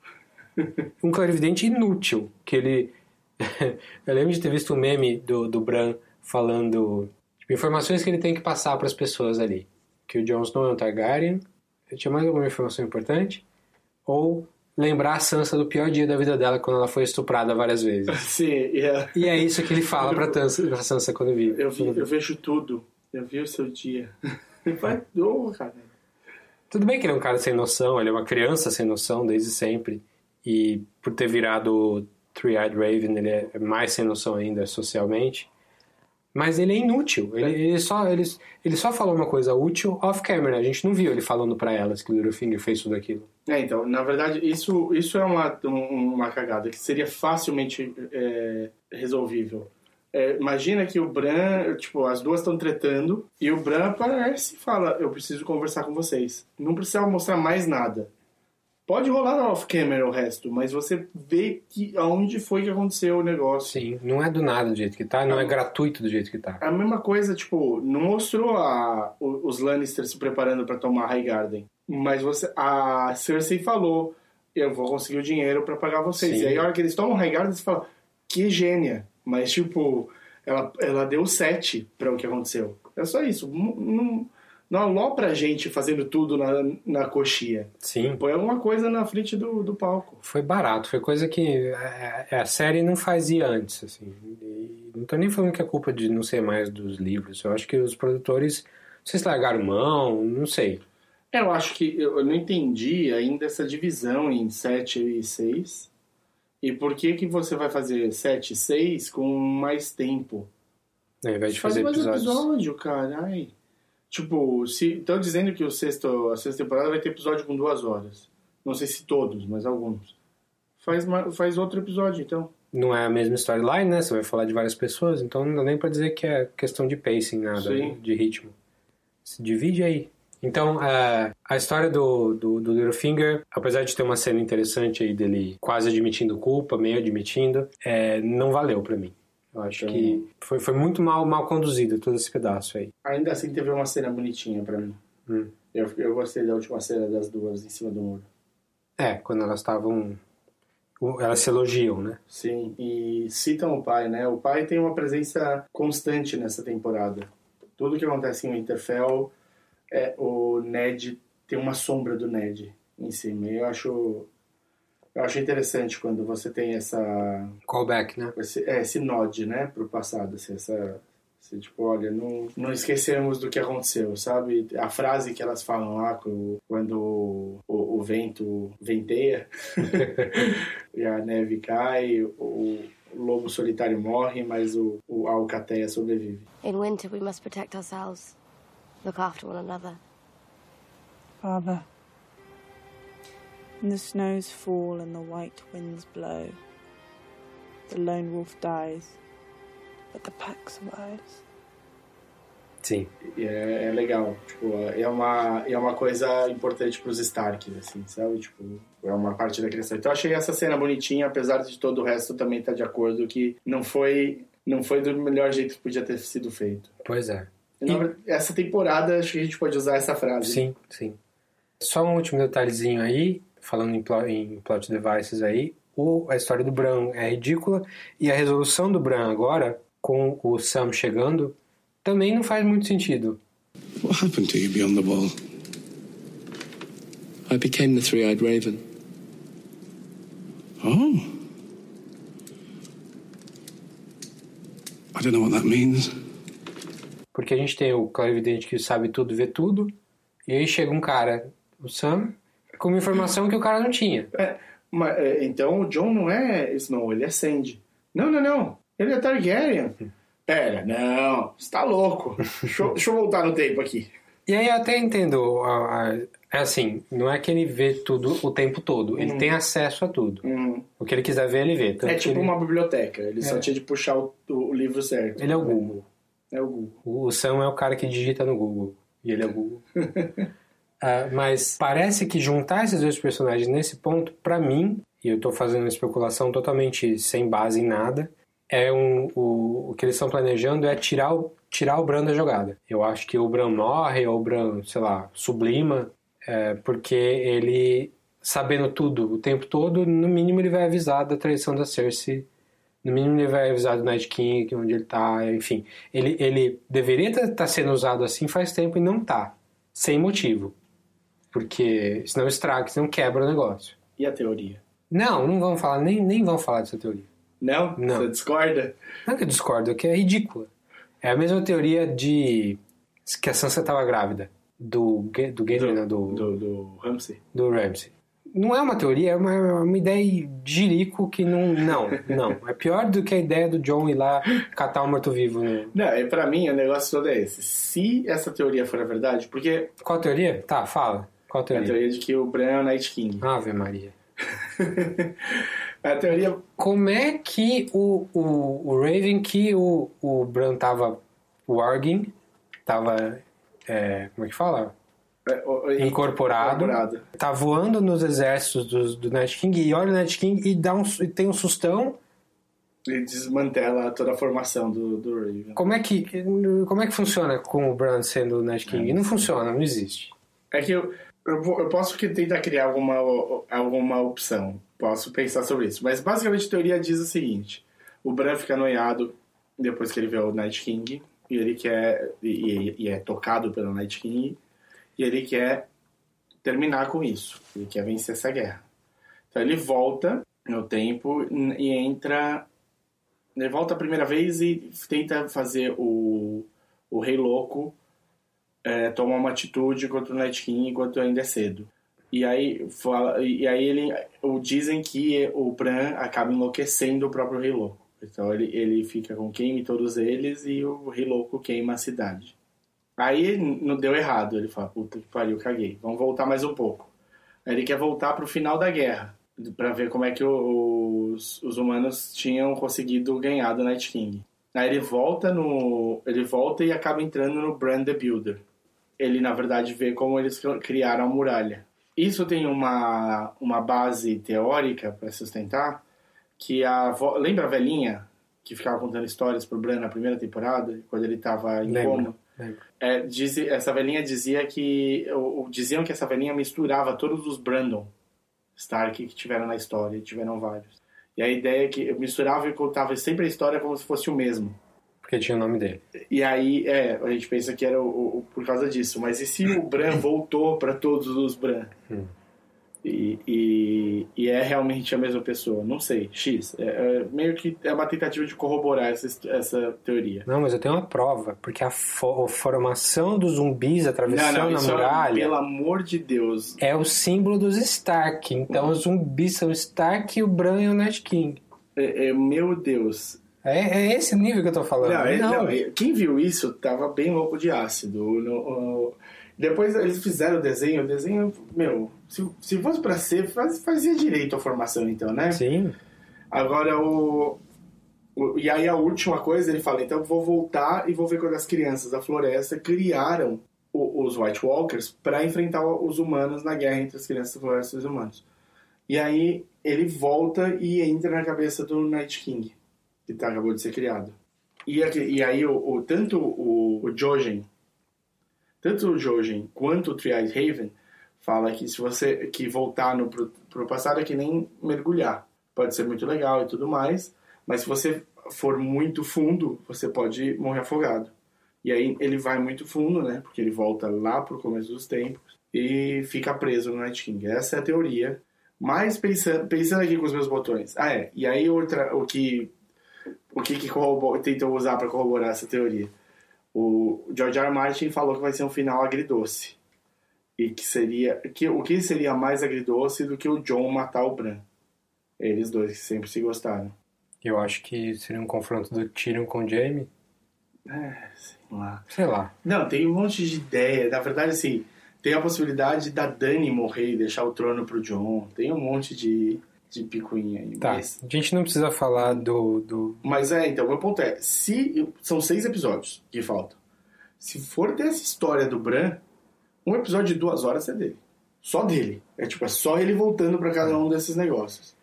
um clarividente inútil, que ele... Eu lembro de ter visto um meme do, do Bran falando... Tipo, informações que ele tem que passar para as pessoas ali. Que o Jon Snow é um Targaryen. Tinha mais alguma informação importante? Ou lembrar a Sansa do pior dia da vida dela quando ela foi estuprada várias vezes. Sim, yeah. E é isso que ele fala pra, Tansa, pra Sansa quando vive. Eu, vi, eu vejo tudo. Eu vi o seu dia. Vai, oh, cara. Tudo bem que ele é um cara sem noção, ele é uma criança sem noção desde sempre. E por ter virado Three-Eyed Raven, ele é mais sem noção ainda socialmente. Mas ele é inútil. Ele, ele, só, ele, ele só falou uma coisa útil off-camera. A gente não viu ele falando para elas que o Littlefinger fez tudo aquilo. É, então, na verdade, isso, isso é uma, uma cagada que seria facilmente é, resolvível. É, imagina que o Bran, tipo, as duas estão tretando e o Bran aparece e fala: Eu preciso conversar com vocês. Não precisava mostrar mais nada. Pode rolar off-camera o resto, mas você vê que aonde foi que aconteceu o negócio. Sim, não é do nada do jeito que tá, não, é gratuito do jeito que tá. A mesma coisa, tipo, não mostrou a, os Lannister se preparando para tomar Highgarden, mas você, a Cersei falou, eu vou conseguir o dinheiro para pagar vocês. Sim. E aí a hora que eles tomam Highgarden, você fala, que gênia. Mas, tipo, ela, ela deu sete para o que aconteceu. É só isso. Não, não, não alopra a gente fazendo tudo na, na coxia. Sim. Põe alguma coisa na frente do, do palco. Foi barato, foi coisa que a, a série não fazia antes, assim. E não tô nem falando que é culpa de não ser mais dos livros. Eu acho que os produtores, não sei se largaram mão, não sei. É, eu acho que eu não entendi ainda essa divisão em 7 e 6. E por que que você vai fazer 7 e 6 com mais tempo? Ao invés de fazer Faz mais episódios. episódio, cara. Ai. Tipo, se estão dizendo que o sexto, a sexta temporada vai ter episódio com duas horas. Não sei se todos, mas alguns. Faz, faz outro episódio, então. Não é a mesma storyline, né? Você vai falar de várias pessoas, então não dá nem pra dizer que é questão de pacing, nada, Sim. de ritmo. Se divide aí. Então, é, a história do, do, do Littlefinger, apesar de ter uma cena interessante aí dele quase admitindo culpa, meio admitindo, é, não valeu pra mim. Eu acho Então- que foi, foi muito mal, mal conduzido todo esse pedaço aí. Ainda assim teve uma cena bonitinha pra mim. Hum. Eu, eu gostei da última cena das duas em cima do muro. É, quando elas estavam. Elas se elogiam, né? Sim, e citam o pai, né? O pai tem uma presença constante nessa temporada. Tudo que acontece em Winterfell, é, o Ned tem uma sombra do Ned em cima. E eu acho, eu acho interessante quando você tem essa Callback, né? esse, é, esse nod, né, pro passado, assim, essa assim, tipo, olha, não, não esquecemos do que aconteceu, sabe? A frase que elas falam lá quando o, o, o vento venteia e a neve cai, o, o lobo solitário morre, mas o, o a alcateia sobrevive. In winter, we must protect ourselves, look after one another. Father, when the snows fall and the white winds blow, the lone wolf dies, but the pack survives. Sim. É, é legal, tipo, é uma, é uma coisa importante pros Stark, assim, sabe? Tipo, é uma parte da criação. Então eu achei essa cena bonitinha, apesar de todo o resto também estar de acordo que não foi, não foi do melhor jeito que podia ter sido feito. Pois é. E, essa temporada, acho que a gente pode usar essa frase. Sim, sim. Só um último detalhezinho aí, falando em, plo- em plot devices aí, o, a história do Bran é ridícula e a resolução do Bran agora, com o Sam chegando, também não faz muito sentido. What happened to you beyond the wall? I became the three eyed raven. Oh. I don't know what that means. Porque a gente tem o clarividente que sabe tudo, vê tudo, e aí chega um cara, o Sam, com uma informação que o cara não tinha. É, mas, é, então o John não é Snow, ele é Sandy. Não, não, não. Ele é Targaryen. Pera, não. Você tá louco. deixa, eu- deixa eu voltar no tempo aqui. E aí eu até entendo, é assim, não é que ele vê tudo o tempo todo, ele Uhum. tem acesso a tudo. Uhum. O que ele quiser ver, ele vê. Tanto É tipo ele, uma biblioteca. Ele só É. tinha de puxar o, o livro certo. ele é o Google. É o Google. O Sam é o cara que digita no Google. E ele é o Google. Ah, mas parece que juntar esses dois personagens nesse ponto, pra mim, e eu tô fazendo uma especulação totalmente sem base em nada, é um, o, o que eles estão planejando é tirar o, tirar o Bran da jogada. Eu acho que o Bran morre, ou o Bran, sei lá, sublima, é, porque ele, sabendo tudo o tempo todo, no mínimo ele vai avisar da traição da Cersei No mínimo ele vai avisar do Night King, onde ele tá, enfim. Ele, ele deveria estar sendo usado assim faz tempo e não tá. Sem motivo. Porque senão estraga, senão quebra o negócio. E a teoria? Não, não vamos falar, nem, nem vamos falar dessa teoria. Não? Não. Você discorda? Não que eu discordo, é que é ridícula. É a mesma teoria de que a Sansa estava grávida. Do, do Gendry, não, do, Do, do Ramsey? do Ramsay. Não é uma teoria, é uma, é uma ideia de jirico que não. Não, não. É pior do que a ideia do John ir lá catar o morto-vivo. Né? Não, é, pra mim o negócio todo é esse. Se essa teoria for a verdade, porque Qual a teoria? Tá, fala. Qual a a teoria? teoria de que o Bran é o Night King. Ave Maria. A teoria. Como é que o, o, o Raven, que o, o Bran tava warging, tava. é, como é que fala? É, Incorporado. incorporado. Tá voando nos exércitos do, do Night King e olha o Night King e, dá um, e tem um sustão. E desmantela toda a formação do, do Raven. Como é que, como é que funciona com o Bran sendo o Night King? Não funciona, não existe. É que eu, eu, eu posso tentar criar alguma, alguma opção. Posso pensar sobre isso. Mas basicamente a teoria diz o seguinte: o Bran fica noiado depois que ele vê o Night King. E ele quer. E, e é tocado pelo Night King. E ele quer terminar com isso. Ele quer vencer essa guerra. Então ele volta no tempo e entra. Ele volta a primeira vez e tenta fazer o, o Rei Louco é, tomar uma atitude contra o Night King enquanto ainda é cedo. E aí, fala, e aí ele, dizem que o Bran acaba enlouquecendo o próprio Rei Louco. Então ele, ele fica com queime todos eles e o Rei Louco queima a cidade. Aí não deu errado. Ele fala, puta que pariu, caguei. Vamos voltar mais um pouco. Aí ele quer voltar pro final da guerra. Pra ver como é que os, os humanos tinham conseguido ganhar do Night King. Aí ele volta no. Ele volta e acaba entrando no Brand the Builder. Ele, na verdade, vê como eles criaram a muralha. Isso tem uma, uma base teórica para sustentar que a avó, lembra a velhinha que ficava contando histórias pro Bran na primeira temporada, quando ele tava em Lembro, coma? É, diz, essa velhinha dizia que ou, ou diziam que essa velhinha misturava todos os Brandon Stark que tiveram na história, e tiveram vários. E a ideia é que misturava e contava sempre a história como se fosse o mesmo. Porque tinha o nome dele. E aí, é, a gente pensa que era o, o- por causa disso. Mas e se o Bran voltou para todos os Bran? Hum. E, e, e é realmente a mesma pessoa? Não sei. X. É, é meio que é uma tentativa de corroborar essa, essa teoria. Não, mas eu tenho uma prova, porque a, fo- formação dos zumbis atravessando não, não, a é, muralha pelo amor de Deus. é o símbolo dos Stark. Então os zumbis são Stark e o Bran e o Night King. É, é, meu Deus. É, é esse nível que eu tô falando. Não, é- não, é- quem viu isso tava bem louco de ácido. No- no- depois eles fizeram o desenho, o desenho, meu, se, se fosse pra ser, faz- fazia direito a formação então, né? Sim. Agora o, o- E aí a última coisa, ele fala, então eu vou voltar e vou ver quando as crianças da floresta criaram o- os White Walkers para enfrentar os humanos na guerra entre as crianças da floresta e os humanos. E aí ele volta e entra na cabeça do Night King, que tá, acabou de ser criado. E, aqui- e aí o, o- tanto o, o Jojen, tanto o Jojen quanto o Tri-Eyed Raven fala que se você que voltar no pro, pro passado é que nem mergulhar. Pode ser muito legal e tudo mais, mas se você for muito fundo, você pode morrer afogado. E aí ele vai muito fundo, né? Porque ele volta lá pro começo dos tempos e fica preso no Night King. Essa é a teoria. Mas pensando, pensando aqui com os meus botões. Ah, é. E aí outra, o que o que, que tentam usar para corroborar essa teoria? O George R. R. Martin falou que vai ser um final agridoce. E que seria. Que, o que seria mais agridoce do que o John matar o Bran? Eles dois que sempre se gostaram. Eu acho que seria um confronto do Tyrion com o Jaime. É, sei lá. Sei lá. Não, tem um monte de ideia. Na verdade, assim, tem a possibilidade da Dani morrer e deixar o trono pro John. Tem um monte de, de picuinha aí. Tá. Mas, A gente não precisa falar do. do... mas é, então, meu ponto é: se são seis episódios que faltam. Se for ter essa história do Bran, um episódio de duas horas é dele. Só dele. É tipo, é só ele voltando pra cada um desses negócios.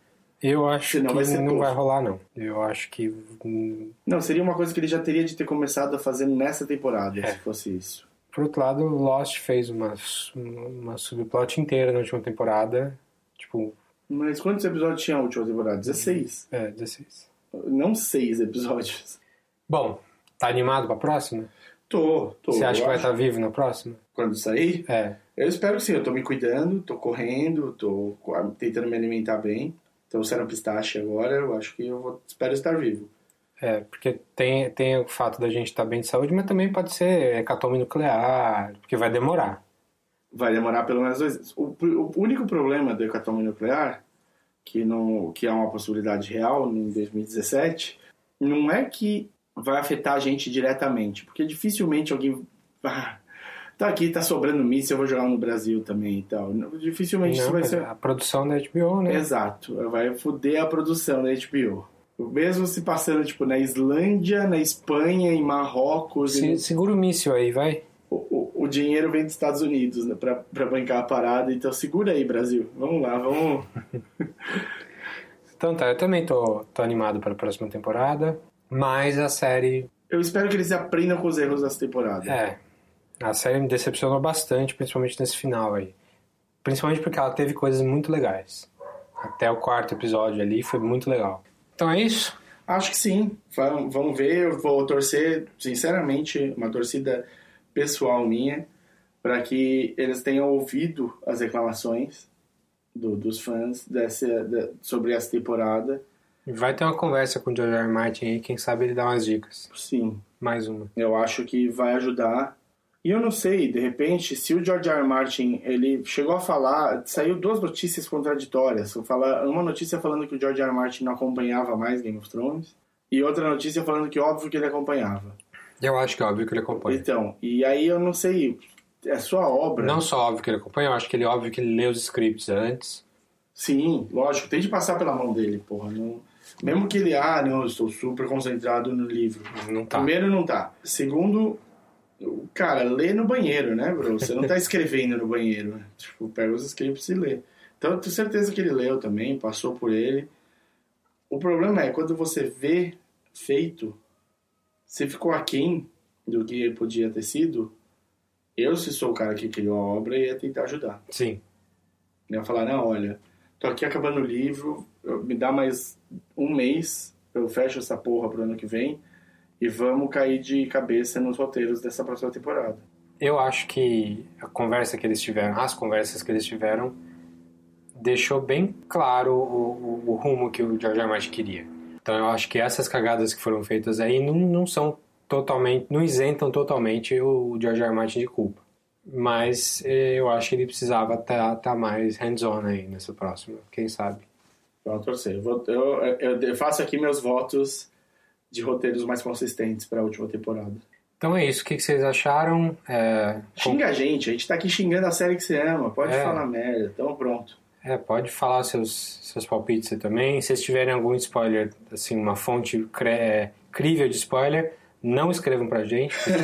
Eu acho Senão que vai não vai rolar, não. Eu acho que. Não, seria uma coisa que ele já teria de ter começado a fazer nessa temporada, É. se fosse isso. Por outro lado, Lost fez uma, uma subplot inteira na última temporada. Tipo, Mas quantos episódios tinha a última temporada? 16. é, 16. Não seis episódios. Bom, tá animado pra próxima? Tô, tô. Você acha que vai acho. estar vivo na próxima? Quando sair? É. Eu espero que sim, eu tô me cuidando, tô correndo, tô tentando me alimentar bem. Tô sendo pistache agora, eu acho que eu vou, espero estar vivo. É, porque tem, tem o fato da gente estar bem de saúde, mas também pode ser hecatombe nuclear, porque vai demorar. Vai demorar pelo menos dois anos. O, o único problema do hecatombe nuclear, que, não, que é uma possibilidade real em 2017, não é que vai afetar a gente diretamente, porque dificilmente alguém. Ah, tá aqui, tá sobrando míssil, eu vou jogar no Brasil também e tal. Dificilmente Não, isso vai ser. A produção da HBO, né? Exato, vai foder a produção da HBO. Mesmo se passando tipo na Islândia, na Espanha, em Marrocos, Se, segura o míssil aí, vai. o, o, o dinheiro vem dos Estados Unidos né, pra, pra bancar a parada. Então segura aí, Brasil. Vamos lá, vamos. Então tá, eu também tô, tô animado para a próxima temporada, mas a série. Eu espero que eles aprendam com os erros dessa temporada. É. A série me decepcionou bastante, principalmente nesse final aí. Principalmente porque ela teve coisas muito legais. Até o quarto episódio ali foi muito legal. Então é isso? Acho que sim. Vamos ver. Eu vou torcer, sinceramente, uma torcida pessoal minha, para que eles tenham ouvido as reclamações do- dos fãs dessa, da- sobre essa temporada. Vai ter uma conversa com o George. R. Martin aí, quem sabe ele dá umas dicas. Sim. Mais uma. Eu acho que vai ajudar. E eu não sei, de repente, se o George R. R. Martin ele chegou a falar, saiu duas notícias contraditórias. Falar, uma notícia falando que o George R. R. Martin não acompanhava mais Game of Thrones e outra notícia falando que óbvio que ele acompanhava. Eu acho que é óbvio que ele acompanha. Então, e aí eu não sei, é sua obra. Não só óbvio que ele acompanha, eu acho que ele é óbvio que ele lê os scripts antes. Sim, lógico, tem de passar pela mão dele, porra. Não... Mesmo que ele, ah, não, eu estou super concentrado no livro. Não tá. Primeiro, não tá. Segundo, cara, lê no banheiro, né, bro? Você não tá escrevendo no banheiro. né? Tipo, pega os scripts e lê. Então, eu tenho certeza que ele leu também, passou por ele. O problema é, quando você vê feito, você ficou aquém do que podia ter sido. Eu, se sou o cara que criou a obra, ia tentar ajudar. Sim. Ia falar, não, olha, tô aqui acabando o livro, eu- me dá mais um mês, eu fecho essa porra pro ano que vem e vamos cair de cabeça nos roteiros dessa próxima temporada. Eu acho que a conversa que eles tiveram, as conversas que eles tiveram, deixou bem claro o, o- o rumo que o George R. Martin queria. Então eu acho que essas cagadas que foram feitas aí não, não são totalmente, não isentam totalmente o George R. R. Martin de culpa. Mas eh, eu acho que ele precisava estar mais hands-on aí nessa próxima, quem sabe. Vamos torcer. Eu, vou- eu- eu faço aqui meus votos de roteiros mais consistentes para a última temporada. Então é isso, o que, vocês acharam? É, Xinga a gente, a gente tá aqui xingando a série que você ama, pode É. falar merda, então pronto. É, pode falar seus, seus palpites aí também. Se vocês tiverem algum spoiler, assim, uma fonte cre- é, crível de spoiler, não escrevam pra gente. porque-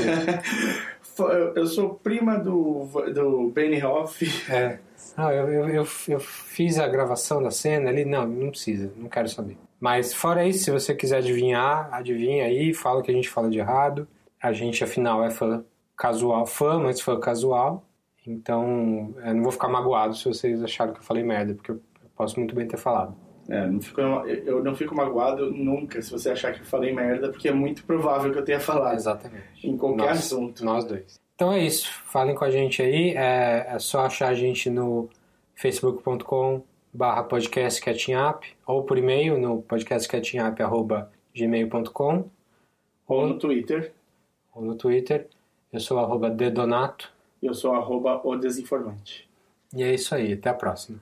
Eu sou prima do, do Benny Hoff. é, não, eu, eu, eu, eu fiz a gravação da cena ali, não, não precisa, não quero saber. Mas fora isso, se você quiser adivinhar, adivinha aí, fala o que a gente fala de errado. A gente, afinal, é fã casual, fã, mas fã casual. Então, eu não vou ficar magoado se vocês acharam que eu falei merda, porque eu posso muito bem ter falado. É, não fico, eu não fico magoado nunca se você achar que eu falei merda, porque é muito provável que eu tenha falado. Exatamente. Em qualquer Nós- assunto. Nós dois. Então é isso. Falem com a gente aí. É, é só achar a gente no facebook.com barra podcast catching up ou por e-mail no podcastcatchingup.gmail.com Ou no Twitter. ou no Twitter. Eu sou arroba dedonato. Eu sou arroba o desinformante. E é isso aí. Até a próxima.